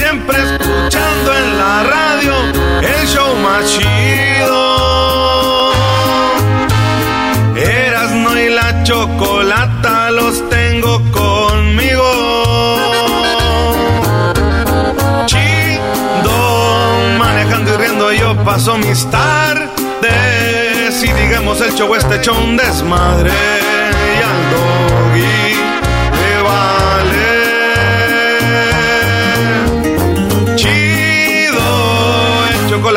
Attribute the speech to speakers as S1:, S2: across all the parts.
S1: Siempre escuchando en la radio el show más chido. Erasno y la chocolata los tengo conmigo. Chido, manejando y riendo yo paso mis tardes. Y digamos el show este show un desmadre.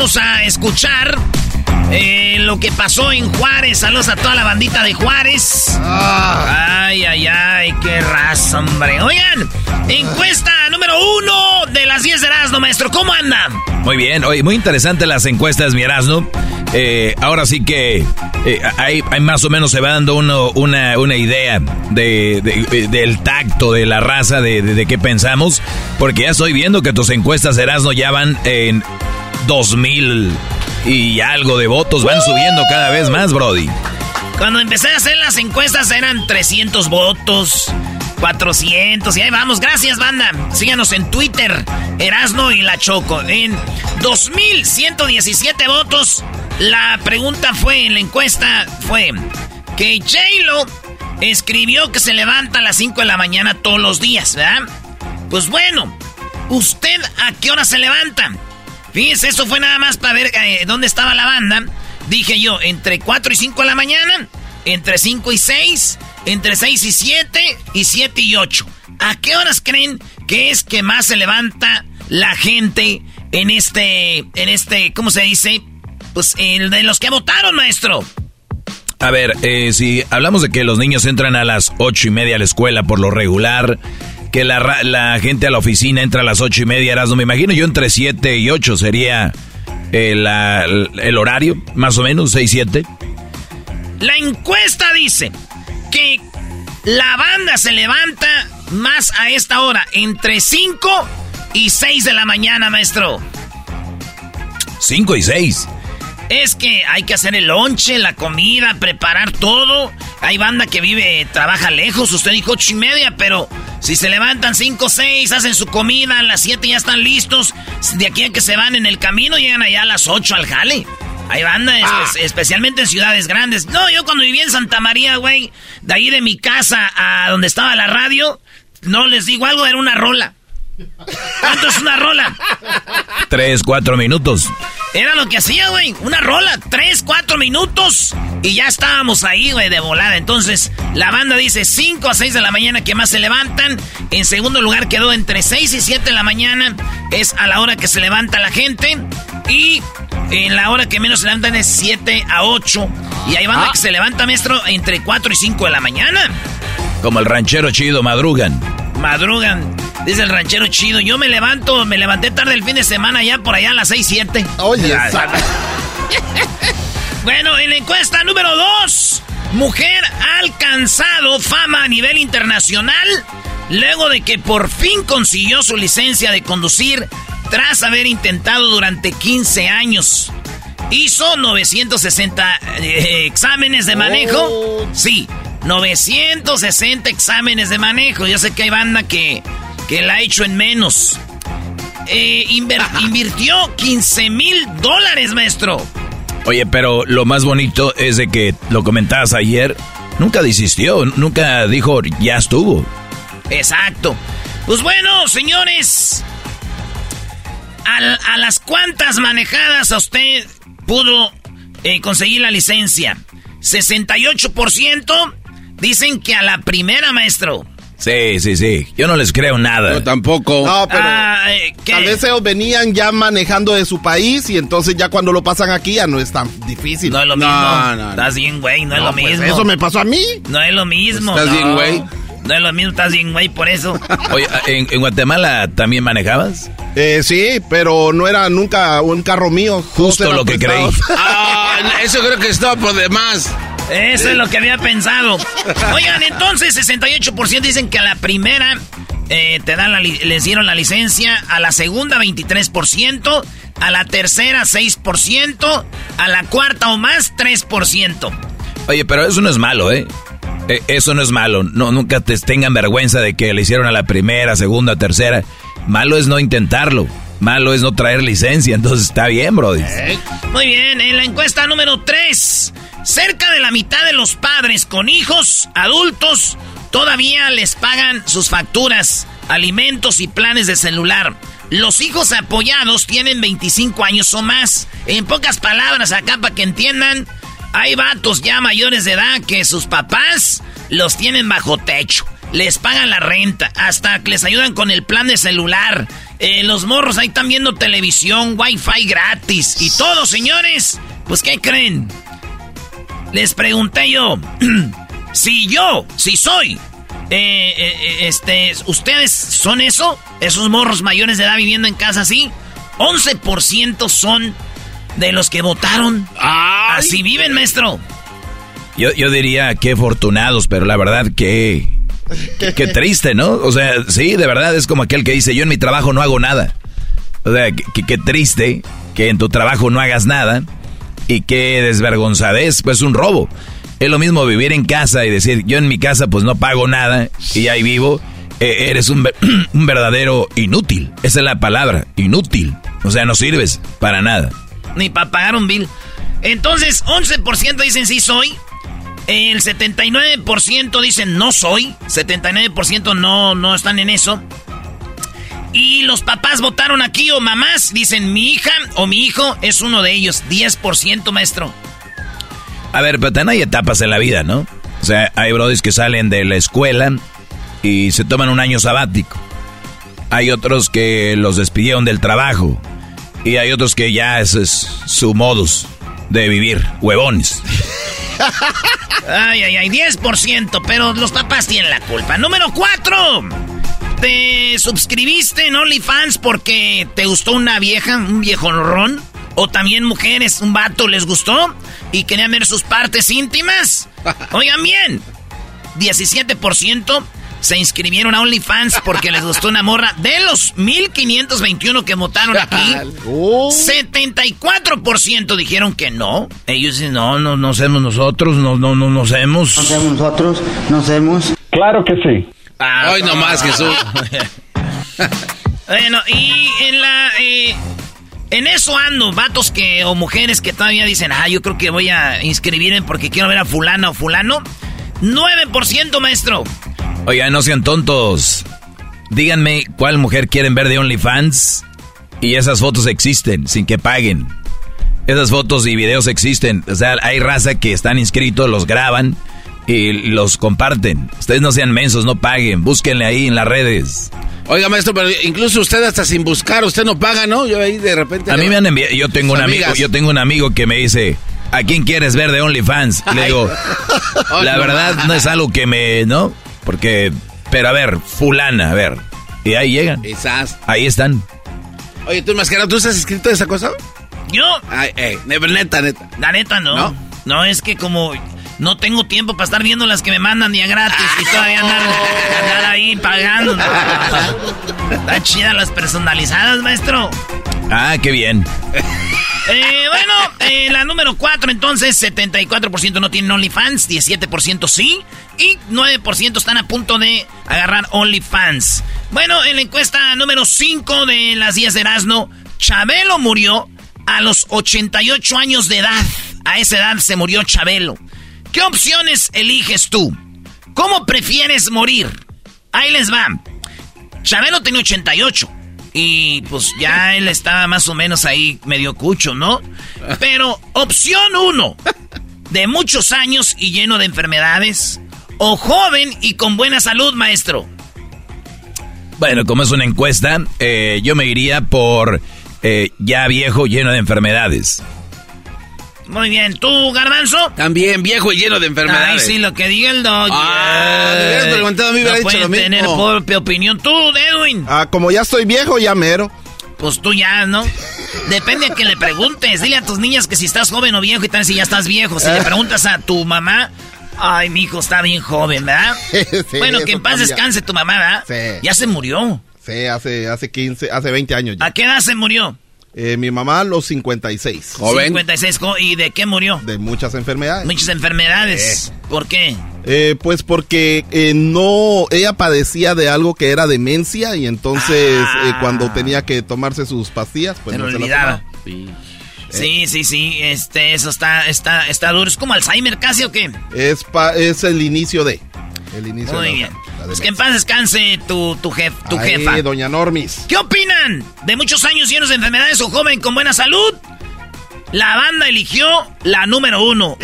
S2: Vamos a escuchar eh, lo que pasó en Juárez. Saludos a toda la bandita de Juárez. Ay, ay, ay, qué raza, hombre. Oigan, encuesta número uno de las 10 de Erasmo, maestro. ¿Cómo anda?
S3: Muy bien, oye, muy interesante las encuestas, mi Erasmo. Eh, ahora sí que eh, ahí, ahí más o menos se va dando uno, una, una idea de, de- del tacto de la raza, de, de- de qué pensamos, porque ya estoy viendo que tus encuestas, Erasmo, ya van en 2000 y algo de votos, van subiendo cada vez más, Brody.
S2: Cuando empecé a hacer las encuestas eran 300 votos, 400 y ahí vamos. Gracias, banda. Síganos en Twitter, Erasno y La Choco. En 2117 votos, la pregunta fue, en la encuesta fue que J-Lo escribió que se levanta a las 5 de la mañana todos los días, ¿verdad? Pues bueno, ¿usted a qué hora se levanta? Fíjese, eso fue nada más para ver eh, dónde estaba la banda. Dije yo, entre 4 y 5 de la mañana, entre 5 y 6, entre 6 y 7 y 7 y 8. ¿A qué horas creen que es que más se levanta la gente en este, en este, ¿cómo se dice? Pues el de los que votaron, maestro.
S3: A ver, eh, si hablamos de que los niños entran a las ocho y media a la escuela por lo regular, que la, la gente a la oficina entra a las ocho y media, Erasmo, me imagino yo entre siete y ocho sería eh, la- el horario, más o menos, seis, siete.
S2: La encuesta dice que la banda se levanta más a esta hora, entre 5 y 6 de la mañana, maestro.
S3: Cinco y seis.
S2: Es que hay que hacer el lonche, la comida, preparar todo. Hay banda que vive, trabaja lejos. Usted dijo ocho y media, pero si se levantan cinco seis, hacen su comida, a las siete ya están listos. De aquí a que se van en el camino, llegan allá a las ocho al jale. Hay banda, espe- especialmente en ciudades grandes. No, yo cuando vivía en Santa María, güey, de ahí de mi casa a donde estaba la radio, no les digo algo, era una rola. ¿Cuánto es una rola?
S3: Tres, cuatro minutos.
S2: Era lo que hacía, güey. Una rola, tres, cuatro minutos. Y ya estábamos ahí, güey, de volada. Entonces, la banda dice 5 a 6 de la mañana que más se levantan. En segundo lugar quedó entre 6 y 7 de la mañana. Es a la hora que se levanta la gente. Y en la hora que menos se levantan es 7 a 8. Y hay banda
S4: Ah.
S2: que se levanta, maestro, entre 4 y 5 de la mañana.
S3: Como el ranchero chido, madrugan.
S2: Madrugan. Dice el ranchero chido. Yo me levanto, me levanté tarde el fin de semana ya por allá a las 6, 7.
S4: Oye,
S2: Bueno, en la encuesta número 2, mujer ha alcanzado fama a nivel internacional luego de que por fin consiguió su licencia de conducir tras haber intentado durante 15 años. Hizo 960 eh, exámenes de manejo.
S4: Oh.
S2: Sí, 960 exámenes de manejo. Yo sé que hay banda que, que la ha hecho en menos. Eh, inver- invirtió 15 mil dólares, maestro.
S3: Oye, pero lo más bonito es de que lo comentabas ayer, nunca desistió, nunca dijo ya estuvo.
S2: Exacto. Pues bueno, señores. al- a las cuantas manejadas a usted pudo eh, conseguir la licencia. 68% dicen que a la primera, maestro.
S3: Sí, sí, sí. Yo no les creo nada.
S5: Yo tampoco.
S4: No, pero
S2: Ah, eh, ¿qué?
S4: tal vez ellos venían ya manejando de su país y entonces ya cuando lo pasan aquí ya no es tan difícil.
S2: No es lo
S5: No,
S2: mismo.
S5: no, no.
S2: Estás bien, güey, no, es lo
S4: pues
S2: mismo.
S4: eso me pasó a mí.
S2: No es lo mismo.
S5: ¿Estás
S2: no.
S5: bien, güey?
S2: No es lo mismo, estás bien, güey, por eso.
S3: Oye, ¿en, en Guatemala también manejabas?
S4: Eh, sí, pero no era nunca un carro mío.
S3: Justo lo que creí.
S5: Ah, eso creo que está por demás.
S2: Eso es lo que había pensado. Oigan, entonces 68% dicen que a la primera eh, te dan la li- les dieron la licencia, a la segunda 23%, a la tercera 6%, a la cuarta o más 3%.
S3: Oye, pero eso no es malo, ¿eh? Eh, Eso no es malo. No, nunca te tengan vergüenza de que le hicieron a la primera, segunda, tercera. Malo es no intentarlo. Malo es no traer licencia. Entonces está bien, Brody.
S2: Muy bien, en la encuesta número 3, cerca de la mitad de los padres con hijos adultos todavía les pagan sus facturas, alimentos y planes de celular. Los hijos apoyados tienen 25 años o más. En pocas palabras, acá para que entiendan, hay vatos ya mayores de edad que sus papás los tienen bajo techo. Les pagan la renta, hasta que les ayudan con el plan de celular. Eh, los morros ahí están viendo televisión, wifi gratis y todo, señores. Pues, ¿qué creen? Les pregunté yo, si yo, si soy, eh, eh, este, ¿ustedes son eso? ¿Esos morros mayores de edad viviendo en casa así? 11% son de los que votaron. Así viven, maestro.
S3: Yo, yo diría que afortunados, pero la verdad que... que- Qué triste, ¿no? O sea, sí, de verdad es como aquel que dice, yo en mi trabajo no hago nada. O sea, qué triste que en tu trabajo no hagas nada y qué desvergonzadez, pues un robo. Es lo mismo vivir en casa y decir, yo en mi casa pues no pago nada y ahí vivo. Eh, eres un, un verdadero inútil. Esa es la palabra, inútil. O sea, no sirves para nada.
S2: Ni para pagar un bill. Entonces, 11% dicen sí soy. El 79% dicen no soy. 79% no, no están en eso. Y los papás votaron aquí o mamás dicen mi hija o mi hijo es uno de ellos. 10% maestro.
S3: A ver, pero hay etapas en la vida, ¿no? O sea, hay brodis que salen de la escuela y se toman un año sabático. Hay otros que los despidieron del trabajo. Y hay otros que ya ese es su modus de vivir, huevones.
S2: Ay, ay, ay, 10%, pero los papás tienen la culpa. Número 4. ¿Te suscribiste en OnlyFans porque te gustó una vieja, un viejo ron? ¿O también mujeres, un vato les gustó y querían ver sus partes íntimas? Oigan bien, 17% se inscribieron a OnlyFans porque les gustó una morra de los 1521 que votaron aquí. 74% dijeron que no. Ellos dicen, no, no, no somos nosotros, no, no, no, no somos.
S6: No somos nosotros, no somos.
S7: Claro que sí.
S2: Ah,
S5: Hoy nomás, Jesús.
S2: bueno, y en la... eh, en eso ando, vatos que o mujeres que todavía dicen, ah, yo creo que voy a inscribirme porque quiero ver a fulana o fulano. 9% maestro.
S3: Oigan, no sean tontos. díganme cuál mujer quieren ver de OnlyFans y esas fotos existen sin que paguen. Esas fotos y videos existen. O sea, hay raza que están inscritos, los graban y los comparten. Ustedes no sean mensos, no paguen. Búsquenle ahí en las redes.
S5: Oiga, maestro, pero incluso usted hasta sin buscar, usted no paga, ¿no? Yo ahí de repente...
S3: A mí me han enviado, yo tengo un amigo, yo tengo un amigo que me dice, ¿a quién quieres ver de OnlyFans? Y le digo, la verdad no es algo que me, ¿no? Porque, pero a ver, fulana, a ver. Y ahí llegan.
S5: Quizás.
S3: Ahí están.
S5: Oye, tú, Mascarado, ¿tú estás escrito esa cosa?
S2: ¿Yo?
S5: Ay, eh, neta, neta.
S2: La neta no. no. es que como no tengo tiempo para estar viendo las que me mandan día gratis y todavía andar, andar ahí pagando. Está chida las personalizadas, maestro.
S3: Ah, qué bien.
S2: Eh, bueno, eh, la número 4 entonces, 74% no tienen OnlyFans, 17% sí, y 9% están a punto de agarrar OnlyFans. Bueno, en la encuesta número 5 de las 10 de Erasmo, Chabelo murió a los 88 años de edad. A esa edad se murió Chabelo. ¿Qué opciones eliges tú? ¿Cómo prefieres morir? Ahí les va. Chabelo tenía 88. Y pues ya él estaba más o menos ahí medio cucho, ¿no? Pero opción uno, de muchos años y lleno de enfermedades. O joven y con buena salud, maestro.
S3: Bueno, como es una encuesta, eh, yo me iría por eh, ya viejo, lleno de enfermedades.
S2: Muy bien, ¿tú, Garbanzo?
S5: También viejo y lleno de enfermedades.
S2: Ay, sí, lo que diga el dog.
S5: Ah, me hubieras preguntado a mí,
S2: no
S5: dicho lo mismo.
S2: tener propia opinión. ¿Tú, Edwin?
S4: Ah, como ya estoy viejo, ya mero.
S2: Pues tú ya, ¿no? Depende a que le preguntes. Dile a tus niñas que si estás joven o viejo y tal si ya estás viejo. Si le preguntas a tu mamá, ay, mi hijo está bien joven, ¿verdad?
S4: Sí,
S2: bueno, que en paz
S4: cambia.
S2: descanse tu mamá, ¿verdad?
S4: Sí.
S2: Ya se murió.
S4: Sí, hace, hace 15, hace 20 años ya.
S2: ¿A qué edad se murió?
S4: Eh, mi mamá a los 56.
S2: 56. jo- ¿Y de qué murió?
S4: De muchas enfermedades.
S2: Muchas enfermedades. ¿Por qué?
S4: Eh, pues porque eh, no, ella padecía de algo que era demencia y entonces
S2: Ah.
S4: eh, cuando tenía que tomarse sus pastillas, pues
S2: Se
S4: no se las tomaba.
S2: Sí, sí, sí. Este, eso está, está, está duro. ¿Es como Alzheimer casi o qué?
S4: Es, pa- es el inicio de. El inicio
S2: Muy
S4: de la-
S2: bien.
S4: la
S2: Pues que en paz descanse tu, tu, jef, tu
S4: Ahí,
S2: jefa.
S4: doña Normis.
S2: ¿Qué opinan? ¿De muchos años llenos de enfermedades o joven con buena salud? La banda eligió la número uno.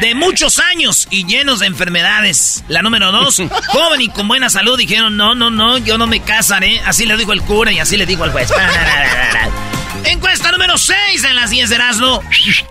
S2: De muchos años y llenos de enfermedades. La número dos, joven y con buena salud. Dijeron, no, no, no, yo no me casaré. Así le dijo el cura y así le dijo el juez. Encuesta número 6 en las 10 de Erasmo.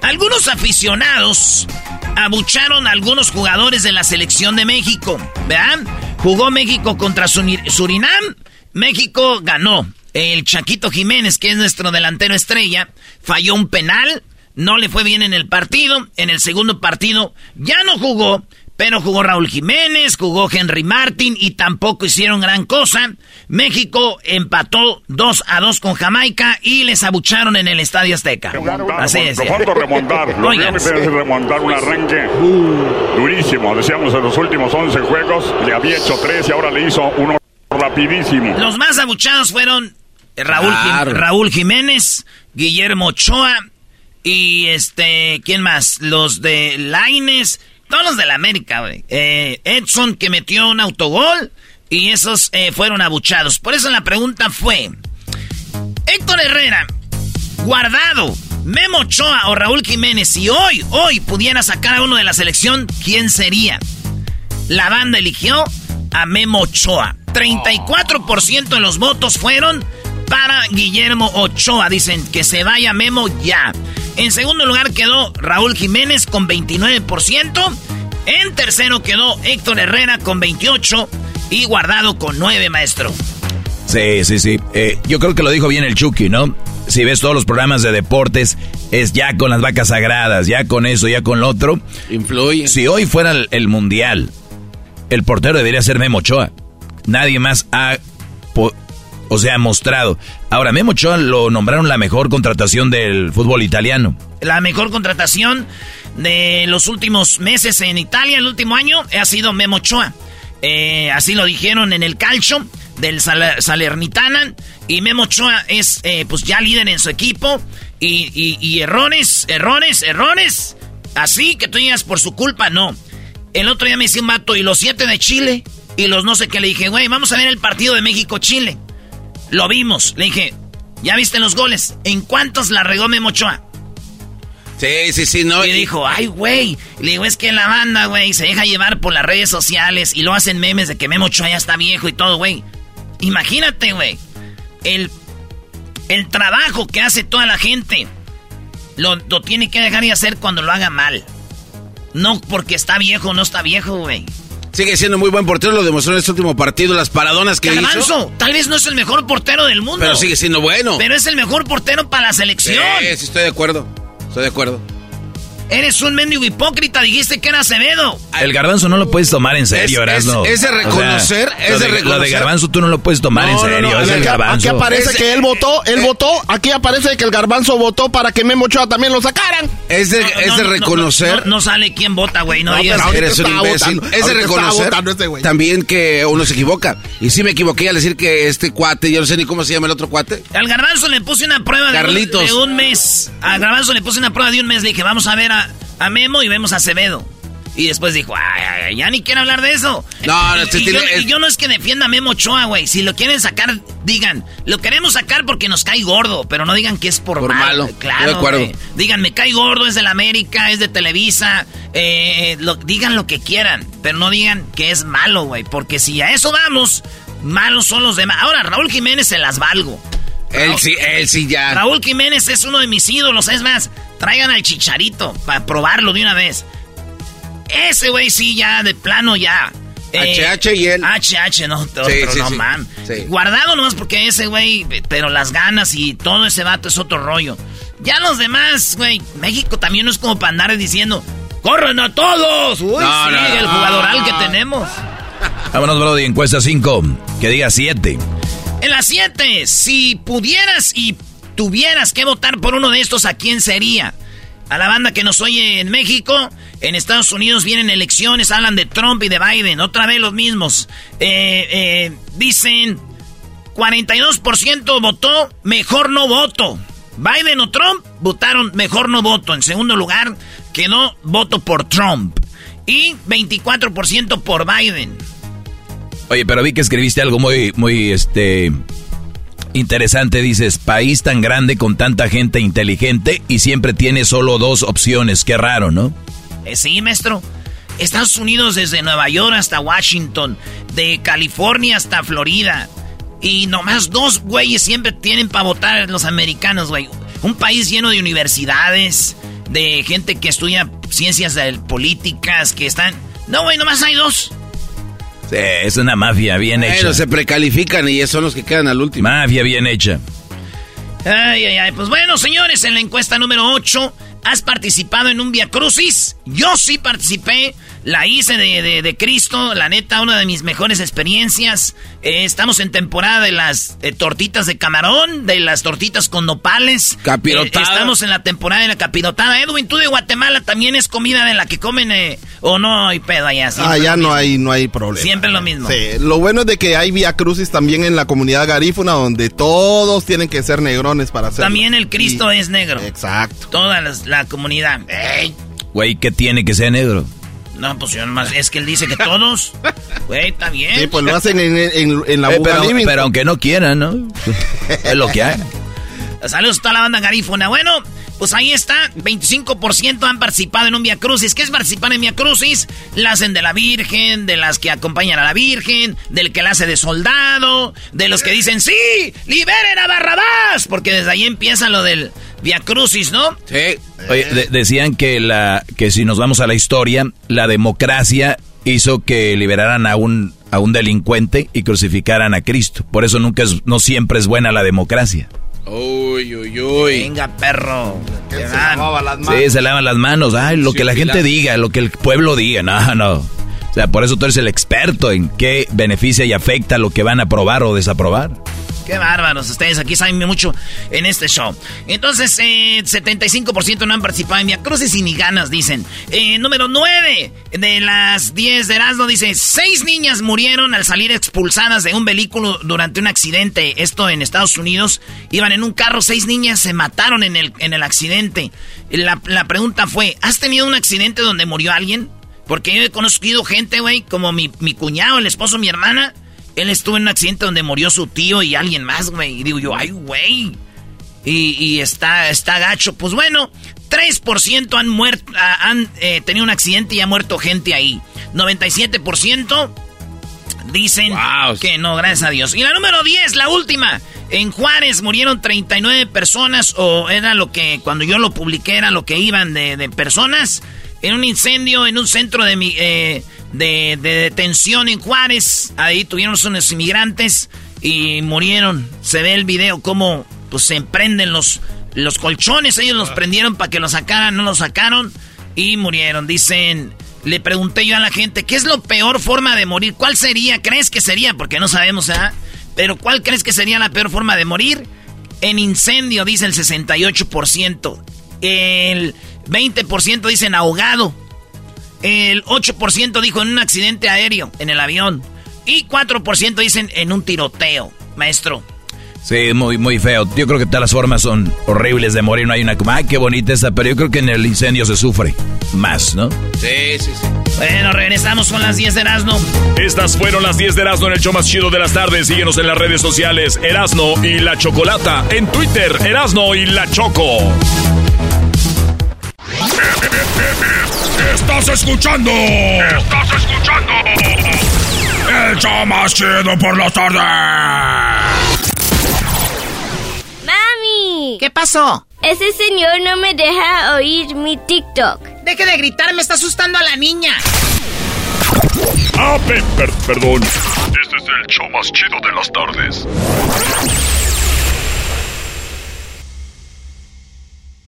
S2: Algunos aficionados abucharon algunos jugadores de la selección de México. ¿Vean? Jugó México contra Surinam. México ganó. El Chaquito Jiménez, que es nuestro delantero estrella, falló un penal. No le fue bien en el partido. En el segundo partido ya no jugó. Pero jugó Raúl Jiménez, jugó Henry Martin y tampoco hicieron gran cosa. México empató 2 a 2 con Jamaica y les abucharon en el Estadio Azteca. Así es.
S8: Lo falta remontar. Lo que
S2: Oigan.
S8: es remontar un arranque durísimo. Decíamos en los últimos 11 juegos, le había hecho 3 y ahora le hizo uno rapidísimo.
S2: Los más abuchados fueron Raúl, Jim-. Raúl Jiménez, Guillermo Ochoa y este, ¿quién más? Los de Laines, todos los de la América, güey. Eh, Edson que metió un autogol y esos eh, fueron abuchados. Por eso la pregunta fue, Héctor Herrera, Guardado, Memo Ochoa o Raúl Jiménez, si hoy, hoy pudiera sacar a uno de la selección, ¿quién sería? La banda eligió a Memo Ochoa. 34% de los votos fueron para Guillermo Ochoa. Dicen que se vaya Memo ya. En segundo lugar quedó Raúl Jiménez con 29%. En tercero quedó Héctor Herrera con 28%. Y Guardado con 9, maestro.
S3: Sí, sí, sí. Eh, yo creo que lo dijo bien el Chucky, ¿no? Si ves todos los programas de deportes, es ya con las vacas sagradas, ya con eso, ya con lo otro.
S5: Influye.
S3: Si hoy fuera el, el mundial, el portero debería ser Memo Ochoa. Nadie más ha, po- o sea, mostrado. Ahora, Memo Ochoa lo nombraron la mejor contratación del fútbol italiano.
S2: La mejor contratación de los últimos meses en Italia, el último año, ha sido Memo Ochoa. Eh, así lo dijeron en el calcio del Sal- Salernitana. Y Memo Ochoa es eh, pues ya líder en su equipo. Y, errores, errores, errores. Así que tú digas por su culpa, no. El otro día me decía un vato, ¿y los siete de Chile? Y los no sé qué le dije, güey, vamos a ver el partido de México-Chile. Lo vimos. Le dije, ¿ya viste los goles? ¿En cuántos la regó Memo Ochoa?
S5: Sí, sí, sí, no.
S2: Y dijo, ay, güey. Le digo, es que la banda, güey, se deja llevar por las redes sociales y lo hacen memes de que Memo Ochoa ya está viejo y todo, güey. Imagínate, güey. El, el trabajo que hace toda la gente lo, lo tiene que dejar de hacer cuando lo haga mal. No porque está viejo o no está viejo, güey.
S5: Sigue siendo muy buen portero, lo demostró en este último partido, las paradonas que
S2: Garbanzo,
S5: hizo.
S2: tal vez no es el mejor portero del mundo.
S5: Pero sigue siendo bueno.
S2: Pero es el mejor portero para la selección.
S5: Sí, sí, estoy de acuerdo. Estoy de acuerdo.
S2: Eres un mendigo hipócrita, dijiste que era Acevedo.
S3: El garbanzo no lo puedes tomar en serio, Erasmo.
S5: es- es de reconocer,
S3: O sea,
S5: es
S3: lo
S5: de
S3: Lo de
S5: reconocer.
S3: garbanzo tú no lo puedes tomar en
S4: No,
S3: serio,
S4: no,
S3: es el
S4: aquí, aquí
S3: garbanzo.
S4: aparece
S5: Es-
S4: que él votó, él votó, aquí aparece que el garbanzo votó para que Memo Ochoa también lo sacaran.
S5: Es de,
S2: No,
S5: es de
S2: no,
S5: reconocer.
S2: No, no sale quién vota, güey. No,
S4: No,
S2: digas-
S5: Eres un imbécil.
S4: votando,
S5: es de reconocer
S4: este güey.
S5: también que uno se equivoca. Y sí me equivoqué al decir que este cuate, yo no sé ni cómo se llama el otro cuate.
S2: Al garbanzo le puse una prueba de un,
S5: Carlitos.
S2: de un mes. Al garbanzo le puse una prueba de un mes. Le dije, vamos a ver a, a Memo y vemos a Acevedo. Y después dijo, ay, ay, ya ni quiero hablar de eso.
S5: No, no,
S2: y,
S5: este
S2: y yo,
S5: es-
S2: y yo no es que defienda a Memo Ochoa, güey. Si lo quieren sacar, digan, lo queremos sacar porque nos cae gordo, pero no digan que es por,
S5: Por malo.
S2: Claro,
S5: de acuerdo.
S2: Digan, me cae gordo, es de la América, es de Televisa. eh, lo- digan lo que quieran, pero no digan que es malo, güey. Porque si a eso vamos, malos son los demás. Ahora, Raúl Jiménez se las valgo.
S5: Él sí, él sí ya.
S2: Raúl Jiménez es uno de mis ídolos. Es más, traigan al chicharito para probarlo de una vez. Ese güey sí, ya, de plano ya. Eh,
S5: HH y él.
S2: HH, no, otro,
S5: Sí, sí,
S2: no
S5: sí.
S2: man.
S5: Sí.
S2: Guardado nomás porque ese güey, pero las ganas y todo ese vato es otro rollo. Ya los demás, güey, México también no es como para andar diciendo, ¡corren a todos! Uy,
S5: No,
S2: sí,
S5: no, no.
S2: el jugadoral que tenemos.
S3: Vámonos, Brody, encuesta 5, que diga 7.
S2: En las 7, si pudieras y tuvieras que votar por uno de estos, ¿a quién sería? A la banda que nos oye en México, en Estados Unidos vienen elecciones, hablan de Trump y de Biden, otra vez los mismos. Eh, eh, dicen, 42% votó, mejor no voto. Biden o Trump votaron mejor no voto. En segundo lugar, quedó voto por Trump. Y 24% por Biden.
S3: Oye, pero vi que escribiste algo muy, muy, este, interesante. Dices, país tan grande con tanta gente inteligente y siempre tiene solo dos opciones. Qué raro, ¿no?
S2: Eh, sí, maestro. Estados Unidos desde Nueva York hasta Washington, de California hasta Florida. Y nomás dos güeyes siempre tienen para votar los americanos, güey. Un país lleno de universidades, de gente que estudia ciencias políticas, que están... No, güey, nomás hay dos.
S3: Sí, es una mafia bien
S5: Bueno,
S3: hecha.
S5: se precalifican y son los que quedan al último.
S3: Mafia bien hecha.
S2: Ay, ay, ay. Pues bueno, señores, en la encuesta número 8, ¿has participado en un Via Crucis? Yo sí participé. La hice de, de- de Cristo, la neta, una de mis mejores experiencias. Eh, estamos en temporada de las eh, tortitas de camarón, de las tortitas con nopales.
S5: Capirotada.
S2: Eh, estamos en la temporada de la capirotada. Edwin, tú de Guatemala también es comida de la que comen, o no hay pedo allá.
S4: Ah, ya no hay, no hay problema.
S2: Siempre lo mismo.
S4: Sí, lo bueno es de que hay Via Crucis también en la comunidad garífuna donde todos tienen que ser negrones para hacerlo.
S2: También el Cristo
S4: Y-
S2: es negro.
S4: Exacto.
S2: Toda las- la, comunidad. Ey,
S3: Güey, ¿qué tiene que ser negro?
S2: No, pues yo nomás, es que él dice que todos. Güey, está bien.
S4: Sí, pues lo hacen en, en- en la
S3: Eh, pero,
S4: Living.
S3: pero aunque no quieran, ¿no? Es lo que hay.
S2: Saludos a toda la banda garífuna. Bueno, pues ahí está. 25% han participado en un Via Crucis. ¿Qué es participar en Via Crucis? La hacen de la Virgen, de las que acompañan a la Virgen, del que la hace de soldado, de los que dicen, sí, liberen a Barrabás. Porque desde ahí empieza lo del Via Crucis, ¿no?
S5: Sí.
S3: Oye, de- decían que la que si nos vamos a la historia, la democracia hizo que liberaran a un a un delincuente y crucificaran a Cristo. Por eso nunca es, no siempre es buena la democracia.
S5: Uy, uy, uy.
S2: Venga, perro.
S4: Se las manos.
S3: Sí, se lavan las manos. Ay, lo
S5: Sí,
S3: que la gente diga, lo que el pueblo diga. No, no. O sea, por eso tú eres el experto en qué beneficia y afecta lo que van a aprobar o desaprobar.
S2: Qué bárbaros, ustedes aquí saben mucho en este show. Entonces, eh, 75% no han participado en Via Crucis y ni ganas, dicen. Eh, número 9 de las 10 de Erasmo dice, seis niñas murieron al salir expulsadas de un vehículo durante un accidente. Esto en Estados Unidos. Iban en un carro, seis niñas se mataron en el, en el accidente. La, pregunta fue, ¿has tenido un accidente donde murió alguien? Porque yo he conocido gente, güey, como mi, mi cuñado, el esposo mi hermana. Él estuvo en un accidente donde murió su tío y alguien más, güey. Y digo yo, ay, güey. Y, y, está, está gacho. Pues bueno, 3% han muerto, han eh, tenido un accidente y ha muerto gente ahí. 97% dicen que no, gracias a Dios. Y la número 10, la última. En Juárez murieron 39 personas, o era lo que, cuando yo lo publiqué, era lo que iban de, personas. En un incendio en un centro de, eh, de, de, detención en Juárez. Ahí tuvieron unos inmigrantes y murieron. Se ve el video cómo pues, se emprenden los, los colchones. Ellos los prendieron para que los sacaran, no los sacaron y murieron. Dicen, le pregunté yo a la gente, ¿qué es la peor forma de morir? ¿Cuál sería? ¿Crees que sería? Porque no sabemos, ¿ah? Pero ¿cuál crees que sería la peor forma de morir? En incendio, dice el 68%. El 20% dicen ahogado. El 8% dijo en un accidente aéreo, en el avión. Y 4% dicen en un tiroteo, maestro.
S3: Sí, muy, muy feo. Yo creo que todas las formas son horribles de morir. No hay una como, ay, qué bonita esta, pero yo creo que en el incendio se sufre más, ¿no?
S5: Sí, sí, sí.
S2: Bueno, regresamos con las 10 de Erasmo.
S7: Estas fueron las 10 de Erasmo en el show más chido de las tardes. Síguenos en las redes sociales, Erasno y La Chocolata. En Twitter, Erasno y La Choco. Estás escuchando. Estás escuchando. El show más chido por las tardes.
S9: ¡Mami!
S10: ¿Qué pasó?
S9: Ese señor no me deja oír mi TikTok.
S10: Deje de gritar, me está asustando a la niña.
S7: Ah, perdón. Este es el show más chido de las tardes.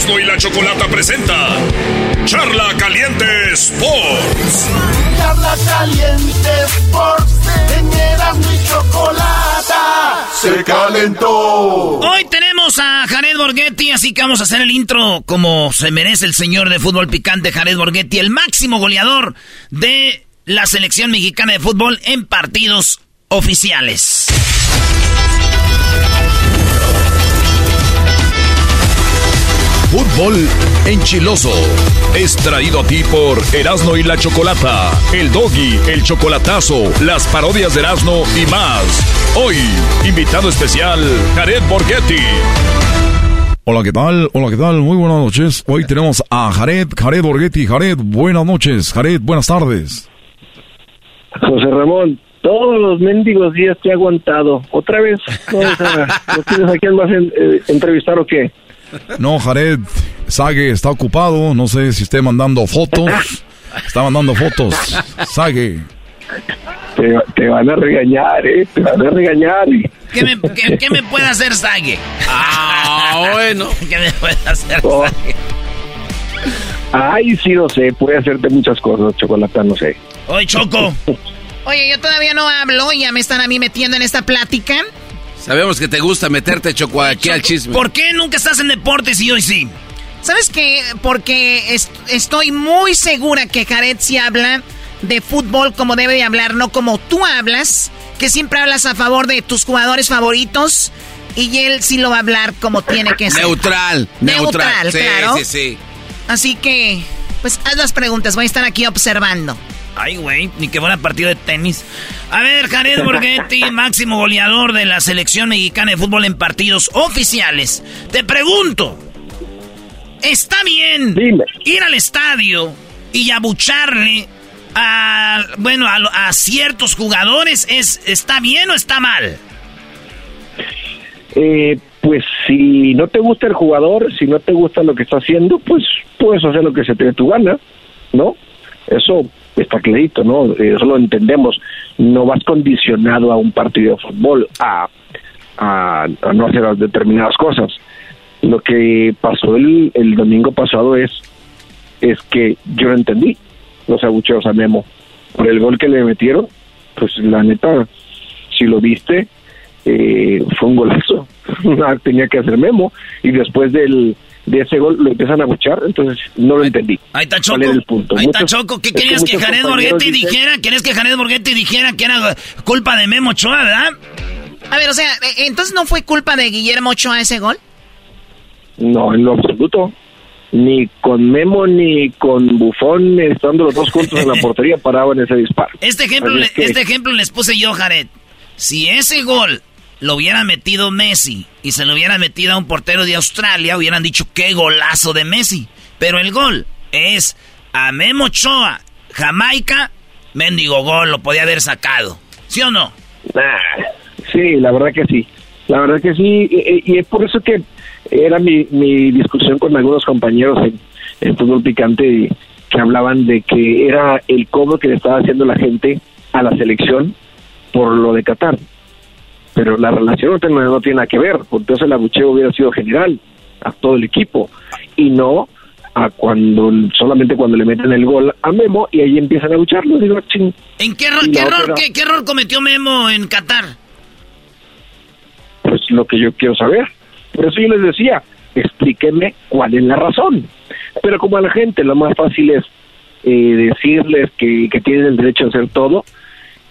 S7: Erasmo y la Chocolata presenta Charla Caliente Sports.
S11: Charla Caliente Sports. En Erasmo y Chocolata. Se calentó.
S2: Hoy tenemos a Jared Borghetti, así que vamos a hacer el intro como se merece el señor de fútbol picante Jared Borghetti, el máximo goleador de la selección mexicana de fútbol en partidos oficiales.
S7: Fútbol enchiloso. Es traído a ti por Erasno y la Chocolata, el Doggy, el Chocolatazo, las parodias de Erasno y más. Hoy, invitado especial, Jared Borghetti.
S12: Hola, ¿qué tal? Hola, ¿qué tal? Muy buenas noches. Hoy tenemos a Jared, Jared Borghetti. Jared, buenas noches. Jared, buenas tardes.
S13: José Ramón, todos los mendigos días te he aguantado. ¿Otra vez? ¿No, o sea, ¿no tienes a quién más en- eh, entrevistar o qué?
S12: No, Jared, Sage está ocupado. No sé si esté mandando fotos. Está mandando fotos. Sage.
S13: te, te van a regañar, ¿eh? Te van a regañar.
S2: ¿Qué me, qué, qué me puede hacer Sague?
S5: Ah, bueno.
S2: ¿Qué me puede hacer
S13: Oh.
S2: Sague?
S13: Ay, sí, no sé, puede hacerte muchas cosas, chocolate, no sé.
S2: Oye, Choco.
S10: Oye, yo todavía no hablo y ya me están a mí metiendo en esta plática.
S5: Sabemos que te gusta meterte, Choco, aquí al chisme.
S2: ¿Por qué nunca estás en deportes y hoy sí?
S10: ¿Sabes qué? Porque es- estoy muy segura que Jared sí habla de fútbol como debe de hablar, no como tú hablas, que siempre hablas a favor de tus jugadores favoritos y él sí lo va a hablar como tiene que ser.
S5: Neutral, neutral.
S10: Neutral,
S5: sí,
S10: claro.
S5: sí, sí.
S10: Así que, pues haz las preguntas, voy a estar aquí observando.
S2: Ay, güey, ni que fuera partido de tenis. A ver, Jared Borghetti, máximo goleador de la selección mexicana de fútbol en partidos oficiales. Te pregunto, ¿está bien ir al estadio y abucharle a, bueno, a, a ciertos jugadores? ¿Es, ¿Está bien o está mal?
S13: Eh, pues si no te gusta el jugador, si no te gusta lo que está haciendo, pues puedes hacer lo que se te dé tu gana, ¿no? Eso está clarito, ¿no? Eso lo entendemos. No vas condicionado a un partido de fútbol, a, a, no hacer determinadas cosas. Lo que pasó el, el domingo pasado es, es que yo no entendí los abucheos a Memo. Por el gol que le metieron, pues la neta, si lo viste, eh, fue un golazo. Tenía que hacer Memo. Y después del, de ese gol lo empiezan a buchar, entonces no lo entendí.
S2: Ahí está
S13: ¿Cuál
S2: Choco.
S13: era el punto?
S2: Ahí está
S13: Muchos-
S2: Choco. ¿Qué
S13: que
S2: querías que
S13: muchos
S2: Jared Borghetti
S13: dicen-
S2: dijera? ¿Querías que Jared Borghetti dijera que era culpa de Memo Ochoa, verdad?
S10: A ver, o sea, eh, entonces no fue culpa de Guillermo Ochoa ese gol.
S13: No, en lo absoluto. Ni con Memo ni con Bufón, estando los dos juntos en la portería, paraban ese disparo.
S2: Este ejemplo, le-
S13: es que-
S2: este ejemplo les puse yo, Jared. Si ese gol lo hubiera metido Messi y se lo hubiera metido a un portero de Australia, hubieran dicho qué golazo de Messi. Pero el gol es a Memo Ochoa, Jamaica, mendigo gol, lo podía haber sacado. ¿Sí o no?
S13: Nah, sí, la verdad que sí. La verdad que sí. Y, es por eso que era mi, mi discusión con algunos compañeros en, en Fútbol Picante que hablaban de que era el cobro que le estaba haciendo la gente a la selección por lo de Qatar. Pero la relación no tiene, no tiene nada que ver, porque entonces el abucheo hubiera sido general a todo el equipo y no a cuando solamente cuando le meten el gol a Memo y ahí empiezan a abucharlo. Digo, ching.
S2: ¿En qué error, qué error,
S13: otra-
S2: qué- qué error cometió Memo en Qatar?
S13: pues lo que yo quiero saber. Por eso yo les decía, explíquenme cuál es la razón. Pero como a la gente lo más fácil es eh, decirles que, que tienen el derecho a hacer todo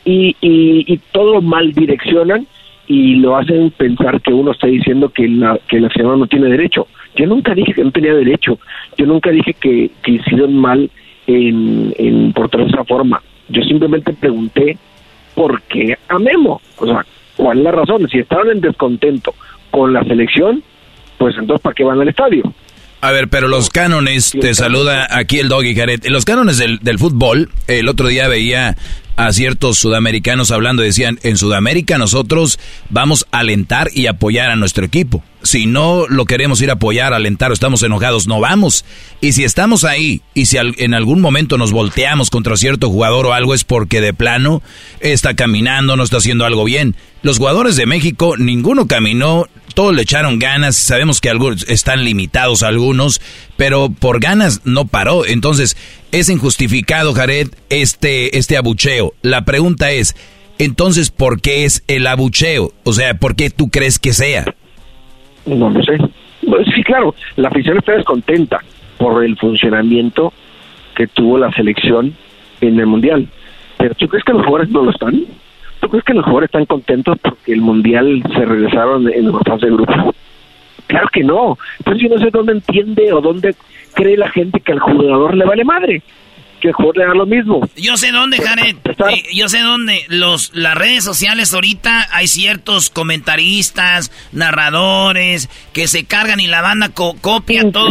S13: y, y, y todo mal direccionan y lo hacen pensar que uno está diciendo que la, que la señora no tiene derecho. Yo nunca dije que no tenía derecho. Yo nunca dije que, que hicieron mal en, en portar esa forma. Yo simplemente pregunté por qué a Memo. O sea, ¿cuál es la razón? Si estaban en descontento con la selección, pues entonces ¿para qué van al estadio?
S3: A ver, pero los cánones, te saluda aquí el Doggy Jared. Los cánones del, del fútbol, el otro día veía a ciertos sudamericanos hablando, decían, en Sudamérica nosotros vamos a alentar y apoyar a nuestro equipo. Si no lo queremos ir a apoyar, alentar o estamos enojados, no vamos. Y si estamos ahí y si en algún momento nos volteamos contra cierto jugador o algo es porque de plano está caminando, no está haciendo algo bien. Los jugadores de México, ninguno caminó, todos le echaron ganas, sabemos que algunos están limitados algunos, pero por ganas no paró. Entonces, es injustificado, Jared, este, este abucheo. La pregunta es, entonces, ¿por qué es el abucheo? O sea, ¿por qué tú crees que sea?
S13: No lo sé. Sí, claro, la afición está descontenta por el funcionamiento que tuvo la selección en el Mundial. Pero ¿tú crees que los jugadores no lo están? ¿Tú crees que los jugadores están contentos porque el Mundial se regresaron en la fase de grupo? Claro que no. Entonces yo no sé dónde entiende o dónde cree la gente que al jugador le vale madre. Que da lo mismo.
S2: Yo sé dónde, Jared. Sí, yo sé dónde. Los, las redes sociales ahorita hay ciertos comentaristas, narradores, que se cargan y la banda co- copia todo,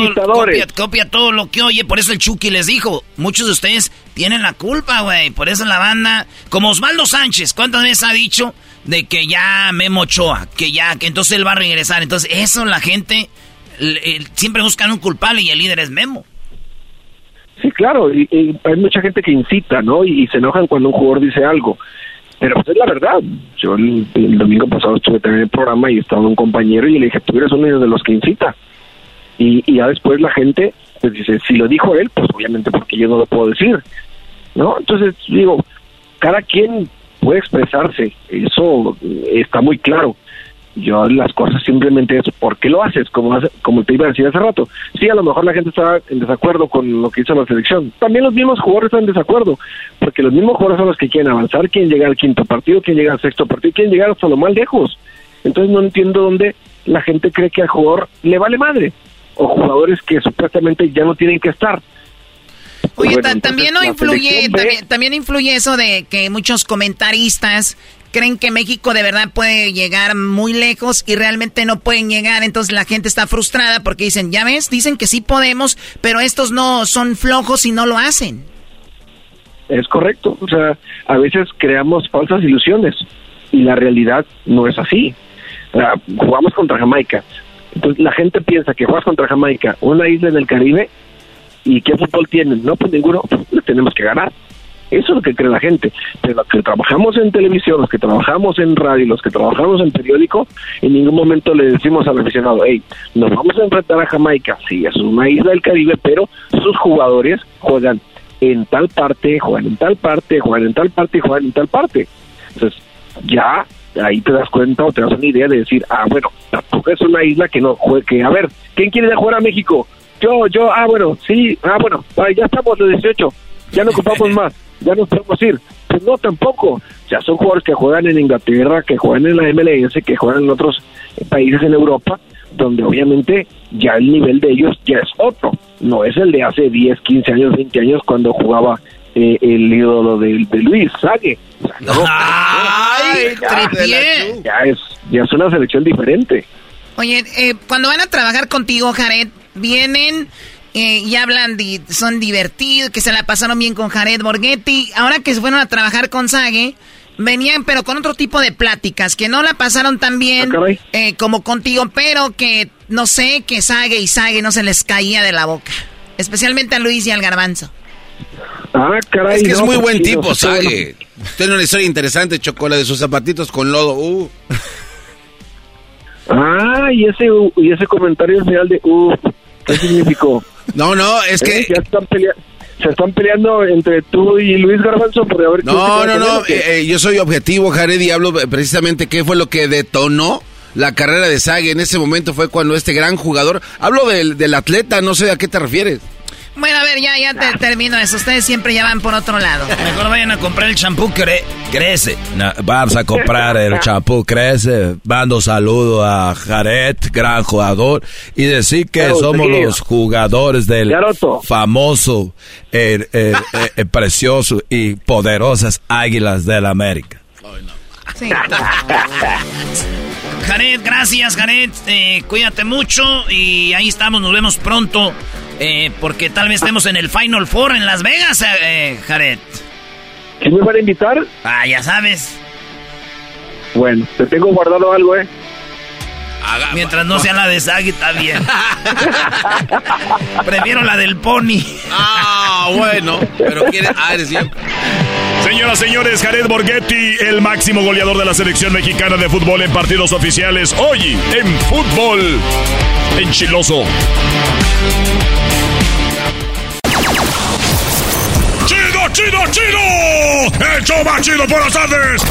S2: copia, copia todo lo que oye. Por eso el Chucky les dijo, muchos de ustedes tienen la culpa, güey. Por eso la banda, como Osvaldo Sánchez, ¿cuántas veces ha dicho de que ya Memo Ochoa, que ya, que entonces él va a regresar? Entonces eso la gente le- el- siempre buscan un culpable y el líder es Memo.
S13: Sí, claro, y, hay mucha gente que incita, ¿no? Y, se enojan cuando un jugador dice algo. Pero pues es la verdad. Yo el, domingo pasado estuve también en el programa y estaba un compañero y le dije, tú eres uno de los que incita. Y, y ya después la gente pues dice, si lo dijo él, pues obviamente porque yo no lo puedo decir. ¿No? Entonces digo, cada quien puede expresarse, eso está muy claro. Yo las cosas simplemente es, ¿por qué lo haces? Como, como te iba a decir hace rato. Sí, a lo mejor la gente está en desacuerdo con lo que hizo la selección. También los mismos jugadores están en desacuerdo, porque los mismos jugadores son los que quieren avanzar, quieren llegar al quinto partido, quieren llegar al sexto partido, quieren llegar hasta lo más lejos. Entonces no entiendo dónde la gente cree que al jugador le vale madre, o jugadores que supuestamente ya no tienen que estar.
S10: Oye,
S13: Bueno,
S10: también no influye, también influye eso de que muchos comentaristas creen que México de verdad puede llegar muy lejos y realmente no pueden llegar, entonces la gente está frustrada porque dicen, ya ves, dicen que sí podemos, pero estos no son flojos y no lo hacen.
S13: Es correcto. O sea, a veces creamos falsas ilusiones y la realidad no es así. O sea, jugamos contra Jamaica. Entonces la gente piensa que juegas contra Jamaica, una isla en el Caribe, y qué fútbol tienen. No, pues ninguno, pues, le tenemos que ganar. Eso es lo que cree la gente. Pero los que trabajamos en televisión, los que trabajamos en radio, los que trabajamos en periódico, en ningún momento le decimos al aficionado, hey, nos vamos a enfrentar a Jamaica. Sí, es una isla del Caribe, pero sus jugadores juegan en tal parte, juegan en tal parte, juegan en tal parte y juegan en tal parte. Entonces, ya ahí te das cuenta o te das una idea de decir, ah, bueno, tampoco es una isla que no juegue, que, a ver, ¿quién quiere ir a jugar a México? Yo, yo, ah, bueno, sí, ah, bueno, ya estamos los 18, ya no ocupamos más, ya nos podemos ir. Pues no, tampoco. Ya son jugadores que juegan en Inglaterra, que juegan en la MLS, que juegan en otros países en Europa, donde obviamente ya el nivel de ellos ya es otro. No es el de hace 10, 15 años, 20 años cuando jugaba eh, el ídolo de, de Luis Sague. O sea, no,
S2: ¡Ay,
S13: ya, ya es, ya es una selección diferente.
S10: Oye, eh, cuando van a trabajar contigo, Jared, vienen eh, y hablan, di- son divertidos, que se la pasaron bien con Jared Borghetti. Ahora que se fueron a trabajar con Sage, venían pero con otro tipo de pláticas, que no la pasaron tan bien eh, como contigo, pero que no sé, que Sage y Sage no se les caía de la boca. Especialmente a Luis y al Garbanzo.
S13: Ah, caray.
S5: Es que es muy
S13: pues
S5: buen tipo. Sague. Tiene una historia interesante, Chocola, de sus zapatitos con lodo. Uh.
S13: Ah, y ese, y ese comentario al final de, uh, ¿qué significó?
S5: No, no, es que...
S13: Eh, ya están peleando. Se están peleando entre tú y Luis Garbanzo por se
S5: No, no, no, eh, eh, yo soy objetivo, Jared, y hablo precisamente qué fue lo que detonó la carrera de Sague. En ese momento fue cuando este gran jugador... Hablo del, del atleta, no sé a qué te refieres.
S10: Bueno, a ver, ya, ya te, termino eso. Ustedes siempre ya van por otro lado.
S2: Mejor vayan a comprar el champú cre crece.
S3: No, vamos a comprar el champú Crece. Mando saludo a Jared, gran jugador. Y decir que somos
S13: seguido.
S3: los jugadores del famoso, eh, eh, eh, eh, precioso y poderosas Águilas del América.
S2: Jared, gracias, Jared. Eh, cuídate mucho y ahí estamos, nos vemos pronto. eh, porque tal vez estemos en el Final Four en Las Vegas, eh, eh, Jared.
S13: ¿Sí me van a invitar?
S2: Ah, ya sabes.
S13: Bueno, te tengo guardado algo, ¿eh?
S2: Mientras no sea la de Sagi, está bien. Prefiero la del Pony.
S5: Ah, bueno. Pero quiere... Ah, eres bien.
S7: Señoras, señores, Jared Borghetti, el máximo goleador de la selección mexicana de fútbol en partidos oficiales, hoy en fútbol enchiloso. ¡Chido, chido, chido! ¡El show más chido por las tardes!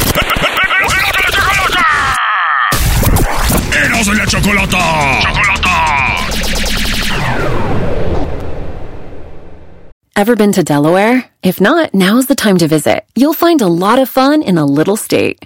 S7: ¡Eros de la chocolata! ¡Chocolata!
S14: Ever been to Delaware? If not, now's the time to visit. You'll find a lot of fun in a little state.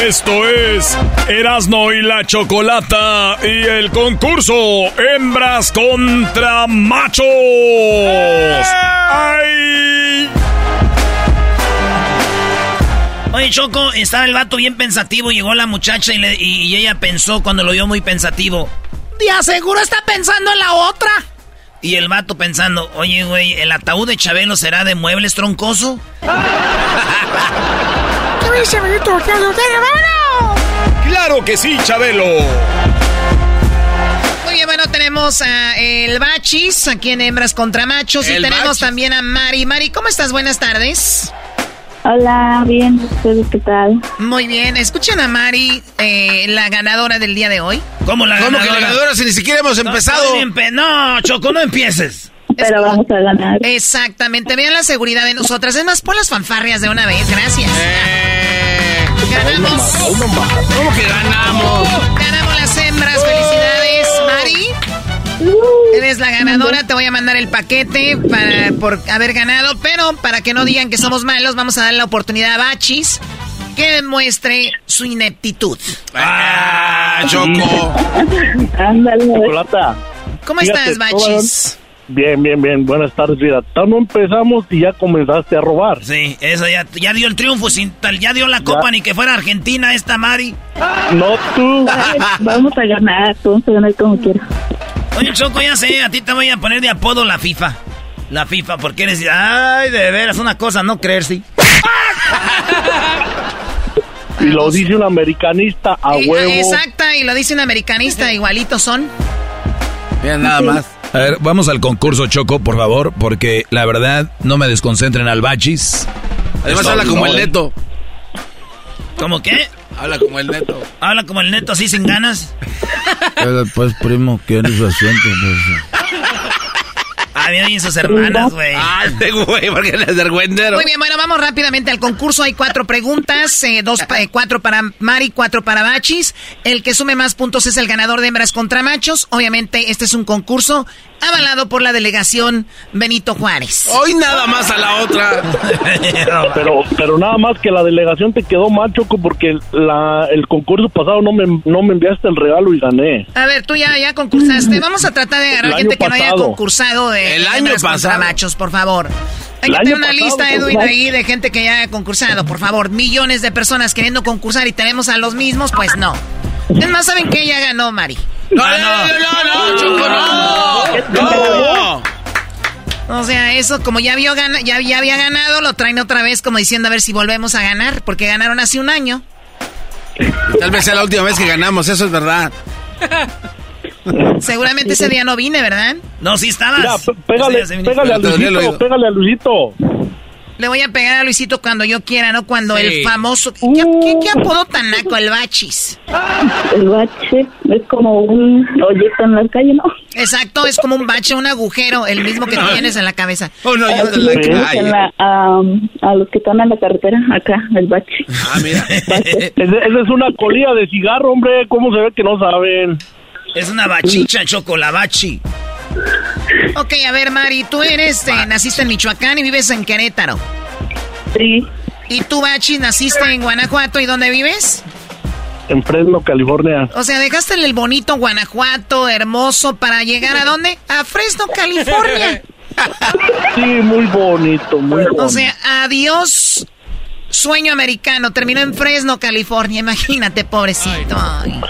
S7: Esto es Erasno y la Chocolata y el concurso Hembras contra Machos. ¡Ay!
S15: Oye, Choco, estaba el vato bien pensativo. Llegó la muchacha y, le- y- y ella pensó cuando lo vio muy pensativo.
S2: Ya seguro está pensando en la otra.
S15: Y el vato pensando, oye, güey, ¿el ataúd de Chabelo será de muebles troncoso?
S7: Claro que sí, Chabelo.
S2: Muy bien, bueno, tenemos a el Bachis, aquí en Hembras contra Machos. y tenemos
S5: Bachis.
S2: también a Mari. Mari, ¿cómo estás? Buenas tardes.
S16: Hola, bien, ¿ustedes qué tal?
S2: Muy bien. Escuchen a Mari, eh, la ganadora del día de hoy.
S15: ¿Cómo la
S5: ¿Cómo que
S15: ganadora?
S5: la ganadora si ni siquiera hemos empezado?
S15: no, Choco, no empieces.
S16: Pero vamos a ganar.
S2: Exactamente. Vean la seguridad de nosotras. Es más, pon las fanfarrias de una vez. Gracias. Ganamos.
S5: ¿Cómo que ganamos?
S2: Ganamos las hembras. Felicidades, Mari. Eres la ganadora, te voy a mandar el paquete para, por haber ganado, pero para que no digan que somos malos, vamos a dar la oportunidad a Bachis que demuestre su ineptitud.
S5: Ah, Choco.
S16: Ándale.
S2: ¿Cómo estás, Bachis?
S13: Bien, bien, bien. Buenas tardes, vida. Todavía no empezamos y ya comenzaste a robar.
S15: Sí, eso ya, ya dio el triunfo, sin tal, ya dio la copa, ni que fuera Argentina esta Mari.
S13: No tú.
S16: Vamos a ganar, vamos a ganar como quiera.
S15: Oye, Choco, ya sé, a ti te voy a poner de apodo la FIFA. La FIFA, porque eres, ay, de veras, una cosa, no creer, sí.
S13: Y lo dice un americanista a
S2: Y-
S13: huevo.
S2: Exacta, y lo dice un americanista, igualitos son.
S5: Mira, nada más.
S3: A ver, vamos al concurso, Choco, por favor, porque la verdad no me desconcentren al bachis.
S5: Además habla como el neto.
S15: ¿Cómo qué?
S5: Habla como el neto.
S15: Habla como el neto así sin ganas.
S3: Pues, primo, ¿quién es su asiento?
S15: Ah, bien, sus hermanas, güey.
S5: Ah, este güey, porque eres vergüendero.
S2: Muy bien, bueno, vamos rápidamente al concurso. Hay cuatro preguntas, eh, dos, pa- eh, cuatro para Mari, cuatro para Bachis. El que sume más puntos es el ganador de hembras contra machos. Obviamente, este es un concurso avalado por la delegación Benito Juárez.
S5: Hoy nada más a la otra.
S13: Pero, pero nada más que la delegación te quedó mal, Choco, porque la, el concurso pasado no me, no me enviaste el regalo y gané.
S2: A ver, tú ya, ya concursaste. Vamos a tratar de agarrar
S13: El
S2: gente que no haya concursado de
S5: El año
S2: hembras contra
S5: pasado.
S2: machos, por favor. Hay
S13: El
S2: que
S13: año
S2: tener una
S13: pasado,
S2: lista, Edwin,
S13: pues,
S2: ahí de gente que ya haya concursado, por favor. Millones de personas queriendo concursar y tenemos a los mismos, pues no. Es más, ¿saben que Ya ganó Mari.
S5: No, no, no, no, no, Choco, no. No.
S2: O sea, eso como ya, vio ya, ya había ganado, lo traen otra vez como diciendo a ver si volvemos a ganar, porque ganaron hace un año.
S5: Tal vez sea la última vez que ganamos, eso es verdad.
S2: Seguramente ese día no vine, ¿verdad?
S15: No, sí estabas.
S13: Mira, pégale, pégale a Luisito, pégale a Luisito.
S2: Le voy a pegar a Luisito cuando yo quiera, ¿no? Cuando
S5: Sí.
S2: el famoso... ¿Qué, qué, qué apodo tan naco el bachis?
S16: El bache es como un hoyito en la calle, ¿no?
S2: Exacto, es como un bache, un agujero, el mismo que tienes en la cabeza.
S5: Oh, no, yo de
S16: Así
S5: la
S16: le decimos
S5: calle.
S16: en la- a, a los que están en la carretera, acá, el bache.
S5: Ah, mira.
S13: Ese- Esa es una colilla de cigarro, hombre. ¿Cómo se ve que no saben?
S15: Es una bachicha, Choco, la bachi.
S2: Ok, a ver, Mari, tú eres, eh, naciste en Michoacán y vives en Querétaro.
S16: Sí,
S2: ¿Y tú, Bachis, naciste en Guanajuato y dónde vives?
S13: En Fresno, California.
S2: O sea, dejaste el bonito Guanajuato, hermoso, para llegar a dónde? A Fresno, California.
S13: Sí, muy bonito, muy bonito.
S2: O sea, adiós, sueño americano. Terminó en Fresno, California. Imagínate, pobrecito. Ay.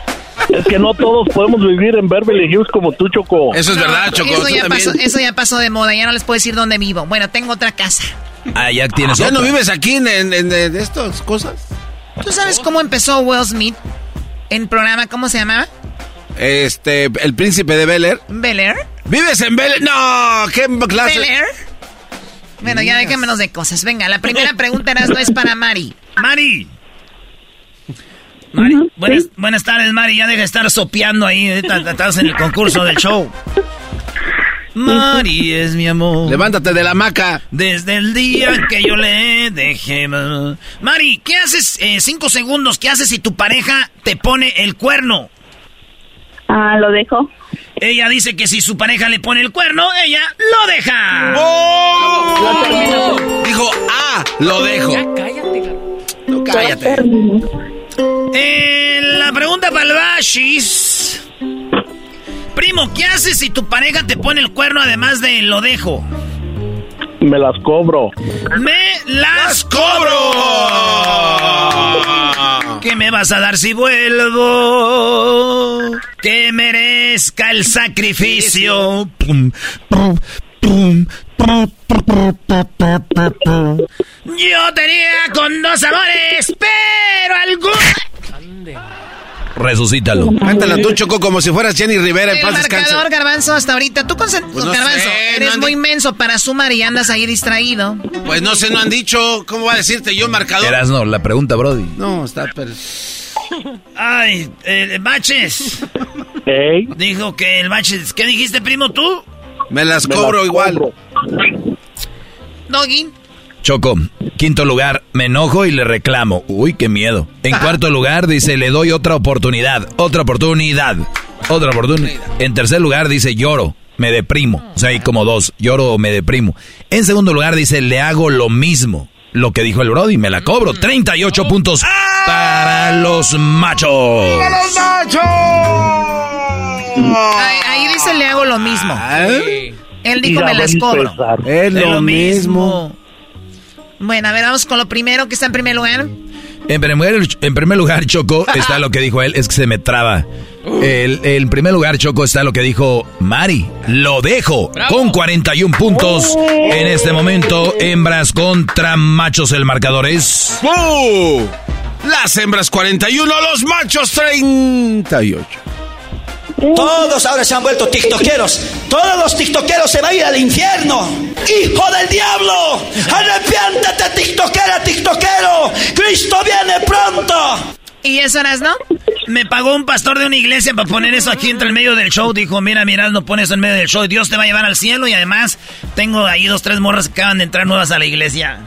S13: Es que no todos podemos vivir en Beverly Hills como tú, Choco.
S5: Eso es verdad, Choco.
S2: Eso ya, pasó, eso ya pasó de moda. Ya no les puedo decir dónde vivo. Bueno, tengo otra casa.
S3: Ah, ya tienes
S5: ¿Ya
S3: otra.
S5: no vives aquí en, en, en- en estas cosas?
S2: ¿Tú sabes cómo empezó Will Smith en programa? ¿Cómo se llamaba?
S5: Este, el príncipe de Bel Air.
S2: Bel Air.
S5: ¿Vives en Bel Air? No, ¿qué clase?
S2: Bel Air. Bueno, ya déjenmenos de cosas. Venga, la primera pregunta Erasmo, es para Mari.
S15: Mari. Mari, buenas, buenas tardes, Mari. Ya deja de estar sopeando ahí. Estás en el concurso del show. Mari es mi amor.
S5: Levántate de la hamaca.
S15: Desde el día que yo le dejé. ma- Mari, ¿qué haces? eh, cinco segundos. ¿Qué haces si tu pareja te pone el cuerno?
S16: ah, lo dejo.
S2: Ella dice que si su pareja le pone el cuerno, ella lo deja.
S5: ¡Oh! Dijo, ah, lo dejo.
S2: cállate, no, cállate. Eh, la pregunta para el Bashis. Primo, ¿qué haces si tu pareja te pone el cuerno además de lo dejo?
S17: Me las cobro.
S2: ¡Me las cobro! ¿Qué me vas a dar si vuelvo? Que merezca el sacrificio. Yo tenía con dos amores, pero
S3: Resucítalo.
S5: Cántala tú, Choco, como si fueras Jenny Rivera en
S10: El
S5: paz descanse.
S10: marcador, Garbanzo, hasta ahorita. Tú, con...
S5: Pues no
S10: Garbanzo,
S5: sé,
S10: eres
S5: no
S10: muy inmenso para sumar y andas ahí distraído.
S5: Pues no sé, no han dicho. ¿Cómo va a decirte yo, marcador?
S3: Erasno, la pregunta, Brody.
S5: No, está... pero-
S2: Ay, eh, Baches. Dijo que el Baches... ¿Qué dijiste, primo, tú?
S5: Me las
S2: Me
S5: cobro
S2: las
S5: igual.
S2: cobro.
S10: Doggy.
S3: Choco, quinto lugar, me enojo y le reclamo. Uy, qué miedo. En cuarto lugar, dice, le doy otra oportunidad. Otra oportunidad. Otra oportunidad. En tercer lugar, dice, lloro. Me deprimo. O sea, hay como dos. Lloro o me deprimo. En segundo lugar, dice, le hago lo mismo. Lo que dijo el Brody, me la cobro. 38 puntos para los machos.
S10: Ahí, ahí dice le hago lo mismo. Él dijo me las cobro.
S5: Es
S3: lo
S10: mismo. Bueno, a ver, vamos con lo primero que está en primer lugar.
S3: En primer, en primer lugar, Choco, está lo que dijo él, es que se me traba. El, en primer lugar, Choco, está lo que dijo Mari. Lo dejo con 41 puntos. En este momento, hembras contra machos, el marcador es...
S5: ¡Uh! Las hembras 41, los machos 38.
S18: Todos ahora se han vuelto tiktokeros. Todos los tiktokeros se van a ir al infierno. ¡Hijo del diablo! ¡Arrepiéntate, tiktokera, tiktokero! ¡Cristo viene pronto!
S10: ¿Y eso eras, no?
S2: Me pagó un pastor de una iglesia para poner eso aquí entre el medio del show. Dijo, mira, mira, no pones eso en medio del show. Dios te va a llevar al cielo y además tengo ahí dos, tres morras que acaban de entrar nuevas a la iglesia.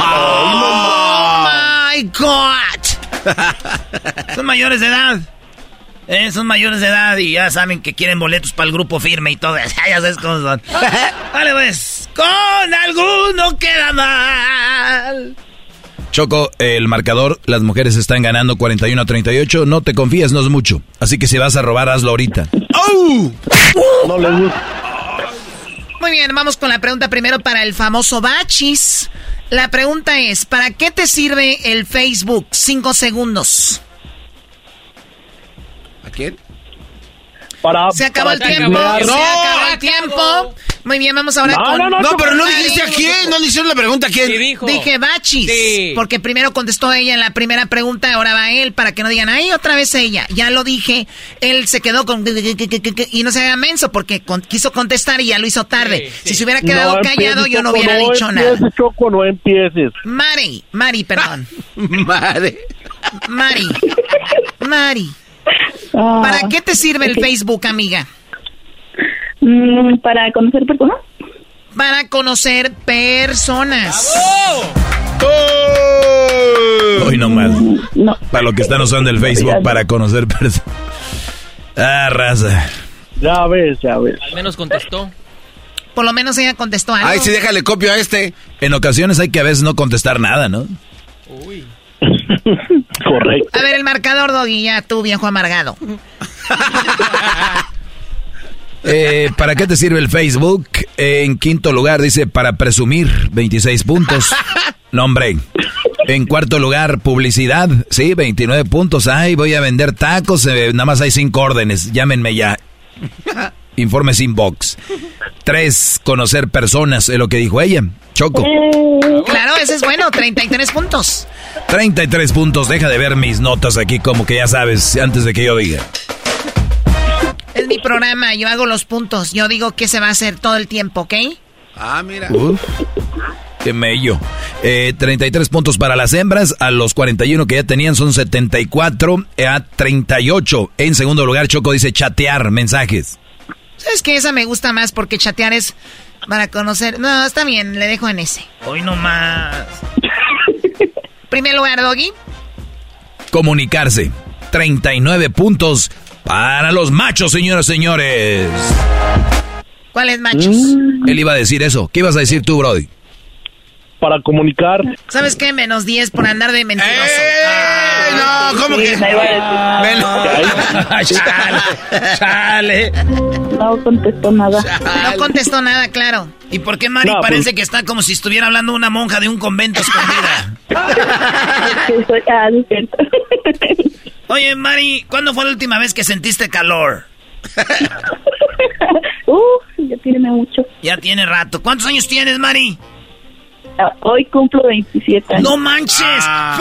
S10: Oh my God.
S2: Son mayores de edad. Eh, son mayores de edad y ya saben que quieren boletos para el grupo firme y todo. ya sabes cómo son. Vale, pues. Con alguno queda mal.
S3: Choco, el marcador, las mujeres están ganando 41 a 38. No te confíes, no es mucho. Así que si vas a robar, hazlo ahorita.
S17: No le gusta.
S10: Muy bien, vamos con la pregunta primero para el famoso Bachis. La pregunta es, ¿para qué te sirve el Facebook? Cinco segundos.
S5: ¿A quién?
S17: Para,
S10: Se acabó el
S17: para
S10: tiempo.
S17: chismear.
S10: Se acabó el tiempo. Muy bien, vamos ahora
S17: No,
S10: con...
S17: no, no,
S5: No, pero no
S10: Mari.
S5: dijiste a quién, no le hicieron la pregunta a quién.
S10: Dije Bachis, porque primero contestó ella en la primera pregunta, ahora va él, para que no digan, ay, otra vez ella. Ya lo dije, él se quedó con... Y no se haga menso, porque con- quiso contestar y ya lo hizo tarde. Si se hubiera quedado
S17: No
S10: callado,
S17: empieces,
S10: yo no hubiera dicho nada.
S17: empieces, Choco, no empieces.
S10: Mari, Mari, perdón.
S5: Madre.
S10: Mari, Mari. ¿Para qué te sirve el Facebook, amiga?
S19: Mm, para conocer personas.
S10: Para conocer personas.
S3: Hoy no más.
S19: No.
S3: Para lo que están usando el Facebook para conocer personas. Ah, raza.
S17: Ya ves, ya ves.
S20: Al menos contestó.
S10: Por lo menos ella contestó algo.
S5: Ay, sí, déjale copio a este.
S3: En ocasiones hay que a veces no contestar nada, ¿no?
S17: Correcto.
S10: A ver, el marcador, Doggy, ya tú, viejo amargado.
S3: Eh, ¿Para qué te sirve el Facebook? Eh, en quinto lugar dice para presumir, 26 puntos. Nombre. En cuarto lugar, publicidad, sí, 29 puntos. Ay, voy a vender tacos, eh, nada más hay cinco órdenes, llámenme ya. Informes inbox. Tres, conocer personas, es lo que dijo ella. Choco.
S10: Claro, ese es bueno, 33 puntos.
S3: 33 puntos, deja de ver mis notas aquí como que ya sabes antes de que yo diga.
S10: Es mi programa, yo hago los puntos. Yo digo qué se va a hacer todo el tiempo, ¿ok?
S5: Ah, mira.
S3: Uf, qué mello. Eh, 33 puntos para las hembras, a los 41 que ya tenían son 74 a 38. En segundo lugar, Choco dice chatear mensajes.
S10: ¿Sabes que Esa me gusta más porque chatear es para conocer. No, está bien, le dejo en ese.
S2: Hoy no más.
S10: Primer lugar, Doggy.
S3: Comunicarse, 39 puntos. para los machos, señoras y señores.
S10: ¿Cuáles machos?
S3: Él iba a decir eso. ¿Qué ibas a decir tú, Brody?
S17: Para comunicar.
S10: ¿Sabes qué? Menos 10 por andar de mentiroso.
S5: ¡Eh! No, ¿cómo que?
S10: chale, chale.
S19: No contestó nada.
S10: No contestó nada, claro.
S2: ¿Y por qué Mari
S17: No, pues-
S2: parece que está como si estuviera hablando una monja de un convento escondida?
S19: Ah.
S2: Oye, Mari, ¿cuándo fue la última vez que sentiste calor?
S19: Uh, ya tiene mucho.
S2: Ya tiene rato. ¿Cuántos años tienes, Mari?
S19: Hoy cumplo 27 años.
S2: ¡No manches!
S5: Ah.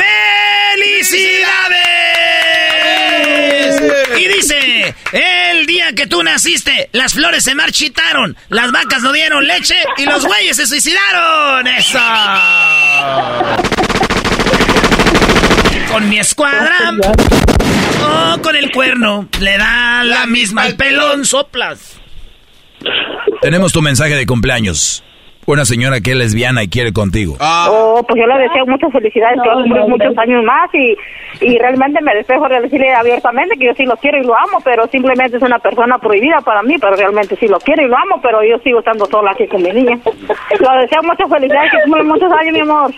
S2: ¡Felicidades! Y dice, el día que tú naciste, las flores se marchitaron, las vacas no dieron leche y los güeyes se suicidaron. ¡Eso! Con mi escuadra, oh, con el cuerno, le da la misma al pelón, soplas.
S3: Tenemos tu mensaje de cumpleaños. Una señora que es lesbiana y quiere contigo.
S19: Oh, pues yo le deseo muchas felicidades, que a cumplir muchos años más y, y realmente me despejo de decirle abiertamente que yo sí lo quiero y lo amo, pero simplemente es una persona prohibida para mí, pero realmente sí lo quiero y lo amo, pero yo sigo estando sola aquí con mi niña. Le deseo muchas felicidades, que muchos años, mi amor.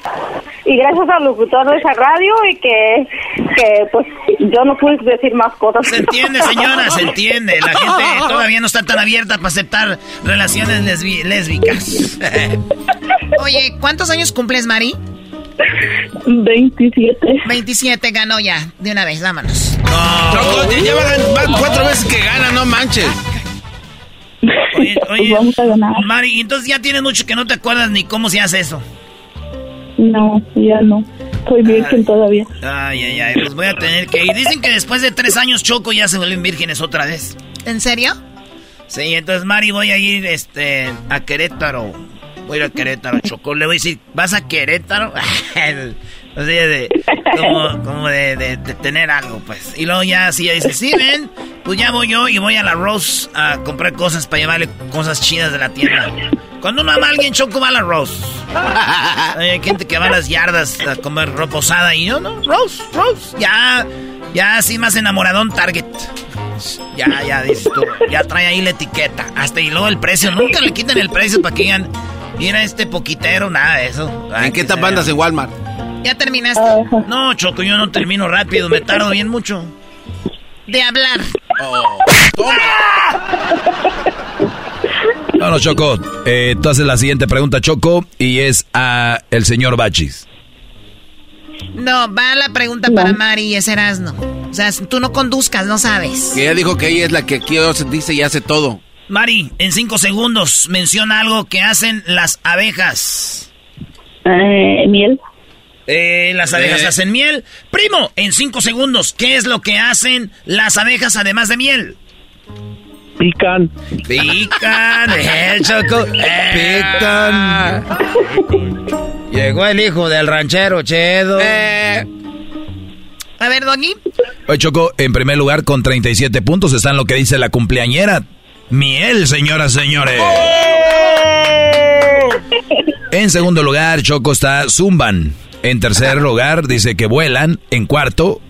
S19: Y gracias al locutor de esa radio y que, que pues yo no pude decir más cosas.
S2: Se entiende, señora, se entiende. La gente todavía no está tan abierta para aceptar relaciones lesbi- lésbicas.
S10: Oye, ¿cuántos años cumples, Mari?
S19: 27.
S10: 27, ganó ya. De una vez, vámonos.
S5: Choco, ya- van, cuatro veces que gana, no manches.
S2: Oye, oye,
S19: vamos a ganar.
S2: Mari, entonces ya tienes mucho que no te acuerdas ni cómo se hace eso.
S19: No, ya no. Soy virgen todavía.
S2: Ay, ay, ay, pues voy a tener que ir. Dicen que después de tres años Choco ya se vuelven vírgenes otra vez.
S10: ¿En serio?
S2: Sí, entonces Mari voy a ir este a Querétaro. Voy a ir a Querétaro, Choco. Le voy a decir, ¿vas a Querétaro? o sea, de, como, de, tener algo, pues. Y luego ya así, ya dice, sí, ven, pues ya voy yo y voy a la Rose a comprar cosas para llevarle cosas chidas de la tienda. Cuando uno ama a alguien, Choco va a la Rose. Hay gente que va a las yardas a comer ropa usada y yo, ¿no? Rose, Rose. Ya, ya así más enamoradón Target. Ya, ya, dices tú. Ya trae ahí la etiqueta. Hasta y luego el precio. Nunca le quitan el precio para que digan, mira este poquitero, nada de eso.
S5: ¿En qué etapa andas en Walmart?
S10: ¿Ya terminaste?
S2: No, Choco, yo no termino rápido. Me tardo bien mucho.
S10: De hablar.
S3: No, no, Choco. Eh, tú haces la siguiente pregunta, Choco, y es a el señor Bachis.
S10: No, va la pregunta para Mari y es Erasno. O sea, tú no conduzcas, no sabes.
S5: Que ella dijo que ella es la que aquí dice y hace todo.
S2: Mari, en cinco segundos, menciona algo que hacen las abejas.
S19: Eh, miel.
S2: Eh, las abejas
S5: Eh.
S2: hacen miel. Primo, en cinco segundos, ¿qué es lo que hacen las abejas además de miel?
S17: Pican.
S2: Pican, eh, Choco. Eh.
S3: Pican.
S2: Llegó el hijo del ranchero, Chedo.
S10: A ver, Doggy.
S3: Oye, Choco, en primer lugar, con 37 puntos está en lo que dice la cumpleañera. Miel, señoras, señores. En segundo lugar, Choco está Zumban. En tercer lugar, dice que vuelan. En cuarto,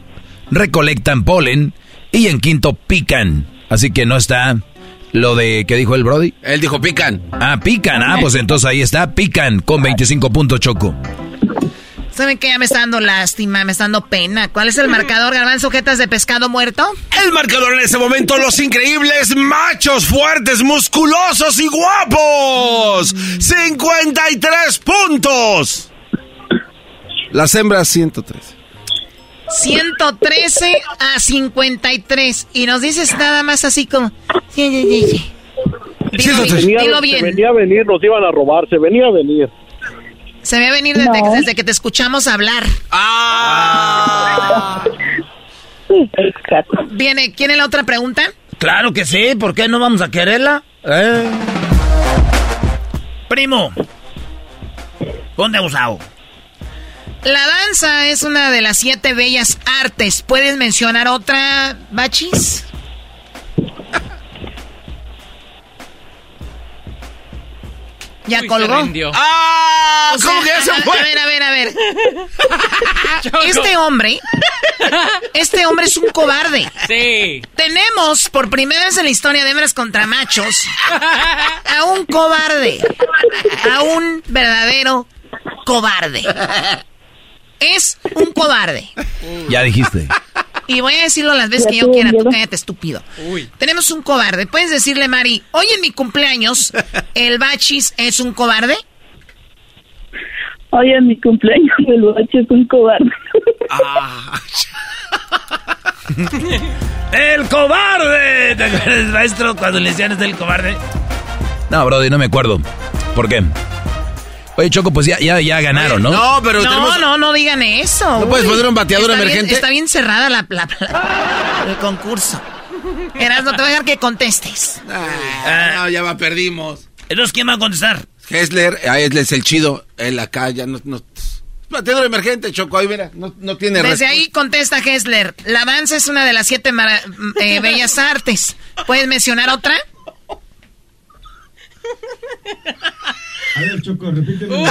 S3: recolectan polen. Y en quinto, pican. Así que no está lo de que dijo el Brody.
S5: Él dijo pican.
S3: Ah, pican. Ah, pues entonces ahí está, pican con 25 puntos, Choco.
S10: ¿Saben qué? Ya me está dando lástima, me está dando pena. ¿Cuál es el marcador, Garbanzo? ¿Sujetas de pescado muerto?
S5: El marcador en este momento, los increíbles machos fuertes, musculosos y guapos. 53 puntos. Las hembras 103.
S10: 113 a 53. Y nos dices nada más así como... Sí, sí, sí, sí. Dilo, bien,
S17: Venía-
S10: dilo
S17: Se venía a venir, nos iban a robar, se venía a venir.
S10: Se ve venir desde,
S19: No.
S10: desde que te escuchamos hablar.
S5: Ah.
S10: Viene, ¿quiere la otra pregunta?
S2: Claro que sí, ¿por qué no vamos a quererla? Eh. Primo, ponte abusado.
S10: La danza es una de las siete bellas artes. ¿Puedes mencionar otra, Bachis?
S2: ¿Ya
S21: Uy,
S2: colgó?
S21: se.
S5: ¡Ah!
S2: O sea,
S5: ¿Cómo que ya se
S2: a-
S5: fue?
S2: A ver, a ver, a ver. Este hombre, este hombre es un cobarde.
S21: Sí.
S2: Tenemos por primera vez en la historia de hembras contra machos a un cobarde, a un verdadero cobarde. Es un cobarde.
S3: Ya dijiste.
S2: Y voy a decirlo las veces que yo quiera, tú cállate estúpido. Tenemos un cobarde. Puedes decirle, Mari, hoy en mi cumpleaños, el bachis es un cobarde.
S16: Hoy en mi cumpleaños el bache es un cobarde.
S22: ¡El cobarde! ¿Te acuerdas, maestro, cuando le decían es el cobarde?
S3: No, Brody, no me acuerdo. ¿Por qué? Oye, Choco, pues ya, ya, ya ganaron, ¿no?
S5: No, pero
S2: no,
S5: tenemos...
S2: no, no digan eso.
S5: ¿No puedes
S2: Uy,
S5: poner un bateador
S2: está bien-
S5: emergente?
S2: está bien cerrada la, la- la- el concurso. Eras, no te voy a dejar que contestes.
S5: Ah, no, ya va, perdimos.
S22: Entonces, ¿quién va a contestar?
S5: Hessler, a Hessler es el chido. Él acá ya no... no bateador emergente, Choco, ahí mira, no, no tiene
S2: Desde
S5: respuesta.
S2: ahí contesta Hessler. La danza es una de las siete mara- eh, bellas artes. ¿Puedes mencionar otra?
S12: A ver, Choco, repíteme.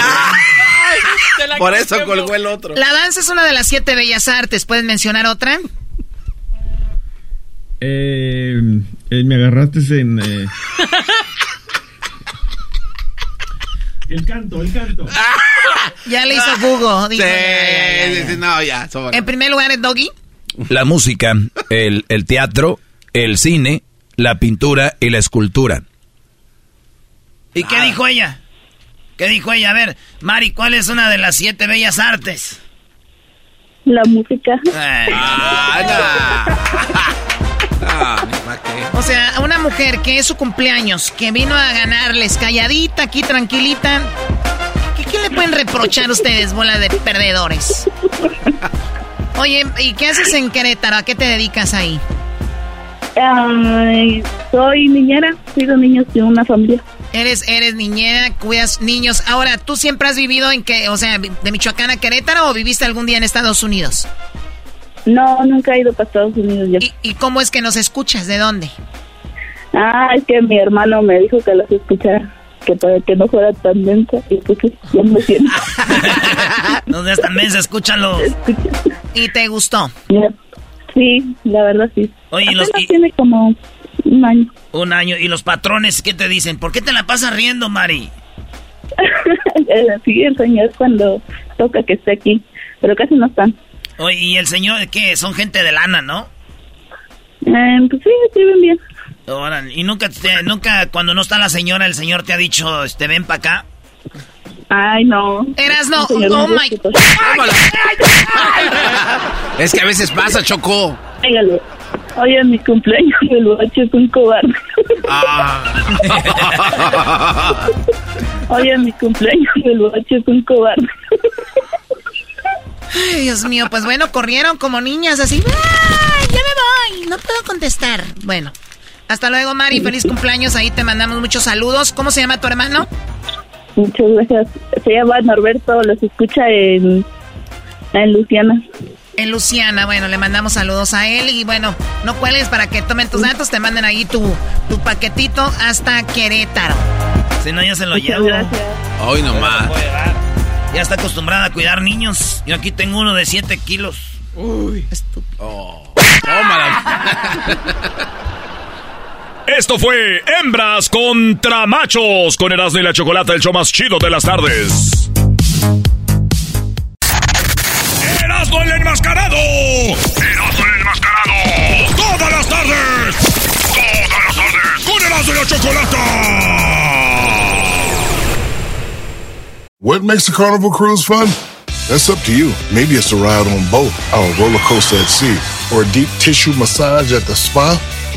S5: Por eso colgó el otro.
S2: La danza es una de las siete bellas artes. ¿Puedes mencionar otra?
S12: Eh, eh, me agarraste en... eh, El canto, el canto.
S2: Ya le hizo dijo,
S5: Sí,
S2: ya, ya, ya, ya.
S5: sí, no, ya, sobra.
S2: En primer lugar, es Doggy.
S3: La música, el, el teatro, el cine, la pintura y la escultura.
S22: ¿Y qué dijo ella? ¿Qué dijo ella? A ver, Mari, ¿cuál es una de las siete bellas artes?
S16: La música.
S5: Ah, ¿para qué?
S2: O sea, una mujer que es su cumpleaños, que vino a ganarles calladita, aquí tranquilita. ¿Qué, qué le pueden reprochar ustedes, bola de perdedores? Oye, ¿y qué haces en Querétaro? ¿A qué te dedicas ahí?
S16: Ay, soy niñera, cuido niños de una familia.
S2: Eres, eres niñera, cuidas niños. Ahora, ¿tú siempre has vivido en que, o sea, de Michoacán a Querétaro o viviste algún día en Estados Unidos?
S16: No, nunca he ido para Estados Unidos yo.
S2: ¿Y, y cómo es que nos escuchas? ¿De dónde?
S16: Ah, es que mi hermano me dijo que las escuchara, que para que no fuera tan densa, y pues ya me siento.
S22: No seas tan mensa, escúchalo.
S2: ¿Y te gustó?
S16: Sí, la verdad sí.
S22: Oye, los-
S16: tiene como un año.
S22: Un año. ¿Y los patrones qué te dicen? ¿Por qué te la pasas riendo, Mari?
S16: sí, el señor cuando toca que esté aquí, pero casi no están.
S22: Oye, ¿y el señor qué? Son gente de lana, ¿no?
S16: Eh, pues sí, sí, ven bien.
S22: Órale, Y nunca, te- nunca cuando no está la señora, el señor te ha dicho, este, ven para acá.
S16: Ay, no.
S2: Eras no, oh my.
S5: Es que a veces pasa, Choco.
S16: Hoy en mi cumpleaños el bache es un cobarde. Hoy en mi cumpleaños el bache es un cobarde.
S2: Ay, Dios mío, pues bueno, corrieron como niñas así. ¡Ay, ya me voy! No puedo contestar. Bueno, hasta luego, Mari. Feliz cumpleaños. Ahí te mandamos muchos saludos. ¿Cómo se llama tu hermano?
S16: Muchas gracias. Se llama Norberto, los escucha en, en Luciana.
S2: En Luciana. Bueno, le mandamos saludos a él. Y bueno, no cuelgues para que tomen tus datos. Te manden ahí tu, tu paquetito hasta Querétaro.
S22: Si no, ya se lo
S16: Muchas
S22: llevo.
S16: gracias.
S5: Hoy nomás.
S22: Ya está acostumbrada a cuidar niños. Yo aquí tengo uno de 7 kilos.
S2: Uy,
S5: Oh. Tómala.
S7: Esto fue Hembras contra Machos con Erasmo y la Chocolata, el show más chido de las tardes. ¡Erasmo el enmascarado! ¡Erasmo el enmascarado! ¡Todas las tardes! ¡Todas las tardes! ¡Con Erasmo y la Chocolata!
S23: What makes a carnival cruise fun? That's up to you. Maybe it's a ride on boat, a roller coaster at sea, or a deep tissue massage at the spa.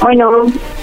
S24: Bueno,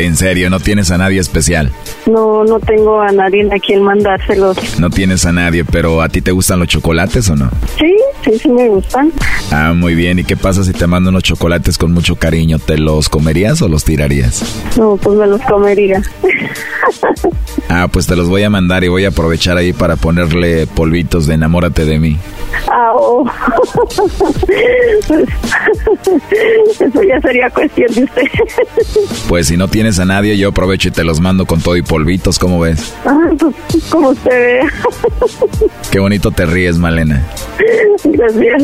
S3: En serio, no tienes a nadie especial.
S24: No, no tengo a nadie a quien mandárselos.
S3: No tienes a nadie, pero ¿a ti te gustan los chocolates o no?
S24: Sí, sí, sí me gustan.
S3: Ah, muy bien. ¿Y qué pasa si te mando unos chocolates con mucho cariño? ¿Te los comerías o los tirarías?
S24: No, pues me los comería.
S3: Ah, pues te los voy a mandar y voy a aprovechar ahí para ponerle polvitos de enamórate de mí.
S24: Ah, oh. Eso ya sería cuestión de usted.
S3: Pues si no tienes a nadie, yo aprovecho y te los mando con todo y polvitos, ¿cómo ves?
S24: Pues como usted vea.
S3: Qué bonito te ríes, Malena.
S24: Gracias.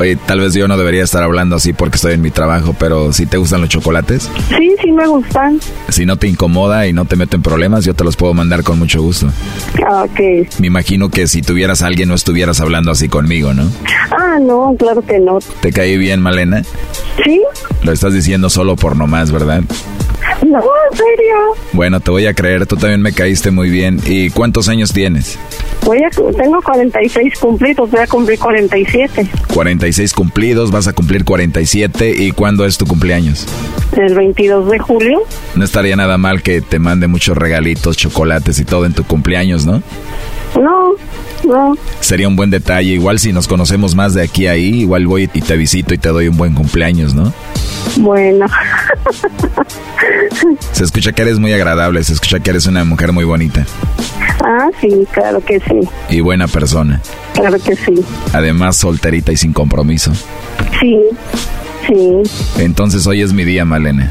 S3: Oye, tal vez yo no debería estar hablando así porque estoy en mi trabajo, pero si te gustan los chocolates,
S24: Sí, sí me gustan.
S3: si no te incomoda y no te meten problemas, yo te los puedo mandar con mucho gusto.
S24: Ah, ok.
S3: Me imagino que si tuvieras a alguien no estuvieras hablando así conmigo, ¿no?
S24: Ah, no, claro que no.
S3: ¿Te caí bien, Malena?
S24: ¿Sí?
S3: Lo estás diciendo solo por nomás, ¿verdad?
S24: No, en serio.
S3: Bueno, te voy a creer, tú también me caíste muy bien. ¿Y cuántos años tienes?
S24: Voy a, tengo 46 cumplidos, voy a cumplir 47.
S3: 46 cumplidos, vas a cumplir 47. ¿Y cuándo es tu cumpleaños?
S24: El 22 de julio.
S3: No estaría nada mal que te mande muchos regalitos, chocolates y todo en tu cumpleaños, ¿no?
S24: No, no.
S3: Sería un buen detalle. Igual si nos conocemos más de aquí a ahí, igual voy y te visito y te doy un buen cumpleaños, ¿no?
S24: Bueno.
S3: Se escucha que eres muy agradable, se escucha que eres una mujer muy bonita
S24: Ah, sí, claro que sí.
S3: y buena persona.
S24: Claro que sí.
S3: Además, solterita y sin compromiso.
S24: Sí, sí.
S3: Entonces hoy es mi día, Malena,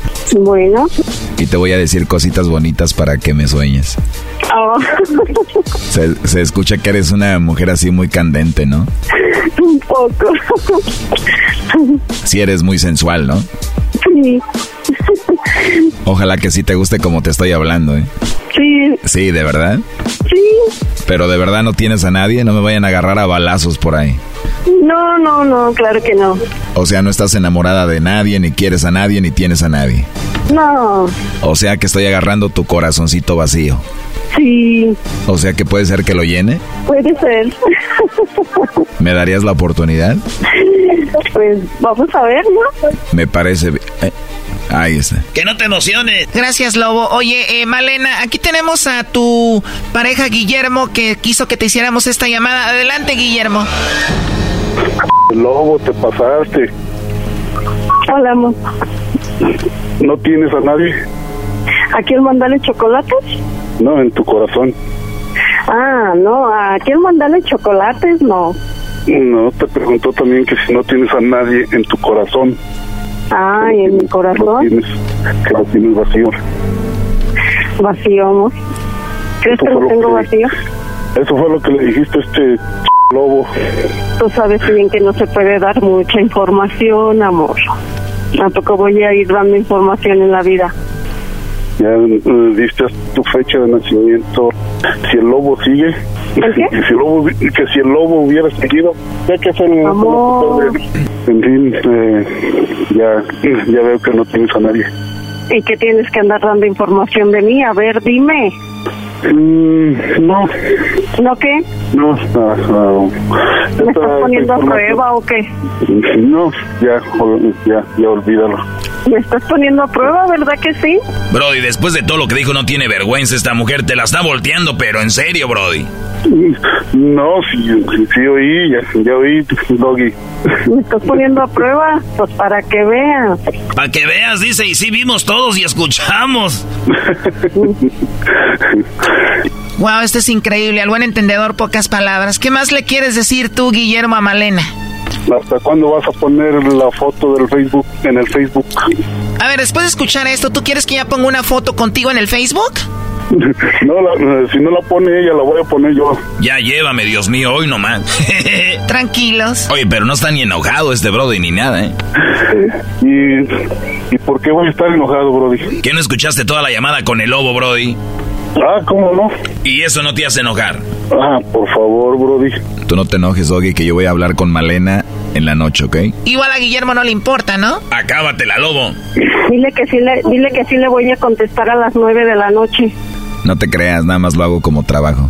S24: Bueno.
S3: Y te voy a decir cositas bonitas para que me sueñes.
S24: Ah,
S3: Se, se escucha que eres una mujer así muy candente, ¿no?
S24: un poco.
S3: Sí eres muy sensual, ¿no?
S24: Sí.
S3: Ojalá que sí te guste como te estoy hablando, ¿eh?
S24: Sí,
S3: Sí, ¿de verdad?
S24: sí.
S3: Pero de verdad no tienes a nadie, no me vayan a agarrar a balazos por ahí.
S24: No, no, no, claro que no.
S3: O sea, no estás enamorada de nadie, ni quieres a nadie, ni tienes a nadie.
S24: No,
S3: O sea que estoy agarrando tu corazoncito vacío.
S24: sí,
S3: O sea que puede ser que lo llene.
S24: puede ser.
S3: ¿Me darías la oportunidad?
S24: Pues vamos a ver, ¿no?
S3: Me parece... eh, ahí está.
S25: Que no te emociones.
S2: Gracias, Lobo. Oye, eh, Malena, aquí tenemos a tu pareja Guillermo que quiso que te hiciéramos esta llamada. Adelante, Guillermo.
S20: Lobo, te pasaste.
S24: Hola, amor.
S20: ¿No tienes a nadie?
S24: ¿A quién mandarle chocolates?
S20: No, en tu corazón.
S24: Ah, no, ¿a quién mandarle chocolates? No.
S20: No, te preguntó también que si no tienes a nadie en tu corazón.
S24: Ay, en mi
S20: Que lo
S24: corazón,
S20: tienes, que lo tienes vacío.
S24: vacío, amor. ¿Crees que lo
S20: lo
S24: tengo
S20: que-
S24: vacío?
S20: Eso fue lo que le dijiste a este lobo.
S24: Tú sabes bien que no se puede dar mucha información, amor. Tampoco voy a ir dando información en la vida.
S20: Ya eh, diste tu fecha de nacimiento. Si el lobo sigue,
S24: ¿El qué?
S20: que si el lobo, que si el lobo hubiera seguido, ya que fue el
S24: Amor.
S20: En fin, eh, ya, ya veo que no tienes a nadie.
S24: ¿Y que tienes que andar dando información de mí? A ver, dime.
S20: Mm, no,
S24: ¿No qué?
S20: no, no, no.
S24: ¿Me estás poniendo a prueba o qué?
S20: No, ya, ya, ya olvídalo.
S24: ¿Me estás poniendo a prueba, verdad que sí?
S3: Brody, después de todo lo que dijo, no tiene vergüenza esta mujer. Te la está volteando, pero en serio, Brody.
S20: No, sí, sí, sí oí, ya, ya oí, Doggy.
S24: ¿Me estás poniendo a prueba? Pues para que veas.
S26: Para que veas, dice, y sí vimos todos y escuchamos.
S2: Wow, esto es increíble. Al buen entendedor, pocas palabras. ¿Qué más le quieres decir tú, Guillermo, a Malena?
S20: ¿Hasta cuándo vas a poner la foto del Facebook en el Facebook?
S2: A ver, después de escuchar esto, ¿tú quieres que ya ponga una foto contigo en el Facebook?
S20: No, la- eh, si no la pone ella, la voy a poner yo.
S3: Ya llévame, Dios mío, hoy nomás.
S2: Tranquilos.
S3: Oye, pero no está ni enojado este Brody ni nada, ¿eh?
S20: ¿Y, ¿Y por qué voy a estar enojado, Brody?
S3: ¿Que no escuchaste toda la llamada con el lobo, Brody?
S20: Ah, ¿cómo no?
S3: Y eso no te hace enojar.
S20: Ah, por favor, Brody.
S3: Tú no te enojes, Doggy, que yo voy a hablar con Malena en la noche, ¿ok?
S2: Igual a Guillermo no le importa, ¿no?
S3: Acábatela, lobo.
S24: Dile que sí le, dile que sí le voy a contestar a las nueve de la noche.
S3: No te creas, nada más lo hago como trabajo.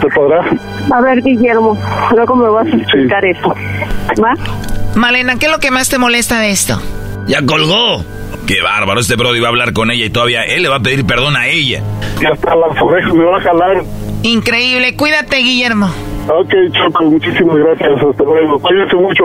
S20: ¿te podrá?
S24: A ver, Guillermo, luego me vas a explicar eso. ¿Va?
S2: Malena, ¿qué es lo que más te molesta de esto?
S3: Ya colgó. Qué bárbaro, este Brody va a hablar con ella y todavía él le va a pedir perdón a ella.
S20: Ya está, las orejas me va a jalar.
S2: Increíble, cuídate, Guillermo.
S20: Ok, Choco, muchísimas gracias. Hasta luego. Cuídense mucho.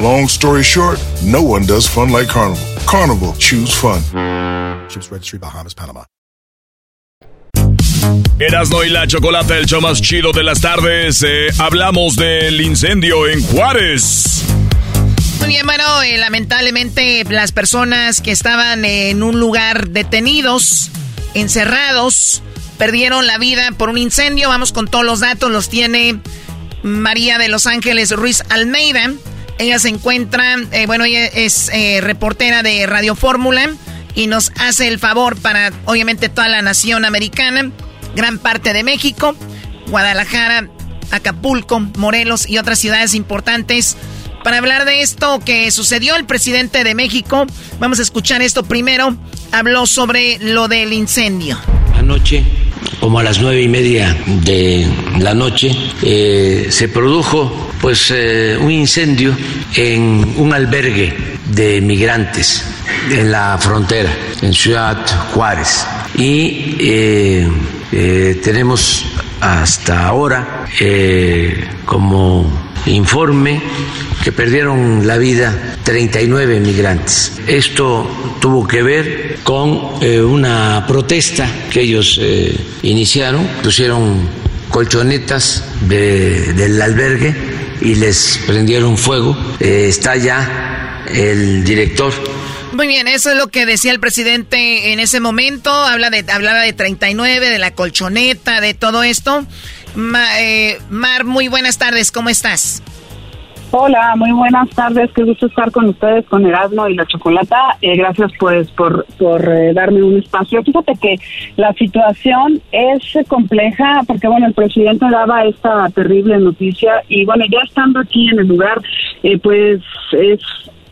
S23: Long story short, no one does fun like Carnival. Carnival, choose fun.
S4: Ships Registry, Bahamas, Panama.
S7: Erasno y la chocolata, el show más chido de las tardes. Eh, hablamos del incendio en Juárez.
S2: Muy bien, bueno, eh, lamentablemente las personas que estaban en un lugar detenidos, encerrados, perdieron la vida por un incendio. Vamos con todos los datos, los tiene María de Los Ángeles Ruiz Almeida. Ella se encuentra, eh, bueno, ella es eh, reportera de Radio Fórmula y nos hace el favor para, obviamente, toda la nación americana, gran parte de México, Guadalajara, Acapulco, Morelos y otras ciudades importantes. Para hablar de esto que sucedió, el presidente de México, vamos a escuchar esto primero, habló sobre lo del incendio.
S27: Anoche, como a las nueve y media de la noche, eh, se produjo pues eh, un incendio en un albergue de migrantes en la frontera, en Ciudad Juárez. Y eh, tenemos hasta ahora como informe que perdieron la vida 39 migrantes. Esto tuvo que ver con una protesta que ellos iniciaron, pusieron colchonetas del albergue y les prendieron fuego. Eh, está ya el director.
S2: Muy bien, eso es lo que decía el presidente en ese momento. Habla de, hablaba de 39, de la colchoneta, de todo esto. Eh, Mar, muy buenas tardes, ¿cómo estás?
S28: Hola, muy buenas tardes. Qué gusto estar con ustedes, con Erasmo y la Chocolata. Eh, gracias, pues, por, por eh, darme un espacio. Fíjate que la situación es compleja porque, bueno, el presidente daba esta terrible noticia y, bueno, ya estando aquí en el lugar, eh, pues, es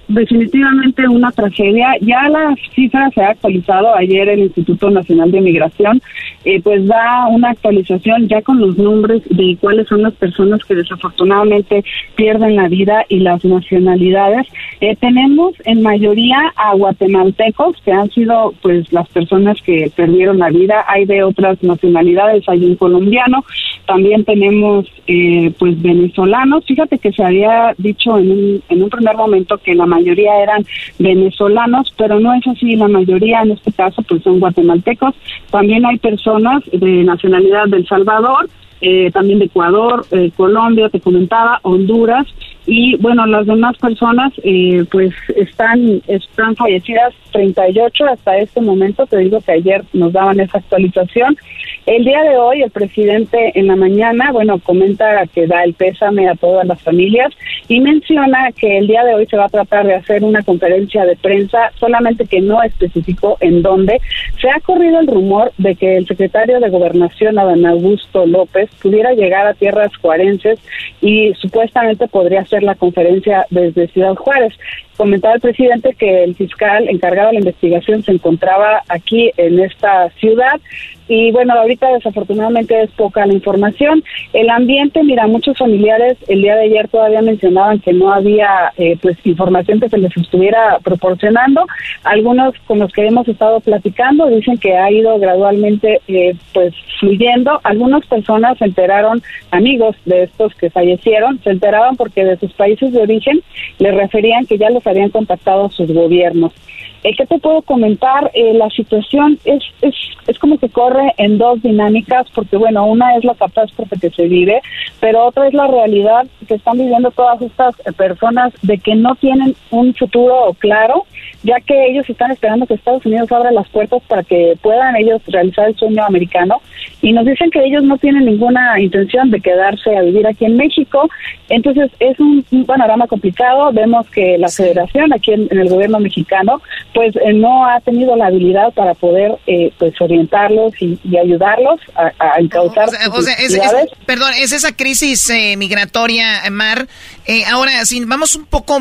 S28: definitivamente una tragedia. Ya la cifra se ha actualizado ayer el Instituto Nacional de Migración, eh, pues da una actualización ya con los nombres de cuáles son las personas que desafortunadamente pierden la vida y las nacionalidades. Eh, tenemos en mayoría a guatemaltecos que han sido pues las personas que perdieron la vida. Hay de otras nacionalidades, hay un colombiano, también tenemos eh, pues venezolanos. Fíjate que se había dicho en un, en un primer momento que la eran venezolanos, pero no es así, la mayoría en este caso pues son guatemaltecos. También hay personas de nacionalidad del Salvador, eh, también de Ecuador, eh, Colombia, te comentaba, Honduras, y bueno, las demás personas eh, pues están, están fallecidas 38 hasta este momento, te digo que ayer nos daban esa actualización. El día de hoy el presidente en la mañana, bueno, comenta que da el pésame a todas las familias y menciona que el día de hoy se va a tratar de hacer una conferencia de prensa, solamente que no especificó en dónde. Se ha corrido el rumor de que el secretario de Gobernación, Adán Augusto López, pudiera llegar a tierras juarenses y supuestamente podría la conferencia desde Ciudad Juárez. Comentaba el presidente que el fiscal encargado de la investigación se encontraba aquí en esta ciudad y bueno, ahorita desafortunadamente es poca la información. El ambiente, mira, muchos familiares el día de ayer todavía mencionaban que no había eh, pues información que se les estuviera proporcionando. Algunos con los que hemos estado platicando dicen que ha ido gradualmente eh, pues fluyendo. Algunas personas se enteraron, amigos de estos que fallecieron, se enteraban porque de sus países de origen les referían que ya los habían contactado sus gobiernos. Eh, ¿Qué te puedo comentar? Eh, la situación es, es, es como que corre en dos dinámicas, porque bueno, una es la catástrofe que se vive, pero otra es la realidad que están viviendo todas estas personas de que no tienen un futuro claro, ya que ellos están esperando que Estados Unidos abra las puertas para que puedan ellos realizar el sueño americano y nos dicen que ellos no tienen ninguna intención de quedarse a vivir aquí en México. Entonces es un, panorama complicado. Vemos que la federación aquí en el gobierno mexicano pues eh, no ha tenido la habilidad para poder eh, pues orientarlos y, ayudarlos a, a encauzar
S2: o sea, perdón es esa crisis eh, migratoria Mar. Ahora si vamos un poco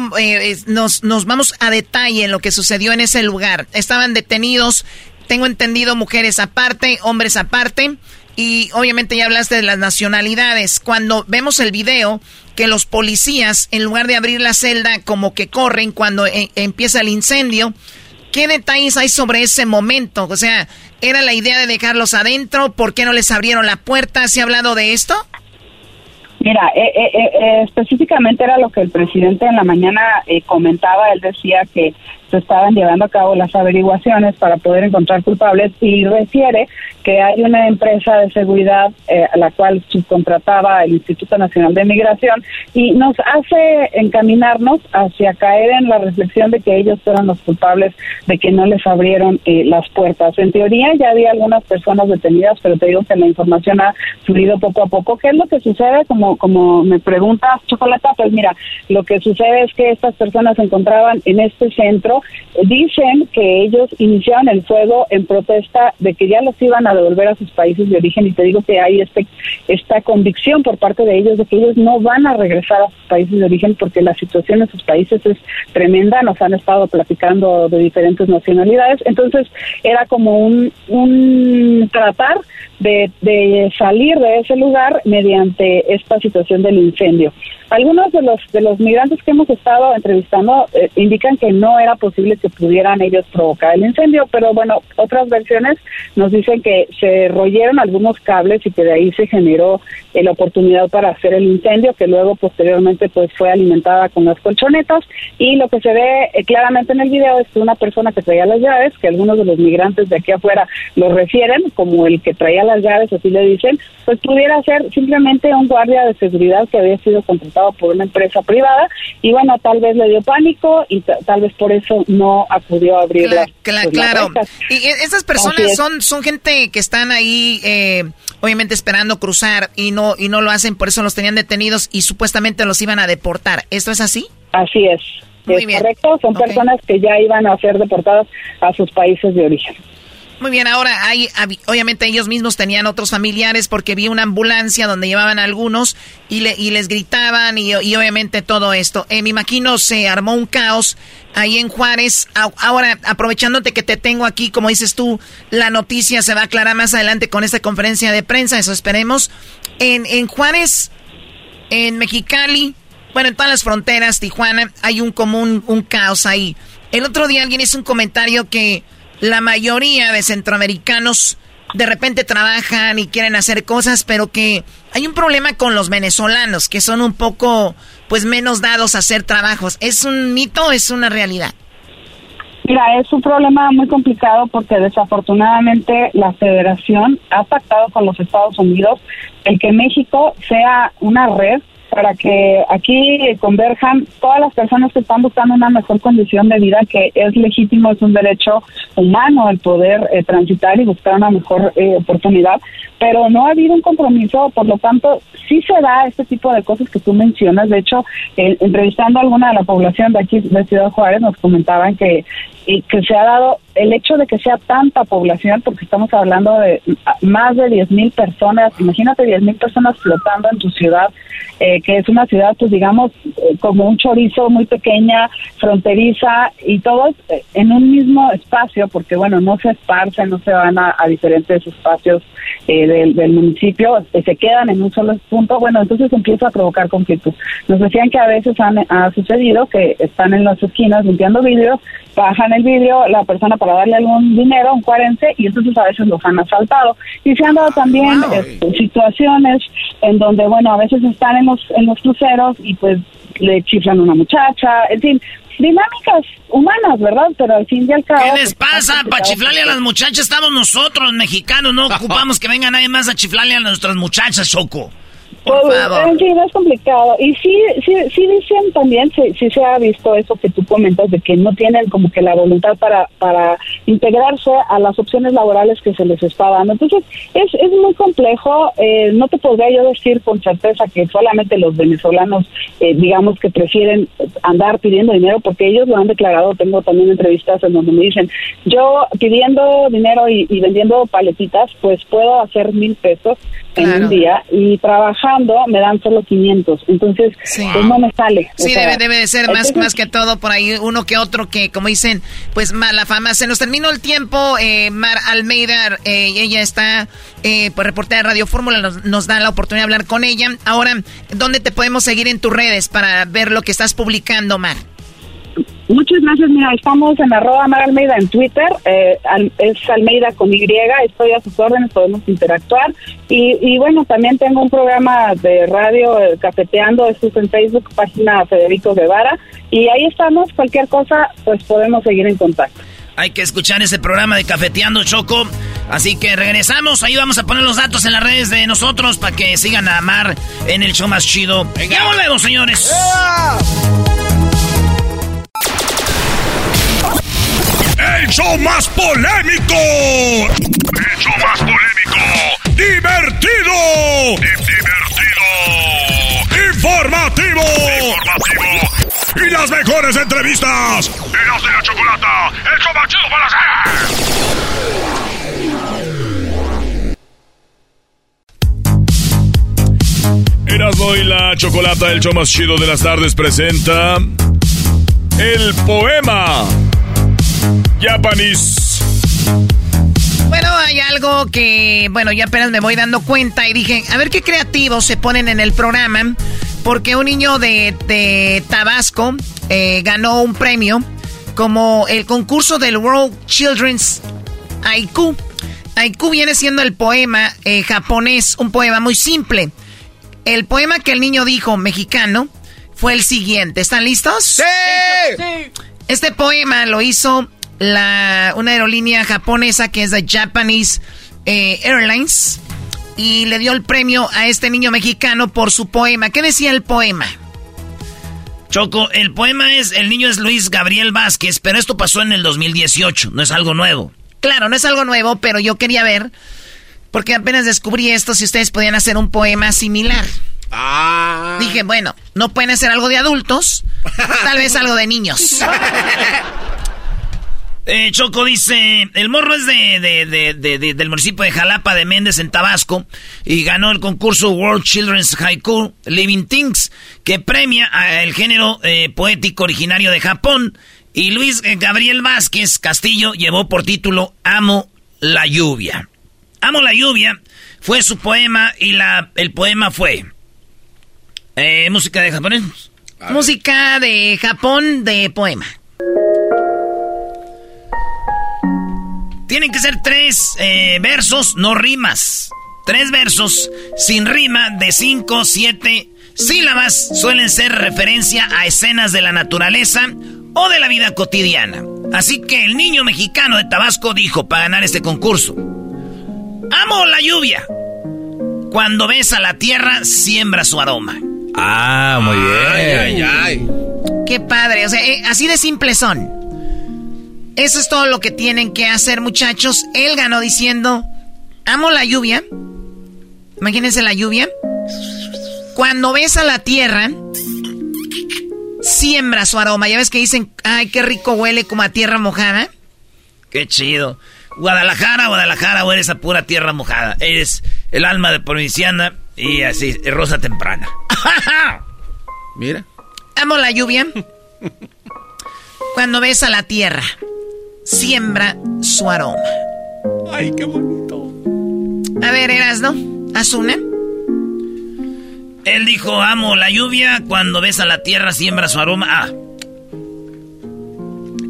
S2: nos nos vamos a detalle en lo que sucedió en ese lugar. Estaban detenidos tengo entendido mujeres aparte hombres aparte y obviamente ya hablaste de las nacionalidades cuando vemos el video que los policías, en lugar de abrir la celda, como que corren cuando empieza el incendio, ¿Qué detalles hay sobre ese momento? O sea, ¿era la idea de dejarlos adentro? ¿Por qué no les abrieron la puerta? ¿Se ha hablado de esto?
S28: Mira, eh, eh, eh, específicamente era lo que el presidente en la mañana comentaba. Él decía que se estaban llevando a cabo las averiguaciones para poder encontrar culpables y refiere que hay una empresa de seguridad eh, a la cual subcontrataba el Instituto Nacional de Migración y nos hace encaminarnos hacia caer en la reflexión de que ellos fueron los culpables de que no les abrieron eh, las puertas. En teoría ya había algunas personas detenidas, pero te digo que la información ha fluido poco a poco. ¿Qué es lo que sucede? Como, como me preguntas, Chocolata, pues mira, lo que sucede es que estas personas se encontraban en este centro, dicen que ellos iniciaron el fuego en protesta de que ya los iban a devolver a sus países de origen y te digo que hay este, esta convicción por parte de ellos de que ellos no van a regresar a sus países de origen porque la situación en sus países es tremenda, nos han estado platicando de diferentes nacionalidades, entonces era como un, un tratar de, de salir de ese lugar mediante esta situación del incendio. Algunos de los de los migrantes que hemos estado entrevistando eh, indican que no era posible que pudieran ellos provocar el incendio, pero bueno, otras versiones nos dicen que se royeron algunos cables y que de ahí se generó eh, la oportunidad para hacer el incendio, que luego posteriormente pues fue alimentada con las colchonetas. Y lo que se ve eh, claramente en el video es que una persona que traía las llaves, que algunos de los migrantes de aquí afuera lo refieren como el que traía las llaves, así le dicen, pues pudiera ser simplemente un guardia de seguridad que había sido contratado por una empresa privada y bueno, tal vez le dio pánico y tal vez por eso no acudió a abrir las,
S2: pues, claro. y e, esas personas son son gente que están ahí eh, obviamente esperando cruzar y no y no lo hacen, por eso los tenían detenidos y supuestamente los iban a deportar. ¿Esto es así?
S28: Así es. Muy es correcto, son personas que ya iban a ser deportadas a sus países de origen.
S2: Muy bien, ahora hay, obviamente ellos mismos tenían otros familiares porque vi una ambulancia donde llevaban algunos y, le, y les gritaban y, obviamente todo esto. Eh, me imagino se armó un caos ahí en Juárez. Ahora, aprovechándote que te tengo aquí, como dices tú, la noticia se va a aclarar más adelante con esta conferencia de prensa, eso esperemos. En, en Juárez, en Mexicali, bueno, en todas las fronteras, Tijuana, hay un común, un caos ahí. El otro día alguien hizo un comentario que la mayoría de centroamericanos de repente trabajan y quieren hacer cosas, pero que hay un problema con los venezolanos, que son un poco, pues, menos dados a hacer trabajos. ¿Es un mito o es una realidad?
S28: Mira, es un problema muy complicado porque desafortunadamente la federación ha pactado con los Estados Unidos el que México sea una red para que aquí converjan todas las personas que están buscando una mejor condición de vida, que es legítimo, es un derecho humano el poder eh, transitar y buscar una mejor eh, oportunidad, pero no ha habido un compromiso, por lo tanto, sí se da este tipo de cosas que tú mencionas. De hecho, entrevistando a alguna de la población de aquí de Ciudad Juárez, nos comentaban que, que se ha dado el hecho de que sea tanta población, porque estamos hablando de más de 10 mil personas, imagínate 10 mil personas flotando en tu ciudad, eh, que es una ciudad, pues digamos, eh, como un chorizo muy pequeña, fronteriza, y todos eh, en un mismo espacio, porque bueno, no se esparcen, no se van a, diferentes espacios del, municipio, se quedan en un solo punto, bueno, entonces empieza a provocar conflictos. Nos decían que a veces han, ha sucedido que están en las esquinas limpiando vidrios, bajan el vidrio, la persona para darle algún dinero, un cuarente, y entonces a veces los han asaltado. Y se han dado también este, situaciones en donde, bueno, a veces están en los, en los cruceros y pues le chiflan a una muchacha, en fin, dinámicas humanas, ¿verdad? Pero al fin y al cabo...
S29: ¿Qué les pues, pasa? Para chiflarle a las muchachas estamos nosotros, mexicanos, no ocupamos que venga nadie más a chiflarle a nuestras muchachas, Choco.
S28: En fin, es complicado. Y sí, sí, sí dicen también, sí, sí, se ha visto eso que tú comentas, de que no tienen como que la voluntad para, para integrarse a las opciones laborales que se les está dando. Entonces, es, es muy complejo. Eh, no te podría yo decir con certeza que solamente los venezolanos, eh, digamos, que prefieren andar pidiendo dinero, porque ellos lo han declarado. Tengo también entrevistas en donde me dicen, yo pidiendo dinero y, vendiendo paletitas, pues puedo hacer mil pesos en un día y trabajando me dan solo 500. Entonces, pues no me sale.
S2: Sí, debe, debe de ser más, más que todo por ahí uno que otro que, como dicen, pues mala fama. Se nos terminó el tiempo. Eh, Mar Almeida, eh, ella está, eh, pues reportera de Radio Fórmula, nos, nos, da la oportunidad de hablar con ella. Ahora, ¿dónde te podemos seguir en tus redes para ver lo que estás publicando, Mar?
S28: Muchas gracias. Mira, estamos en arroba Mar Almeida en Twitter. eh, es Almeida con Y. Estoy a sus órdenes, podemos interactuar. Y, y bueno, también tengo un programa de radio, eh, Cafeteando. Esto es en Facebook, página Federico Guevara. Y ahí estamos. Cualquier cosa, pues podemos seguir en contacto.
S2: Hay que escuchar ese programa de Cafeteando Choco. Así que regresamos. Ahí vamos a poner los datos en las redes de nosotros para que sigan a Mar en el show más chido. Ya volvemos, señores.
S7: El show más polémico. El show más polémico. Divertido. Divertido. Informativo. Informativo. Y las mejores entrevistas. Eras de la chocolata. El show más chido para hacer. Erasmo y la chocolata, el show más chido de las tardes, presenta el poema Japanese.
S10: Bueno, hay algo que, bueno, yo apenas me voy dando cuenta y dije, a ver qué creativos se ponen en el programa, porque un niño de, de Tabasco eh, ganó un premio como el concurso del World Children's Haiku. Haiku viene siendo el poema eh, japonés, un poema muy simple. El poema que el niño dijo mexicano fue el siguiente. ¿Están listos? ¡Sí! Este poema lo hizo la, una aerolínea japonesa que es la Japanese eh, Airlines y le dio el premio a este niño mexicano por su poema. ¿Qué decía el poema?
S2: Choco, el poema es, el niño es Luis Gabriel Vázquez, pero esto pasó en el 2018, no es algo nuevo.
S10: Claro, no es algo nuevo, pero yo quería ver, porque apenas descubrí esto, si ustedes podían hacer un poema similar.
S5: Ah.
S10: Dije, bueno, no pueden hacer algo de adultos, tal vez algo de niños.
S2: Eh, Choco dice, el morro es de, de- de- de- de- del municipio de Jalapa de Méndez en Tabasco y ganó el concurso World Children's Haiku Living Things que premia a el género eh, poético originario de Japón y Luis eh, Gabriel Vázquez Castillo llevó por título Amo la lluvia. Amo la lluvia fue su poema y la, el poema fue eh, música de japonés.
S10: Música de Japón de poema.
S2: Tienen que ser tres eh, versos, no rimas. Tres versos sin rima de cinco, siete sílabas suelen ser referencia a escenas de la naturaleza o de la vida cotidiana. Así que el niño mexicano de Tabasco dijo para ganar este concurso. Amo la lluvia. Cuando besa la tierra, siembra su aroma.
S3: Ah, muy bien.
S10: Qué padre, o sea, eh, así de simple son. Eso es todo lo que tienen que hacer, muchachos. Él ganó diciendo, amo la lluvia. Imagínense la lluvia. Cuando besa la tierra, siembra su aroma. Ya ves que dicen, ay, qué rico huele como a tierra mojada.
S2: Qué chido. Guadalajara, Guadalajara, o eres a pura tierra mojada. Eres el alma de provinciana y así, rosa temprana.
S5: Mira.
S10: Amo la lluvia. Cuando besa la tierra, siembra su aroma.
S7: Ay, qué bonito.
S10: A ver, Erasno, haz una.
S2: Él dijo, amo la lluvia, cuando besa la tierra siembra su aroma. Ah.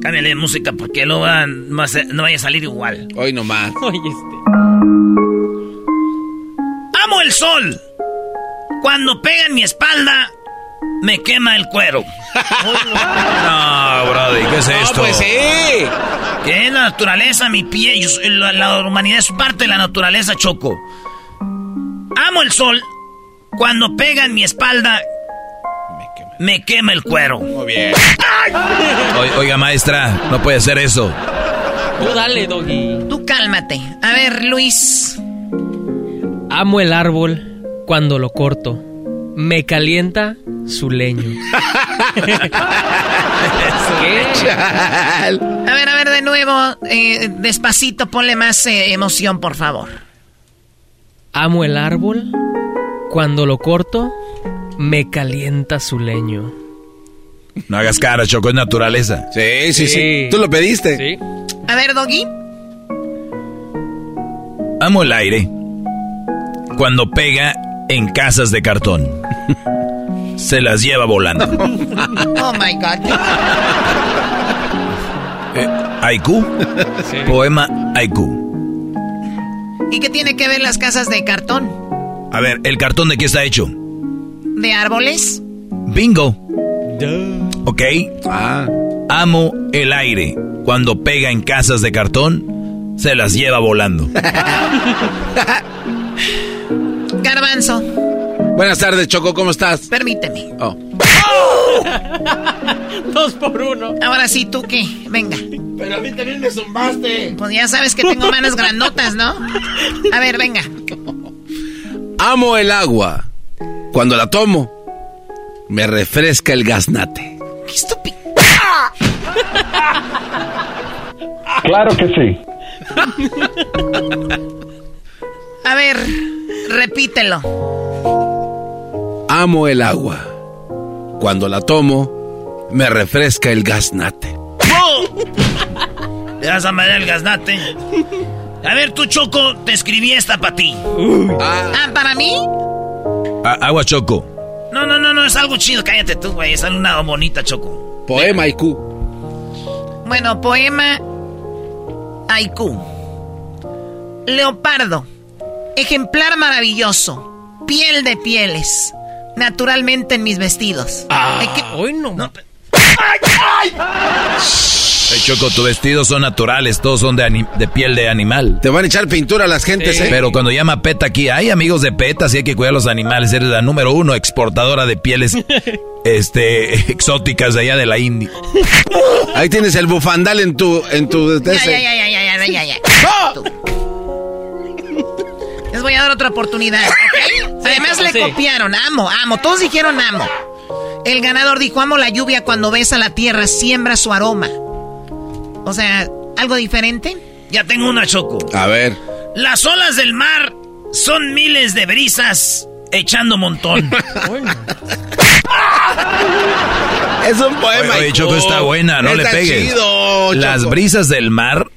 S2: Cámbiale de música porque luego va- no va a no vaya a salir igual.
S5: Hoy nomás.
S2: Amo el sol. Cuando pega en mi espalda, me quema el cuero.
S3: No, Brody, ¿qué es esto?
S5: pues sí.
S2: Que es la naturaleza, mi pie. yo la, la humanidad es parte de la naturaleza, Choco. Amo el sol. Cuando pega en mi espalda, me quema el cuero.
S5: Muy bien.
S3: O- Oiga, maestra, no puede hacer eso.
S21: Tú dale, Doggy.
S10: Tú cálmate. A ver, Luis.
S21: Amo el árbol cuando lo corto. Me calienta su leño. ¿Qué?
S10: A ver, a ver, de nuevo, eh, despacito, ponle más eh, emoción, por favor.
S21: Amo el árbol cuando lo corto. Me calienta su leño.
S3: No hagas cara, Choco, es naturaleza.
S5: Sí, sí, sí. Tú lo pediste.
S21: Sí.
S10: A ver, Doggy.
S3: Amo el aire cuando pega en casas de cartón. se las lleva volando.
S2: Oh my God.
S3: Eh, ¿Haiku? Poema haiku.
S2: ¿Y qué tiene que ver las casas de cartón?
S3: A ver, ¿el cartón de qué está hecho?
S2: ¿De árboles?
S3: Bingo. Ok. Ah. Amo el aire. Cuando pega en casas de cartón, se las lleva volando.
S2: Garbanzo.
S5: Buenas tardes, Choco, ¿cómo estás?
S2: Permíteme.
S5: Oh.
S21: Dos por uno.
S2: Ahora sí, ¿tú qué? Venga.
S5: Pero a mí también me zumbaste.
S2: Pues ya sabes que tengo manos grandotas, ¿no? A ver, venga.
S5: Amo el agua. Cuando la tomo, me refresca el gaznate.
S2: ¡Qué estúpido!
S12: Claro que sí.
S2: A ver, repítelo.
S5: Amo el agua. Cuando la tomo, me refresca el gaznate.
S30: ¿Le vas a mandar el gaznate? A ver, tú, Choco, te escribí esta para ti.
S2: Ah, ¿para mí?
S3: agua Choco.
S30: No, no, no, no, es algo chido. Cállate tú, güey. Es una bonita, Choco.
S5: Poema haiku.
S2: Bueno, poema haiku. Leopardo. Ejemplar maravilloso. Piel de pieles. Naturalmente en mis vestidos.
S21: Ah, hoy no.
S3: Hey, Choco, tus vestidos son naturales, todos son de, de, piel de animal.
S5: Te van a echar pintura a las gentes,
S3: sí.
S5: ¿eh?
S3: Pero cuando llama PETA aquí, hay amigos de PETA, sí hay que cuidar a los animales. Eres la número uno exportadora de pieles este, exóticas de allá de la India.
S5: Ahí tienes el bufandal en tu... En tu
S2: ya, ya, ya, ya, ya, ya, ya, ya. Les voy a dar otra oportunidad, ¿ok? Además le copiaron, amo, amo. Todos dijeron amo. El ganador dijo, amo la lluvia cuando besa la tierra, siembra su aroma. O sea, ¿algo diferente?
S30: Ya tengo una, Choco.
S5: A ver.
S30: Las olas del mar son miles de brisas echando montón.
S5: es un poema.
S3: Oye, oye Choco está buena, no
S5: está
S3: le pegues.
S5: Chido,
S3: Las brisas del mar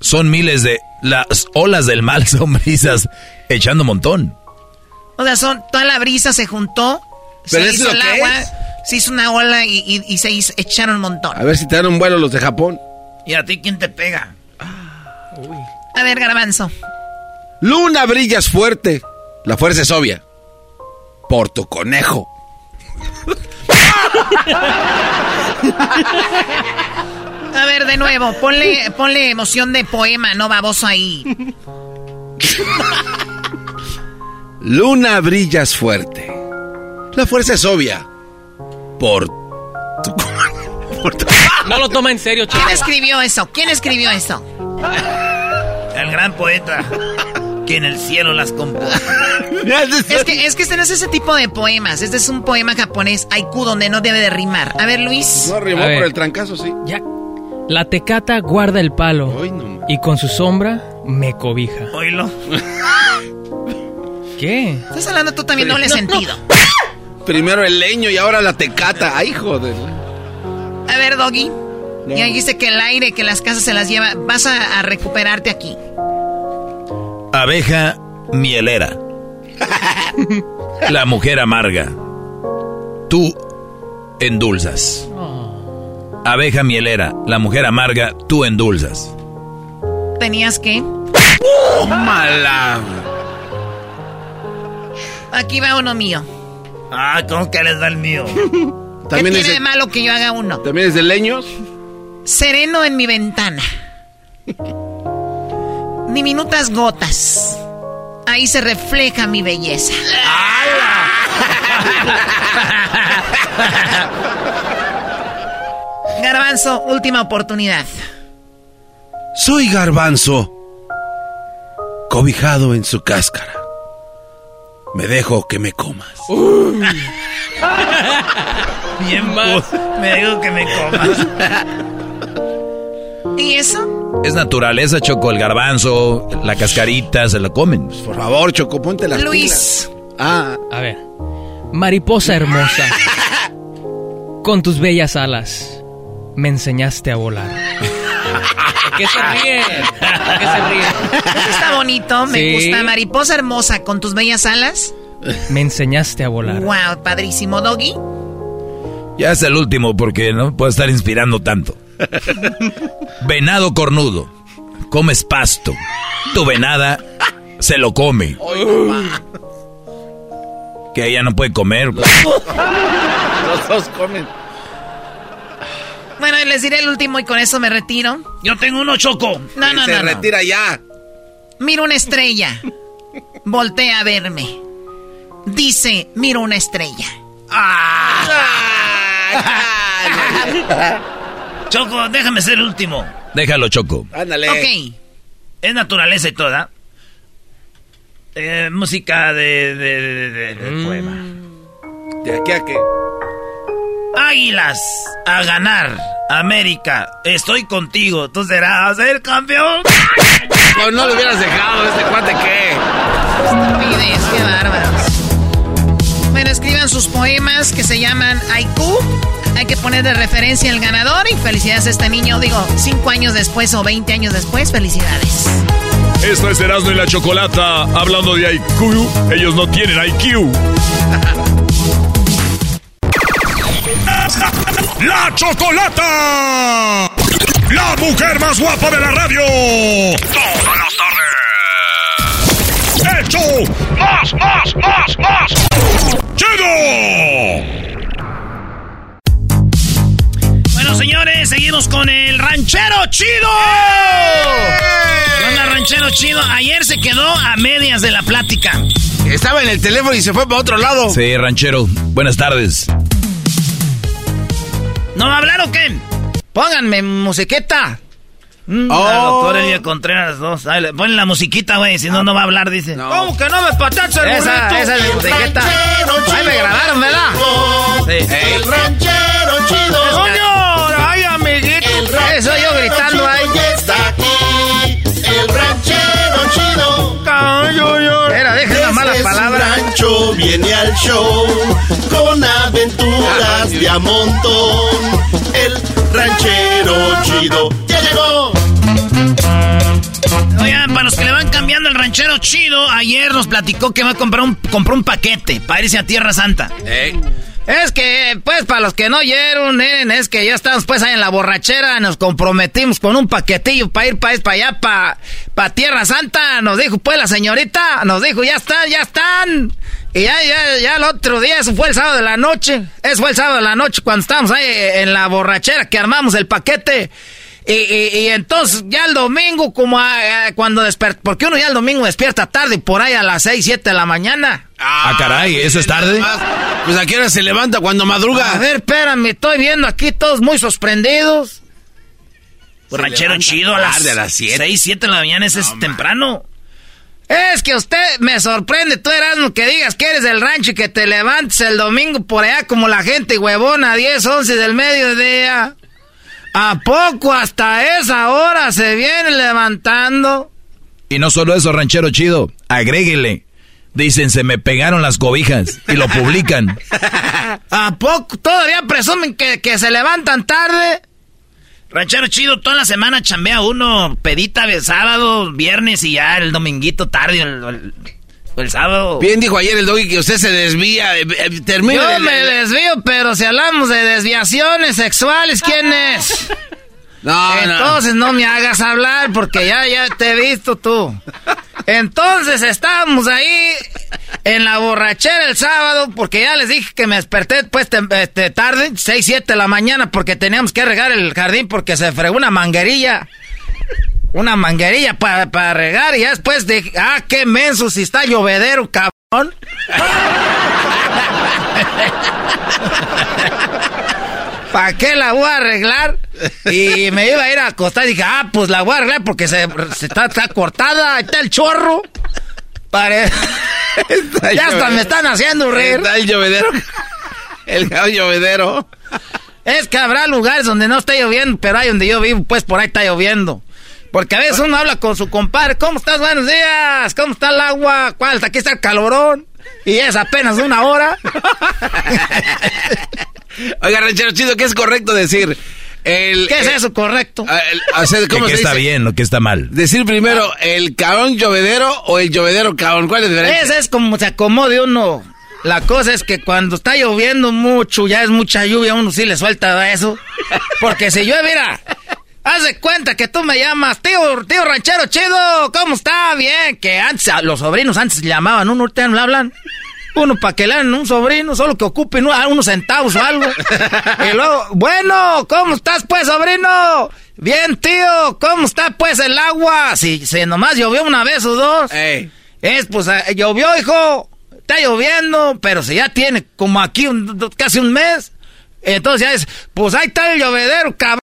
S3: son miles de... Las olas del mar son brisas echando montón.
S2: O sea, son, toda la brisa se juntó,
S5: Pero
S2: se
S5: es
S2: hizo
S5: lo
S2: el
S5: que
S2: agua,
S5: es.
S2: se hizo una ola y, y- y se hizo- echaron un montón.
S5: A ver si te dan un vuelo los de Japón.
S30: ¿Y a ti quién te pega?
S2: A ver, garbanzo.
S5: Luna brillas fuerte. La fuerza es obvia. Por tu conejo.
S2: A ver, de nuevo, ponle, ponle emoción de poema, no baboso ahí.
S5: Luna brillas fuerte. La fuerza es obvia. Por tu
S21: No lo toma en serio, Choco.
S2: ¿Quién escribió eso? ¿Quién escribió eso?
S30: El gran poeta que en el cielo las compuso.
S2: Es que, es que este no es ese tipo de poemas. Este es un poema japonés, haiku, donde no debe de rimar. A ver, Luis.
S5: No rimó por el trancazo, sí.
S21: Ya. La tecata guarda el palo y con su sombra me cobija.
S30: Oílo.
S21: ¿Qué?
S2: Estás hablando tú también doble sentido.
S5: Primero el leño y ahora la tecata. Ay, joder.
S2: A ver, Doggy. Ya dijiste que el aire, que las casas se las lleva. Vas a, a recuperarte aquí.
S3: Abeja mielera. La mujer amarga. Tú endulzas. Abeja mielera. La mujer amarga. Tú endulzas.
S2: Tenías que.
S5: Mala.
S2: Aquí va uno mío.
S30: Ah, ¿cómo que les da el mío?
S2: ¿Qué
S5: También
S2: tiene
S5: es, de,
S2: de malo que yo haga uno?
S5: también es de leños.
S2: Sereno en mi ventana. Diminutas gotas. Ahí se refleja mi belleza. Garbanzo, última oportunidad.
S5: Soy garbanzo. Cobijado en su cáscara. Me dejo que me comas.
S30: Bien más. Me digo que me comas.
S2: ¿Y eso?
S3: Es naturaleza, Choco. El garbanzo, la cascarita, se la comen.
S5: Por favor, Choco, ponte las
S2: Luis.
S5: pilas. Ah,
S21: A ver. Mariposa hermosa. Con tus bellas alas. Me enseñaste a volar. ¿A qué se ríe? ¿A qué se ríe?
S2: Eso está bonito, me
S21: Sí.
S2: gusta. Mariposa hermosa con tus bellas alas.
S21: Me enseñaste a volar.
S2: Wow, padrísimo, Doggy.
S3: Ya es el último porque no puedo estar inspirando tanto. Venado cornudo. Comes pasto. Tu venada se lo come. Que ella no puede comer.
S5: Los dos comen.
S2: Bueno, les diré el último y con eso me retiro.
S31: Yo tengo uno choco.
S2: No, no,
S5: Se
S2: no. no.
S5: retira ya.
S2: Miro una estrella. Voltea a verme. Dice, miro una estrella.
S31: Choco, déjame ser el último.
S3: Déjalo, Choco.
S5: Ándale.
S2: Ok.
S31: Es naturaleza y toda. Eh, música de, de, de- de- de
S5: Mm.
S31: poema.
S5: ¿De aquí a qué?
S31: Águilas a ganar. América, estoy contigo. Tú serás el campeón.
S5: Pues no lo hubieras dejado, este cuate qué.
S2: Estupidez, qué bárbaros. Bueno, escriban sus poemas que se llaman Haiku. Hay que poner de referencia al ganador y felicidades a este niño. Digo, cinco años después o 20 años después, felicidades.
S8: Esto es Erasmo y la Chocolata. Hablando de IQ, ellos no tienen IQ. ¡La Chocolata! ¡La mujer más guapa de la radio! ¡Todas las tardes! ¡Hecho! ¡Más, más, más, más! ¡Chido!
S31: Bueno, señores, seguimos con el ranchero chido. ¿Qué onda, ranchero chido? Ayer se quedó a medias de la plática.
S5: Estaba en el teléfono y se fue para otro lado.
S3: Sí, ranchero. Buenas tardes.
S31: ¿No va a hablar o qué?
S2: Pónganme musiqueta.
S31: Mm,
S5: Oh.
S31: La doctora Elia Contreras 2. Ay, le- Ponle la musiquita, güey, si no, no va a hablar, dice.
S2: ¿Cómo que no me patacha el
S31: Esa,
S2: burrito?
S31: esa es mi musiqueta.
S2: Ahí me grabaron, ¿verdad?
S31: Sí.
S2: El ranchero chido. ¡Coño! ¡Ay, amiguito! Eso yo gritando ahí.
S32: está aquí, el ranchero chido.
S2: Era, dejen las malas palabras.
S32: rancho viene al show con aventuras de a montón. El ranchero chido ya llegó.
S31: Oigan, para los que le van cambiando el ranchero chido, ayer nos platicó que va a comprar un, compró un paquete para irse a Tierra Santa.
S2: Es que, pues, para los que no oyeron, es que ya estamos, pues, ahí en la borrachera, nos comprometimos con un paquetillo para ir para para allá, para pa Tierra Santa. Nos dijo, pues, la señorita, nos dijo, ya están, ya están. Y ya, ya, ya el otro día, eso fue el sábado de la noche. Eso fue el sábado de la noche cuando estábamos ahí en la borrachera que armamos el paquete. Y, y- y entonces ya el domingo, como a- a- cuando despierta, porque uno ya el domingo despierta tarde, por ahí a las 6, 7 de la mañana.
S3: Ah, caray, ¿eso es tarde?
S5: Pues a qué hora se levanta cuando madruga.
S2: A ver, espérame, estoy viendo aquí todos muy sorprendidos.
S31: Pues ranchero chido a las,
S5: tarde, a las siete.
S31: 6, 7 de la mañana, ese es temprano.
S2: Es que usted me sorprende, tú Erasmo, que digas que eres del rancho y que te levantes el domingo por allá como la gente huevona, a 10, 11 del mediodía. ¿A poco hasta esa hora se viene levantando?
S3: Y no solo eso, ranchero chido. Agréguele. Dicen, se me pegaron las cobijas. Y lo publican.
S2: ¿A poco todavía presumen que, que se levantan tarde?
S31: Ranchero chido, toda la semana chambea uno, pedita de sábado, viernes y ya el dominguito tarde, el, el- el sábado.
S5: Bien dijo ayer el doggy que usted se desvía. eh, eh, termina
S2: Yo me desvío, pero si hablamos de desviaciones sexuales, ¿quién es?
S5: No,
S2: Entonces no me hagas hablar porque ya, ya te he visto tú. Entonces estábamos ahí en la borrachera el sábado porque ya les dije que me desperté pues este, tarde, 6, 7 de la mañana porque teníamos que regar el jardín porque se fregó una manguerilla. Una manguerilla para regar y ya después dije, ah, qué menso si está llovedero, cabrón. ¿Para qué la voy a arreglar? Y me iba a ir a acostar y dije, ah, pues la voy a arreglar porque se, se está, está cortada, está el chorro. Pare- ya hasta me están haciendo reír.
S5: Está el llovedero. El llovedero.
S2: Es que habrá lugares donde no está lloviendo, pero ahí donde yo vivo, pues por ahí está lloviendo. Porque a veces uno habla con su compadre, ¿cómo estás? Buenos días, ¿cómo está el agua? ¿Cuál? Aquí está el calorón. Y es apenas una hora.
S5: Oiga, ranchero chido, ¿qué es correcto decir? El,
S2: ¿Qué es eso correcto?
S5: Ah, hacer, ¿cómo
S3: ¿Qué,
S5: se
S3: está
S5: dice?
S3: bien o qué está mal?
S5: Decir primero el cabrón llovedero o el llovedero cabrón. ¿Cuál es la diferencia?
S2: Ese es como se acomode uno. La cosa es que cuando está lloviendo mucho, ya es mucha lluvia, uno sí le suelta eso. Porque si llueve, mira, haz de cuenta que tú me llamas, tío, tío ranchero chido, ¿cómo está? Bien, que antes, los sobrinos antes llamaban, uno ahorita no hablan. Uno para que le hagan un sobrino, solo que ocupen uno- unos centavos o algo. Y luego, bueno, ¿cómo estás pues, sobrino? Bien, tío, ¿cómo está pues el agua? Si, si nomás llovió una vez o dos. Es, pues, eh, llovió, hijo. Está lloviendo, pero si ya tiene como aquí un- casi un mes. Entonces ya es, pues ahí está el llovedero, cabrón.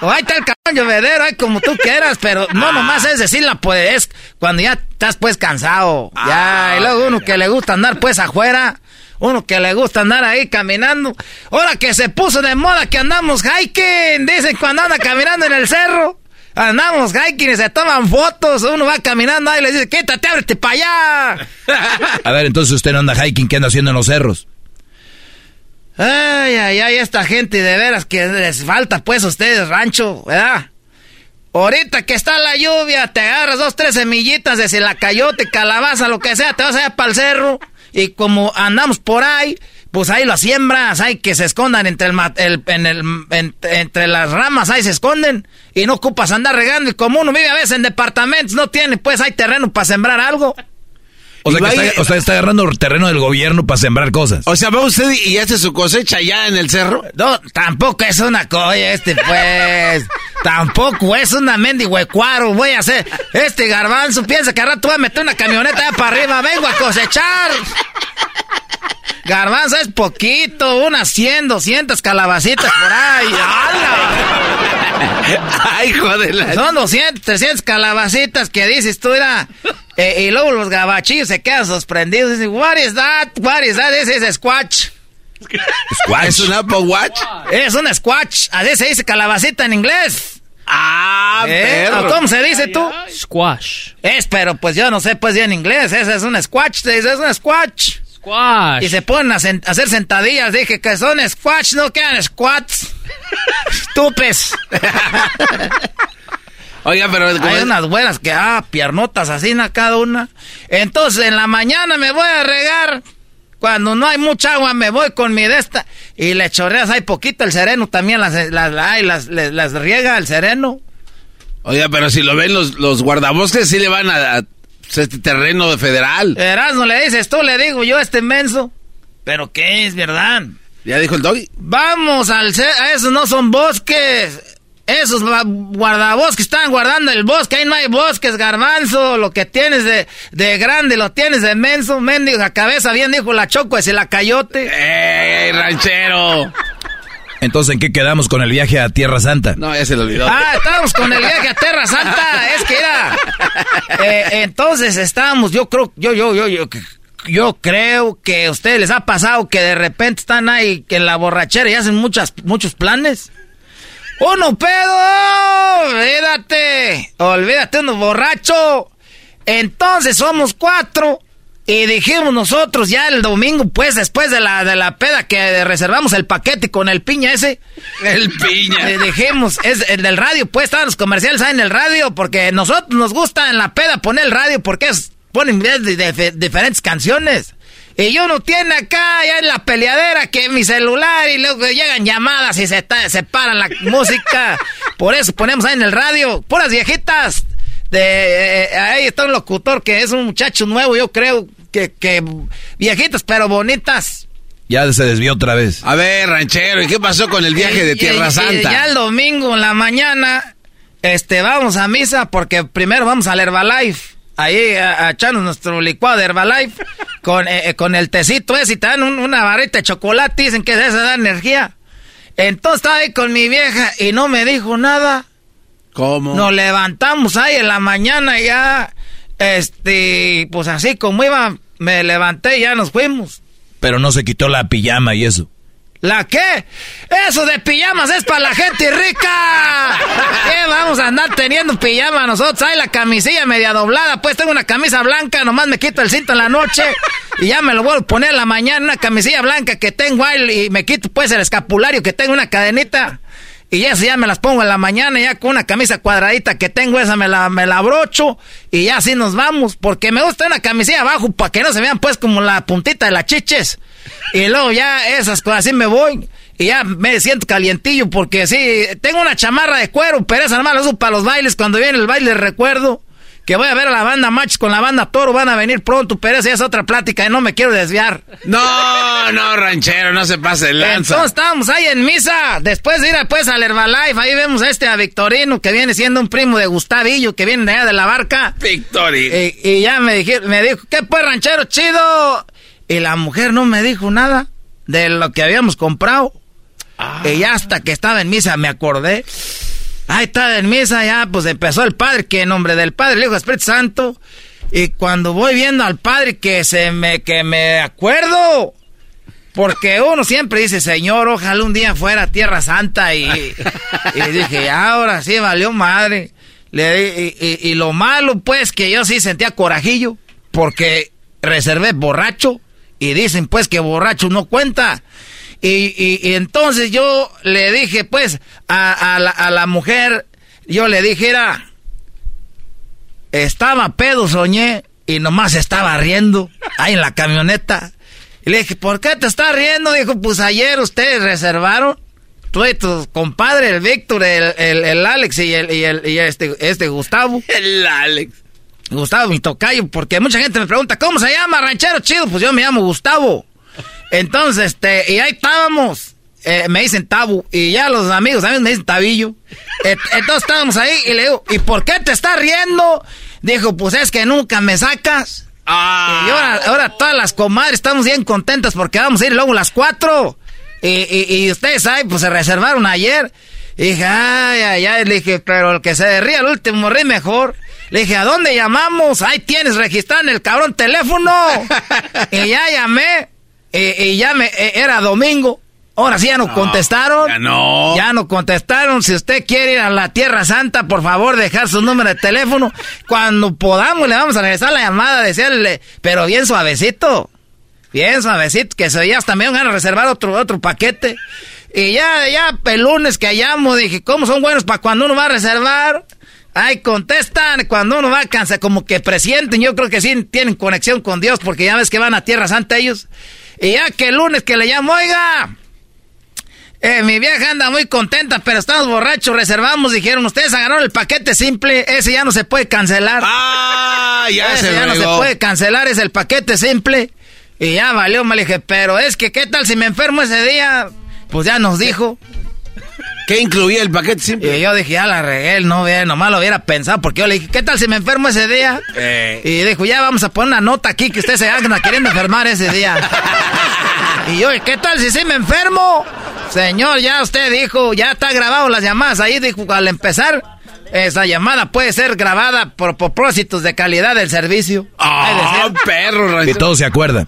S2: O ahí está el cabrón llovedero, ahí como tú quieras, pero no nomás es decirla, pues, es cuando ya estás pues cansado. Ya, y luego uno que le gusta andar pues afuera. Uno que le gusta andar ahí caminando. Ahora que se puso de moda que andamos hiking. Dicen cuando anda caminando en el cerro. Andamos hiking y se toman fotos. Uno va caminando ahí y le dice, quítate, ábrete para allá.
S3: A ver, entonces usted no anda hiking, ¿qué anda haciendo en los cerros?
S2: Ay, ay, ay, esta gente de veras que les falta pues a ustedes rancho, ¿verdad? Ahorita que está la lluvia, te agarras dos, tres semillitas de silacayote, calabaza, lo que sea, te vas allá para el cerro y como andamos por ahí, pues ahí las siembras, hay que se escondan entre el, el- en el en- entre las ramas, ahí se esconden y no ocupas andar regando y como uno vive a veces en departamentos, no tiene pues hay terreno para sembrar algo.
S3: O sea, que está, o sea, está agarrando terreno del gobierno para sembrar cosas.
S5: O sea, va usted y hace su cosecha allá en el cerro.
S2: No, tampoco es una colla este, pues. tampoco es una mendigüecuaro. Voy a hacer. Este garbanzo piensa que al rato voy a meter una camioneta allá para arriba. Vengo a cosechar. Garbanzo es poquito, unas 100, 200 calabacitas por ahí. ¡Hala!
S5: Ay, joder.
S2: Son 200, 300 calabacitas que dices tú, era. Eh, y luego los gabachillos se quedan sorprendidos. Dicen, what is that? What is that? Ese es squash.
S3: Squash.
S5: ¿Es un Apple Watch?
S2: Es un squash. Así se dice calabacita en inglés.
S5: Ah,
S2: ¿Eh?
S5: perro.
S2: ¿O ¿Cómo se dice tú?
S21: Squash.
S2: Es, pero pues yo no sé pues bien inglés. Ese es un squash. se dice, Es un squash.
S21: Squash.
S2: Y se ponen a, sen- a hacer sentadillas. Dije que son squash, no quedan squats. Estupes.
S5: Oiga, pero...
S2: Hay
S5: es-
S2: unas buenas que, ah, piernotas así, ¿no? cada una. Entonces, en la mañana me voy a regar. Cuando no hay mucha agua, me voy con mi de esta. Y le chorreas ahí poquito el sereno también. Las, las, las, las riega el sereno.
S5: Oiga, pero si lo ven los, los guardabosques, sí le van a, a este terreno federal.
S2: Erasmo le dices tú, le digo yo, este menso. ¿Pero qué es, verdad?
S5: Ya dijo el doggy.
S2: Vamos al... ce- Esos no son bosques. Esos guardabosques están guardando el bosque. Ahí no hay bosques, garbanzo. Lo que tienes de, de grande lo tienes de menso. Mendigo a cabeza, bien dijo la choco, ese la cayote.
S5: ¡Ey, ranchero!
S3: Entonces, ¿en qué quedamos con el viaje a Tierra Santa?
S5: No, ya se lo olvidó.
S2: Ah, estábamos con el viaje a Tierra Santa. Es que era. Eh, entonces estábamos, yo creo, yo, yo, yo, yo, yo creo que a ustedes les ha pasado que de repente están ahí que en la borrachera y hacen muchas, muchos planes. Uno pedo, olvídate, olvídate, uno borracho. Entonces somos cuatro. Y dijimos nosotros ya el domingo, pues después de la, de la peda que reservamos el paquete con el piña ese.
S5: El piña.
S2: Eh, dijimos, es el del radio, pues estaban los comerciales ahí en el radio, porque nosotros nos gusta en la peda poner el radio, porque es, ponen de- de- de- diferentes canciones. Y yo no tiene acá, ya en la peleadera, que mi celular, y luego llegan llamadas y se, se paran la música. Por eso ponemos ahí en el radio, puras viejitas. De, eh, ahí está un locutor que es un muchacho nuevo, yo creo, que, que viejitas, pero bonitas.
S3: Ya se desvió otra vez.
S5: A ver, ranchero, ¿y qué pasó con el viaje de Tierra Santa?
S2: ya el domingo en la mañana, este, vamos a misa porque primero vamos al Herbalife. Ahí a, a echarnos nuestro licuado de Herbalife con, eh, eh, con el tecito ese y te dan un- una barrita de chocolate y dicen que de esa da energía. Entonces estaba ahí con mi vieja y no me dijo nada.
S5: ¿Cómo?
S2: Nos levantamos ahí en la mañana y ya, este, pues así como iba, me levanté y ya nos fuimos.
S3: Pero no se quitó la pijama y eso.
S2: ¿La qué? Eso de pijamas es para la gente rica. ¿Qué vamos a andar teniendo pijama nosotros? Hay la camisilla media doblada, pues tengo una camisa blanca, nomás me quito el cinto en la noche y ya me lo voy a poner en la mañana, una camisilla blanca que tengo ahí y me quito pues el escapulario que tengo una cadenita. Y eso ya me las pongo en la mañana, ya con una camisa cuadradita que tengo, esa me la, me la abrocho y ya así nos vamos. Porque me gusta una camisilla abajo para que no se vean pues como la puntita de las chiches. Y luego ya esas cosas así me voy. Y ya me siento calientillo porque sí, tengo una chamarra de cuero, pero esa nada más la uso para los bailes. Cuando viene el baile recuerdo que voy a ver a la banda Match con la banda Toro, van a venir pronto, pero esa es otra plática y no me quiero desviar.
S5: No, no, ranchero, no se pase el lanza.
S2: Entonces estábamos ahí en misa, después de ir pues al Herbalife, ahí vemos a este a Victorino, que viene siendo un primo de Gustavillo, que viene de allá de la barca.
S5: Victorino.
S2: Y, ya me, dije, me dijo, ¿qué pues ranchero chido? Y la mujer no me dijo nada de lo que habíamos comprado. Ah. Y ya hasta que estaba en misa me acordé. Ahí está en misa, ya pues empezó el padre, que en nombre del Padre, el Hijo, Espíritu Santo. Y cuando voy viendo al padre que se me, que me acuerdo. Porque uno siempre dice, Señor, ojalá un día fuera Tierra Santa. Y, y dije, ahora sí valió madre. Le, y, y, lo malo, pues, que yo sí sentía corajillo. Porque reservé borracho. Y dicen, pues, que borracho no cuenta. Y, entonces yo le dije, pues, a, la, mujer, yo le dije, era, estaba pedo, soñé, y nomás estaba riendo ahí en la camioneta. Y le dije, ¿por qué te estás riendo? Dijo, pues ayer ustedes reservaron, tú y tu compadre, el Víctor, el, el, Alex y, el, y, el, y este, este Gustavo.
S5: El Alex.
S2: Gustavo, mi tocayo, porque mucha gente me pregunta, ¿cómo se llama, ranchero chido? Pues yo me llamo Gustavo. Entonces, este, y ahí estábamos. Eh, me dicen tabu. Y ya los amigos, amigos me dicen tabillo. entonces estábamos ahí y le digo, ¿y por qué te estás riendo? Dijo, pues es que nunca me sacas. Ah. Y ahora, ahora todas las comadres estamos bien contentas porque vamos a ir luego las cuatro. Y, y, ustedes saben, pues se reservaron ayer. Y dije, ay, ay, ay, le dije, pero el que se ríe al último ríe mejor. Le dije, ¿a dónde llamamos? Ahí tienes registrado en el cabrón teléfono. y ya llamé. Y, ya me, eh, era domingo. Ahora sí ya no, contestaron.
S5: Ya no.
S2: Ya no contestaron. Si usted quiere ir a la Tierra Santa, por favor, dejar su número de teléfono. Cuando podamos, le vamos a regresar la llamada, decirle, pero bien suavecito. Bien suavecito, que se también van a reservar otro, otro paquete. Y ya, ya, el lunes que llamo, dije, ¿cómo son buenos para cuando uno va a reservar? Ay, contestan cuando uno va a cansar, como que presienten. Yo creo que sí tienen conexión con Dios, porque ya ves que van a Tierra Santa ellos. Y ya que el lunes que le llamo, oiga, eh, mi vieja anda muy contenta, pero estamos borrachos, reservamos, dijeron, ustedes agarraron el paquete simple, ese ya no se puede cancelar.
S5: Ah, ya
S2: ese ya no se puede cancelar, es el paquete simple. Y ya valió, me le dije, pero es que, ¿qué tal si me enfermo ese día? Pues ya nos dijo.
S5: ¿Qué incluía el paquete simple?
S2: Y yo dije, ya la regué, no, nomás lo hubiera pensado, porque yo le dije, ¿qué tal si me enfermo ese día? Eh. Y dijo, ya vamos a poner una nota aquí que usted se anda queriendo enfermar ese día. y yo, ¿qué tal si sí me enfermo? Señor, ya usted dijo, ya está grabado las llamadas. Ahí dijo, al empezar, esa llamada puede ser grabada por propósitos de calidad del servicio.
S5: ¡Ah, perro!
S3: Y todo se acuerda.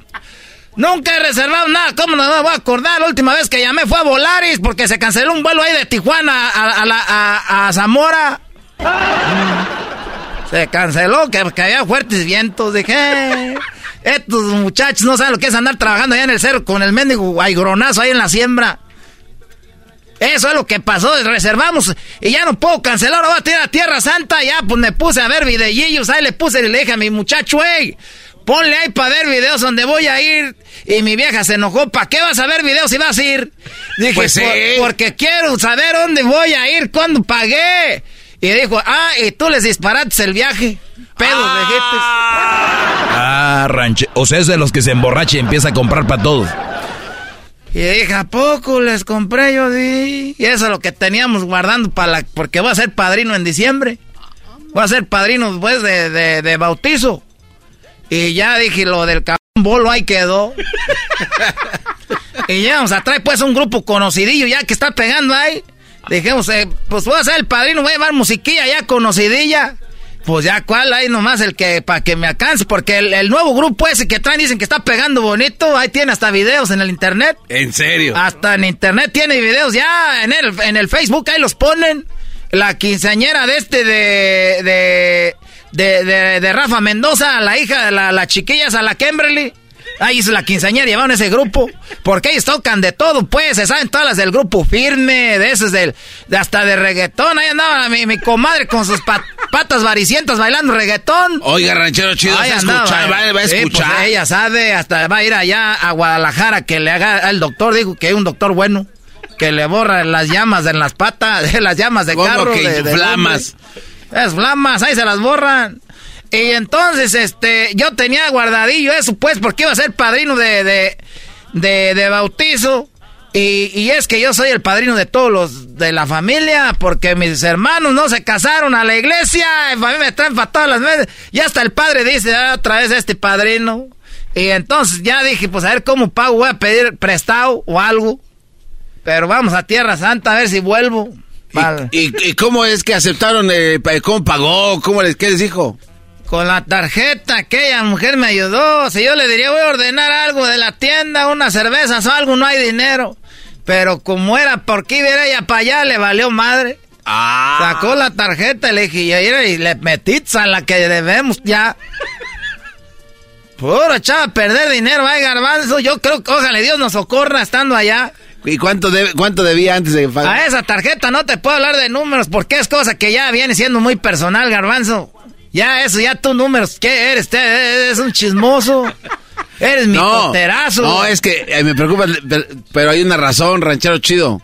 S2: Nunca he reservado nada, ¿cómo no me voy a acordar? La última vez que llamé fue a Volaris porque se canceló un vuelo ahí de Tijuana a, Zamora. Se canceló, que, había fuertes vientos. Dije, eh, estos muchachos no saben lo que es andar trabajando allá en el cerro con el mendigo aigronazo ahí en la siembra. Eso es lo que pasó, reservamos y ya no puedo cancelar, ahora voy a tirar a Tierra Santa, ya pues me puse a ver videillos, ahí le puse y le dije a mi muchacho, hey, ponle ahí para ver videos donde voy a ir. Y mi vieja se enojó, ¿para qué vas a ver videos si vas a ir? Dije, pues porque quiero saber dónde voy a ir, cuándo pagué. Y dijo, ah, y tú les disparaste el viaje. Pedos
S3: ah. Ah, ranche. O sea, es de los que se emborracha y empieza a comprar para todos.
S2: Y dije, ¿a poco les compré yo? Di? Y eso es lo que teníamos guardando para la... Porque voy a ser padrino en diciembre. Voy a ser padrino después de, de, de bautizo. Y ya dije lo del cabrón bolo, ahí quedó. y ya a traer pues un grupo conocidillo ya que está pegando ahí. Dijimos, eh, pues voy a ser el padrino, voy a llevar musiquilla ya conocidilla. Pues ya, ¿cuál? Ahí nomás el que, para que me alcance, porque el, nuevo grupo ese que traen dicen que está pegando bonito, ahí tiene hasta videos en el internet.
S5: ¿En serio?
S2: Hasta en internet tiene videos, ya en el, en el Facebook ahí los ponen. La quinceañera de este de, de, de, de, Rafa Mendoza, la hija de la, la chiquilla, a la Kimberly. Ahí es la quinceañera, llevaron ese grupo. Porque ellos tocan de todo, pues. Se saben todas las del grupo firme, de esos del. De hasta de reggaetón. Ahí andaba mi, mi comadre con sus patas varicientas bailando reggaetón.
S5: Oiga, ranchero chido, Ahí andaba, escuchar, va, a pues, escuchar.
S2: ella sabe, hasta va a ir allá a Guadalajara que le haga. El doctor dijo que hay un doctor bueno. Que le borra las llamas en las patas, las llamas de carro.
S5: Que
S2: de. Es flamas, ahí se las borran. Y entonces, este, yo tenía guardadillo eso, pues, porque iba a ser padrino de, de, de, bautizo. Y, y, es que yo soy el padrino de todos los de la familia, porque mis hermanos no se casaron a la iglesia, a mí me traen para todas las veces. Y hasta el padre dice, ah, otra vez este padrino. Y entonces ya dije, pues a ver cómo pago, voy a pedir prestado o algo. Pero vamos a Tierra Santa a ver si vuelvo.
S5: ¿Y, y, cómo es que aceptaron? Eh, ¿Cómo pagó? ¿Cómo les, ¿Qué les dijo?
S2: Con la tarjeta, aquella mujer me ayudó. Si yo le diría, voy a ordenar algo de la tienda, unas cervezas o algo, no hay dinero. Pero como era porque iba ella para allá, le valió madre.
S5: Ah.
S2: Sacó la tarjeta, le dije, y le metí a la que debemos ya. Puro echaba a perder dinero, ay garbanzo. Yo creo que ojalá Dios nos socorra estando allá.
S5: ¿Y cuánto, cuánto debía antes de
S2: A esa tarjeta no te puedo hablar de números porque es cosa que ya viene siendo muy personal, garbanzo. Ya eso, ya tus números. ¿Qué eres? Eres un chismoso. Eres mi no,
S5: No, es que eh, me preocupa, pero hay una razón, ranchero chido.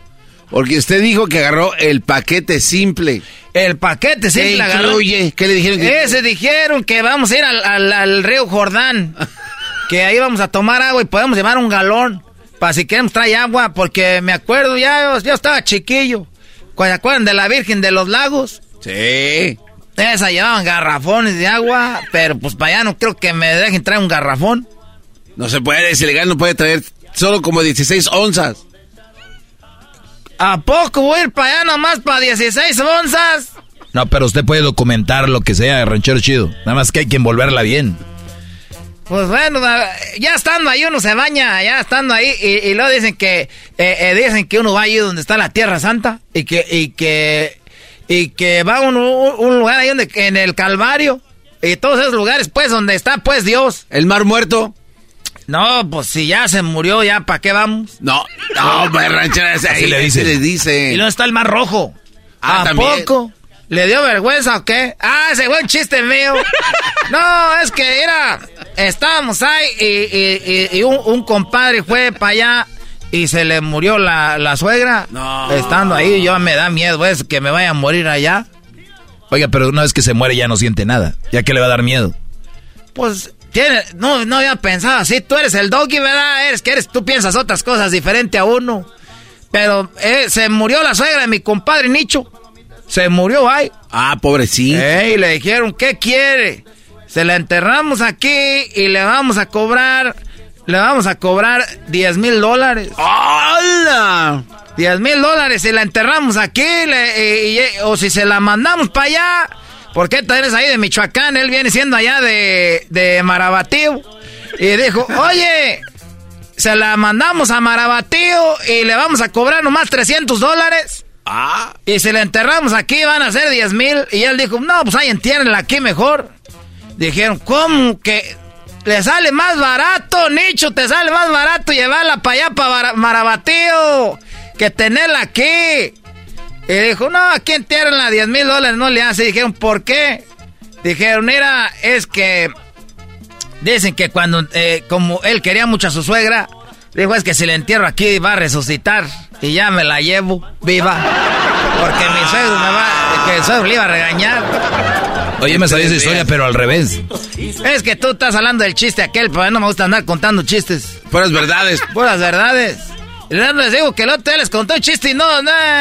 S5: Porque usted dijo que agarró el paquete simple.
S2: El paquete simple
S5: ¿Qué incluye? ¿Qué le dijeron?
S2: Ese dijeron que vamos a ir al, río Jordán. que ahí vamos a tomar agua y podemos llevar un galón. Para si queremos traer agua. Porque me acuerdo, ya yo, estaba chiquillo. ¿Se acuerdan de la Virgen de los Lagos?
S5: Sí.
S2: Esa llevaban garrafones de agua, pero pues para allá no creo que me dejen traer un garrafón.
S5: No se puede, es ilegal, no puede traer solo como 16 onzas.
S2: ¿A poco voy a ir para allá nomás para 16 onzas?
S3: No, pero usted puede documentar lo que sea, ranchero chido. Nada más que hay que envolverla bien.
S2: Pues bueno, ya estando ahí uno se baña, ya estando ahí, y, luego dicen que, eh, eh, dicen que uno va ahí donde está la Tierra Santa, y que, y que y que va a un, lugar ahí donde, en el Calvario y todos esos lugares, pues, donde está, pues, Dios.
S5: ¿El mar muerto?
S2: No, pues si ya se murió, ya, ¿para qué vamos?
S5: No, no, pues, ranchera, así le dice. le dice.
S2: Y no está el mar rojo.
S5: Ah, ¿A poco?
S2: ¿Le dio vergüenza o qué? Ah, ese buen chiste mío. no, es que era, estábamos ahí y, un, un compadre fue para allá y se le murió la, la suegra. No. Estando ahí, yo me da miedo, pues, que me vaya a morir allá.
S3: Oiga, pero una vez que se muere ya no siente nada. ¿Ya que le va a dar miedo?
S2: Pues, tiene, no, no había pensado así. Tú eres el doggy, ¿verdad? Eres que eres, tú piensas otras cosas diferente a uno. Pero eh, se murió la suegra de mi compadre Nicho. Se murió ahí.
S5: Ah, pobrecito.
S2: y le dijeron, ¿qué quiere? Se la enterramos aquí y le vamos a cobrar le vamos a cobrar 10 mil dólares.
S5: ¡Hola!
S2: 10 mil dólares si la enterramos aquí o si se la mandamos para allá. Porque tú eres ahí de Michoacán, él viene siendo allá de, de Marabatío. Y dijo, oye, se la mandamos a Marabatío y le vamos a cobrar nomás 300 dólares.
S5: Ah.
S2: Y si la enterramos aquí van a ser 10 mil. Y él dijo, no, pues ahí entiéndenla aquí mejor. Dijeron, ¿cómo que le sale más barato, Nicho, te sale más barato llevarla para allá, para Marabatío, que tenerla aquí. Y dijo, no, aquí entierran 10 mil dólares, no le hace. Dijeron, ¿por qué? Dijeron, mira, es que dicen que cuando, eh, como él quería mucho a su suegra, dijo, es que si le entierro aquí va a resucitar y ya me la llevo viva. Porque mi suegro me va, que el suegro le iba a regañar.
S3: Oye, me sabía esa historia, pero al revés.
S2: Es que tú estás hablando del chiste aquel, pero no me gusta andar contando chistes.
S5: Puras verdades.
S2: Puras verdades. Les digo que el otro día les conté un chiste y no,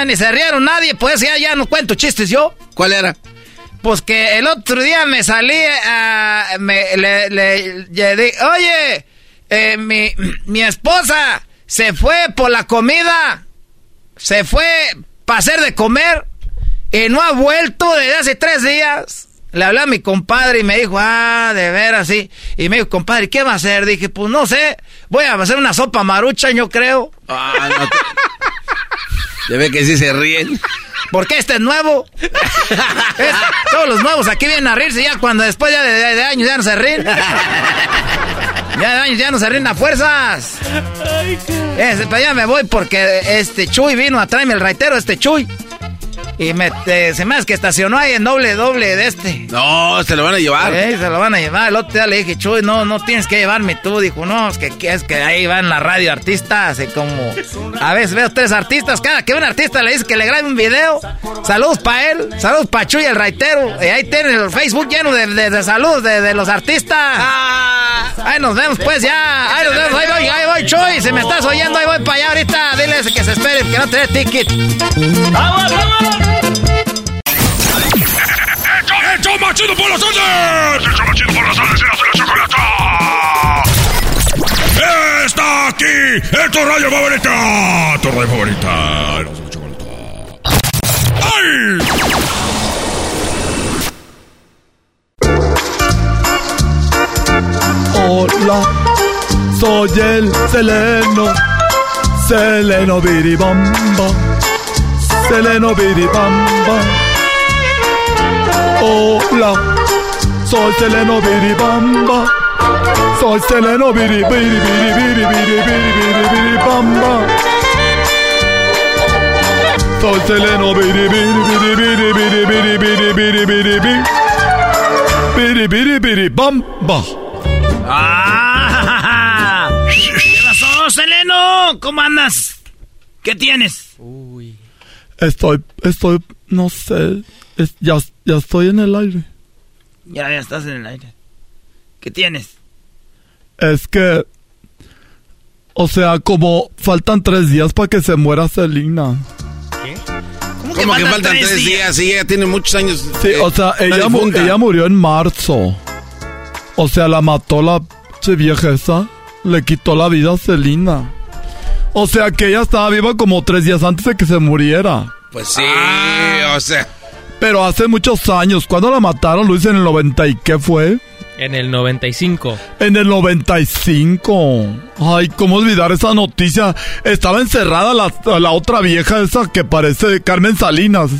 S2: ni se rieron nadie, pues ya, ya no cuento chistes yo.
S5: ¿Cuál era?
S2: Pues que el otro día me salí a... me, le, le, oye, eh, mi, mi esposa se fue por la comida, se fue para hacer de comer y no ha vuelto desde hace tres días. Le hablé a mi compadre y me dijo, ah, de veras, sí. Y me dijo, compadre, ¿qué va a hacer? Dije, pues no sé, voy a hacer una sopa marucha, yo creo. Ah, no
S5: te... ve que sí se ríen.
S2: Porque este es nuevo. todos los nuevos aquí vienen a reírse ya cuando después ya de, años ya no se ríen. Ya de años ya no se ríen a fuerzas. Ese, pero ya me voy porque este Chuy vino a traerme el raitero, este Chuy. Y me, se me hace que estacionó ahí en doble, doble de este.
S5: No, se lo van a llevar.
S2: Sí, se lo van a llevar. El otro día le dije, Chuy, no, no tienes que llevarme tú. Dijo, no, es que, es que ahí va en la radio artistas. Y como a veces veo tres artistas. Cada que un artista le dice que le grabe un video. Saludos para él. Saludos para Chuy, el raitero. Y ahí tiene el Facebook lleno de, de, saludos de, los artistas. Ah. Ahí nos vemos, pues ya. Ahí nos vemos. Ahí voy, ahí voy, Chuy. Si me estás oyendo, ahí voy para allá ahorita. Diles que se espere, que no te dé ticket. ¡Vamos, vamos!
S8: ¡Hecho machido por las tardes! ¡Hecho machido por las tardes! ¡Y la chocolata! ¡Está aquí! ¡Es tu radio favorita! ¡Tu radio favorita! ¡La chocolata! ¡Ay!
S33: Hola, soy el Seleno, Seleno Biribamba, Seleno Biribamba. Hola, soy Seleno Biribamba. Soy Seleno Biri Biri Biri Biri Biri Biri Biri Bamba. Soy Seleno Biri Biri Biri Biri Biri Biri Biri Biri Biri Biri Biri Biri Biri Bamba.
S34: ¡Ah! ¿Qué pasó, Seleno? ¿Cómo andas? ¿Qué tienes?
S33: Uy. Estoy, estoy, no sé, ya, ya estoy en el aire.
S34: Ya, ya estás en el aire. ¿Qué tienes?
S33: Es que... O sea, como faltan tres días para que se muera Selina.
S5: ¿Qué? ¿Cómo que, faltan, tres, días? Sí, ella tiene muchos años.
S33: Sí, o sea, ella, ella murió en marzo. O sea, la mató la vieja esa. Le quitó la vida a Selina. O sea, que ella estaba viva como tres días antes de que se muriera.
S5: Pues sí, ah. o sea...
S33: Pero hace muchos años, ¿cuándo la mataron, Luis, en el 90 y qué fue?
S21: En el 95.
S33: En el 95. Ay, ¿cómo olvidar esa noticia? Estaba encerrada la, la otra vieja esa que parece Carmen Salinas.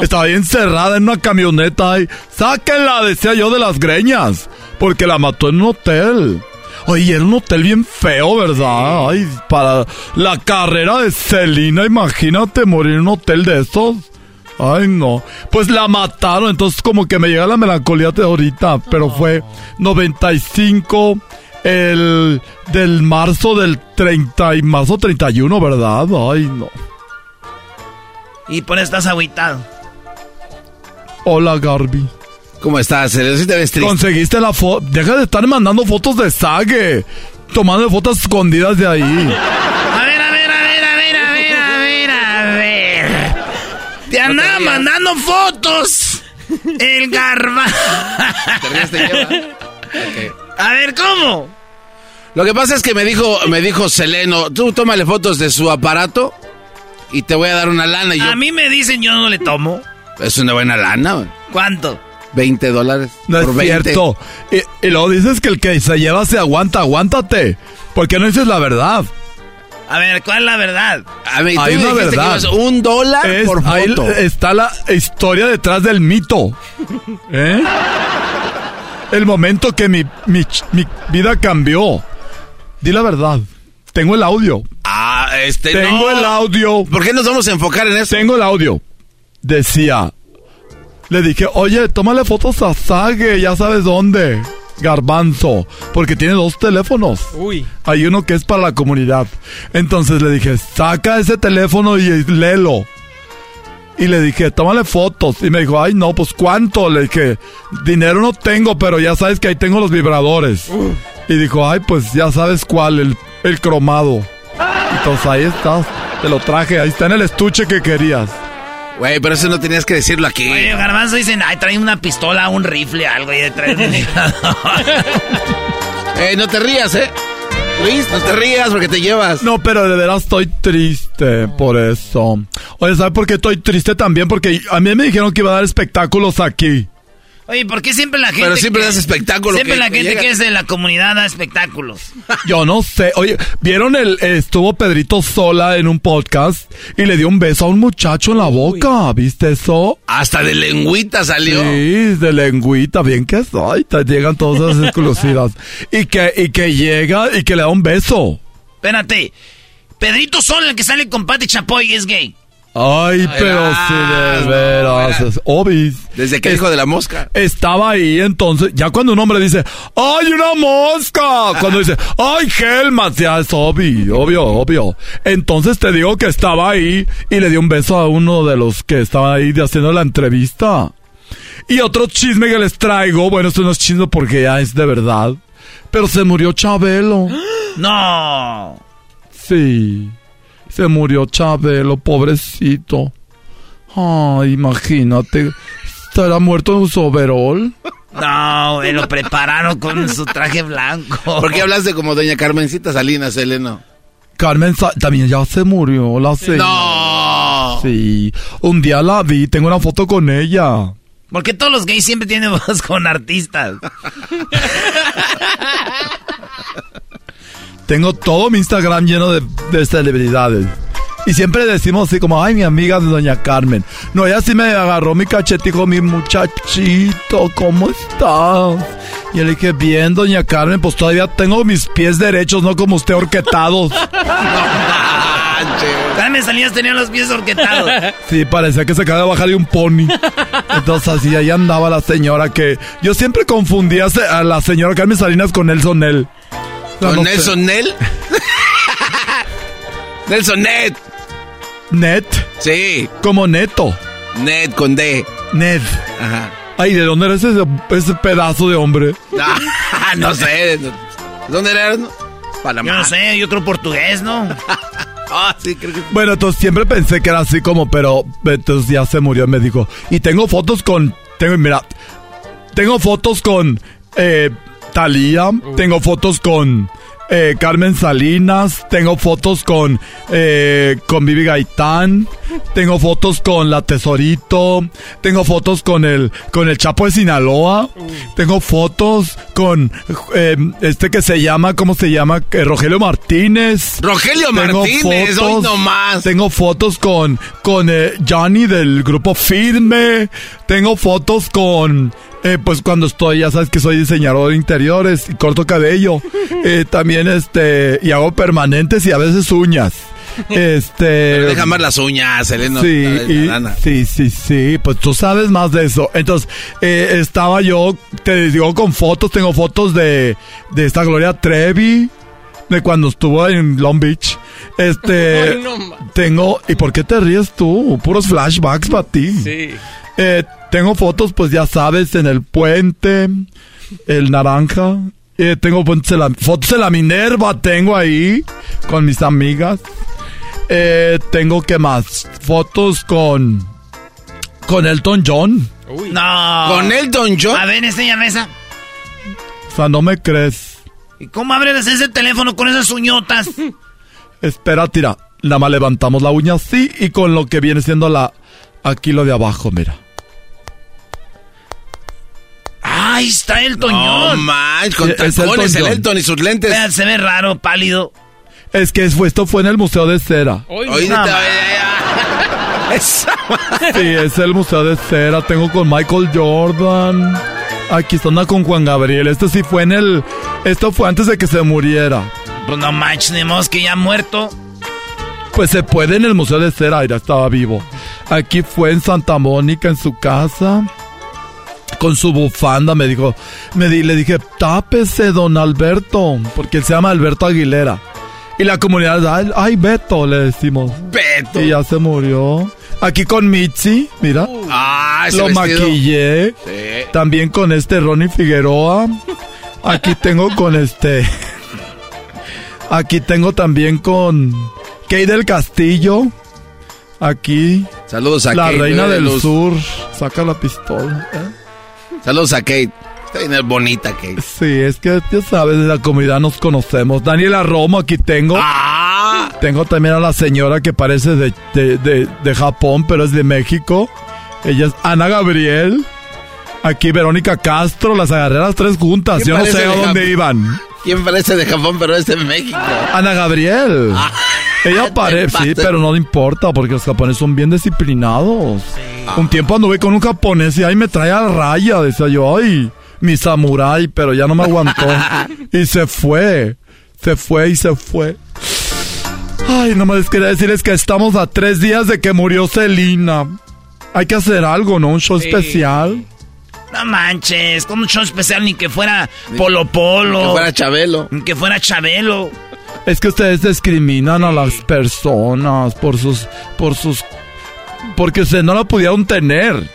S33: Estaba ahí encerrada en una camioneta. Y, Sáquenla, decía yo, de las greñas. Porque la mató en un hotel. Oye, era un hotel bien feo, ¿verdad? Ay, para la carrera de Celina, imagínate morir en un hotel de esos. Ay, no. Pues la mataron, entonces como que me llega la melancolía de ahorita, pero fue 95 el del marzo del 30 y marzo 31, ¿verdad? Ay, no.
S34: ¿Y por estás aguitado?
S33: Hola, Garby.
S5: ¿Cómo estás? ¿Sí te ves
S33: Conseguiste la foto. Deja de estar mandando fotos de Sage. Tomando fotos escondidas de ahí.
S34: Te andaba mandando fotos. El garba. A ver, ¿cómo?
S5: Lo que pasa es que me dijo, me dijo Seleno, tú tómale fotos de su aparato y te voy a dar una lana. Y
S34: a mí me dicen, yo no le tomo.
S5: Es una buena lana.
S34: ¿Cuánto?
S5: 20 dólares.
S33: No es cierto. Y, y, luego dices que el que se lleva se aguanta, aguántate. ¿Por qué no dices la verdad?
S34: A ver, ¿cuál es la verdad?
S5: A ver, hay una verdad. un dólar por foto.
S33: Ahí está la historia detrás del mito. ¿Eh? El momento que mi, mi, vida cambió. Di la verdad. Tengo el audio.
S5: Ah, este
S33: Tengo el audio.
S5: ¿Por qué nos vamos a enfocar en eso?
S33: Tengo el audio. Decía. Le dije, oye, tómale fotos a Sage, ya sabes dónde. Garbanzo, porque tiene dos teléfonos.
S21: Uy.
S33: Hay uno que es para la comunidad. Entonces le dije, saca ese teléfono y léelo. Y le dije, tómale fotos. Y me dijo, ay, no, pues cuánto. Le dije, dinero no tengo, pero ya sabes que ahí tengo los vibradores. Y dijo, ay, pues ya sabes cuál, el, el cromado. Entonces ahí está, te lo traje, ahí está en el estuche que querías.
S5: Güey, pero eso no tenías que decirlo aquí.
S34: Güey, Garbanzo dicen, ay, trae una pistola, un rifle, algo, y trae un
S5: Eh, no te rías, ¿eh? Luis, no te rías porque te llevas.
S33: No, pero de verdad estoy triste por eso. Oye, ¿sabes por qué estoy triste también? Porque a mí me dijeron que iba a dar espectáculos aquí.
S2: Oye, ¿por qué siempre la gente...
S5: Pero siempre
S2: que-
S5: das espectáculo.
S2: Siempre
S5: que-
S2: la gente que es de la comunidad da espectáculos.
S33: Yo no sé. Oye, ¿vieron el... Estuvo Pedrito sola en un podcast y le dio un beso a un muchacho en la boca. ¿Viste eso?
S5: Hasta de lengüita salió.
S33: Sí, de lengüita. Bien que soy. Te llegan todas esas exclusivas. Y que, y que llega y que le da un beso.
S2: Espérate. Pedrito Sol, el que sale con Pati Chapoy, es gay.
S33: Ay, pero sí, de veras, es obis.
S5: Desde que dijo de la mosca.
S33: Estaba ahí, entonces, ya cuando un hombre dice, ¡ay, una mosca! Cuando dice, ¡ay, Helmut! Ya es obvio, obvio, obvio. Entonces te digo que estaba ahí y le dio un beso a uno de los que estaban ahí haciendo la entrevista. Y otro chisme que les traigo, bueno, esto no es chisme porque ya es de verdad, pero se murió Chabelo.
S2: No.
S33: Sí, se murió Chabelo, pobrecito. Ay, imagínate, ¿estará muerto en su overol?
S2: No, eh, lo prepararon con su traje blanco.
S5: ¿Por qué hablaste como doña Carmencita Salinas, Eleno?
S33: Carmen Sa- también ya se murió la señora.
S5: No.
S33: Sí, un día la vi, tengo una foto con ella.
S2: ¿Por qué todos los gays siempre tienen voz con artistas?
S33: Tengo todo mi Instagram lleno de, de celebridades. Y siempre decimos así como, ay, mi amiga de Doña Carmen. No, ella sí me agarró mi dijo, mi muchachito, ¿cómo estás? Y yo le dije, bien, Doña Carmen, pues todavía tengo mis pies derechos, no como usted horquetados.
S2: Carmen Salinas tenía los pies orquetados.
S33: Sí, parecía que se acaba de bajar de un pony. Entonces así ahí andaba la señora que... Yo siempre confundía a la señora Carmen Salinas con Nelson Nel.
S5: ¿Con
S33: No sé.
S5: Nelson Nel? Nelson Net.
S33: Net.
S5: Sí.
S33: Como neto.
S5: Ned con D.
S33: Ned.
S5: Ajá.
S33: Ay, ¿de dónde era ese, ese pedazo de hombre?
S5: Ah, no sé. ¿Dónde era? Panamá.
S2: Yo no sé, y otro portugués, ¿no?
S5: Ah, sí, creo que...
S33: Bueno, entonces siempre pensé que era así como, pero entonces ya se murió y me dijo. Y tengo fotos con, tengo, mira, tengo fotos con eh, Talía, tengo fotos con eh, Carmen Salinas, tengo fotos con eh, con Vivi Gaitán, tengo fotos con la Tesorito, tengo fotos con el con el Chapo de Sinaloa, tengo fotos con eh, este que se llama, ¿cómo se llama? Eh, Rogelio Martínez.
S5: Rogelio
S33: Tengo
S5: Martínez, hoy nomás.
S33: Tengo fotos con, con eh, Johnny del grupo Firme. Tengo fotos con, eh, pues cuando estoy, ya sabes que soy diseñador de interiores y corto cabello. Eh, también este, y hago permanentes y a veces uñas. Este.
S5: Deja más las uñas, Eleno.
S33: Sí, y- sí, sí, sí, pues tú sabes más de eso. Entonces, eh, estaba yo, te digo, con fotos, tengo fotos de, de esta Gloria Trevi, de cuando estuvo en Long Beach. Este,
S21: Ay, no ma-
S33: tengo, ¿y por qué te ríes tú? Puros flashbacks para ti.
S21: Sí.
S33: Eh, tengo fotos, pues ya sabes, en el puente, el naranja. Eh, tengo fotos de, la, fotos de la Minerva, tengo ahí, con mis amigas. Eh, tengo que más fotos con con Elton John.
S2: No.
S5: ¿Con Elton John?
S2: A ver, enséñame esa.
S33: O sea, no me crees.
S2: ¿Y cómo abres ese teléfono con esas uñotas?
S33: Espera, tira. Nada más levantamos la uña así y con lo que viene siendo la aquí lo de abajo, mira.
S2: Ay, está el
S5: No
S2: Toñón.
S5: manches, con
S33: Eh, es
S5: tacones el. Elton y sus lentes.
S2: Vean, se ve raro, pálido.
S33: Es que esto fue en el Museo de Cera.
S2: No,
S5: Esa-
S33: Sí, es el Museo de Cera. Tengo con Michael Jordan. Aquí está una con Juan Gabriel. Esto sí fue en el. Esto fue antes de que se muriera.
S2: Pues no manches, ni modo que ya muerto.
S33: Pues se puede en el Museo de Cera, ya estaba vivo. Aquí fue en Santa Mónica, en su casa. Con su bufanda, me dijo. Me di, le dije, tápese, don Alberto. Porque él se llama Alberto Aguilera. Y la comunidad, ay, ay, Beto, le decimos.
S5: Beto.
S33: Y ya se murió. Aquí con Mitzi, mira.
S5: Ah, ese
S33: Lo
S5: vestido.
S33: maquillé.
S5: Sí.
S33: También con este Ronnie Figueroa. Aquí tengo con este. Aquí tengo también con Kay del Castillo. Aquí.
S5: Saludos a
S33: La reina del
S5: luz.
S33: sur. Saca la pistola. ¿eh?
S5: Saludos a Kate. Está bien bonita, Kate.
S33: Sí, es que ya sabes, de la comunidad nos conocemos. Daniela Romo, aquí tengo.
S5: Ah,
S33: Tengo también a la señora que parece de, de, de- de Japón, pero es de México. Ella es Ana Gabriel. Aquí Verónica Castro, las agarré a las tres juntas. Yo no sé a dónde iban.
S5: ¿Quién parece de Japón, pero es de México?
S33: Ana Gabriel. Ah, Ella parece, sí, pero no le importa porque los japoneses son bien disciplinados. Un tiempo anduve con un japonés y ahí me traía a raya. Decía yo, ay, mi samurái, pero ya no me aguantó. y se fue. Se fue y se fue. Ay, no me quería decirles que estamos a tres días de que murió Celina. Hay que hacer algo, ¿no? Un show especial.
S2: No manches, con un show especial ni que fuera Polo Polo.
S5: Que fuera Chabelo.
S2: Ni que fuera Chabelo.
S33: Es que ustedes discriminan a las personas por sus, por sus, porque se no la pudieron tener.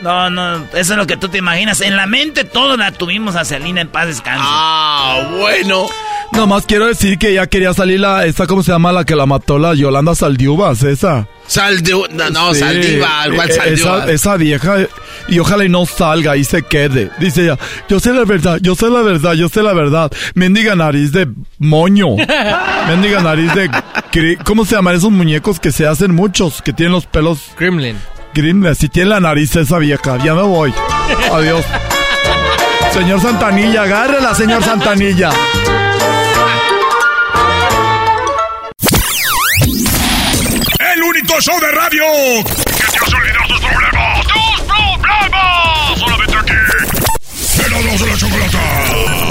S2: No, no, eso es lo que tú te imaginas. En la mente todos la tuvimos a Selina en paz descanse.
S5: Ah, bueno.
S33: Nomás quiero decir que ya quería salir la, esta, ¿cómo se llama? La que la mató la Yolanda Saldiubas, esa.
S5: Saldiubas, no, no Saldiva, igual e,
S33: Esa, esa, vieja, y ojalá y no salga y se quede. Dice ella, yo sé la verdad, yo sé la verdad, yo sé la verdad. Mendiga nariz de moño. Mendiga nariz de, ¿cómo se llaman esos muñecos que se hacen muchos, que tienen los pelos?
S21: Gremlin.
S33: Gremlin, si tiene la nariz esa vieja, ya me voy. Adiós. Señor Santanilla, agárrela, señor Santanilla.
S7: Show de radio que te hace olvidar tus problemas. ¡Tus problemas! Solamente aquí. En de la chocolata.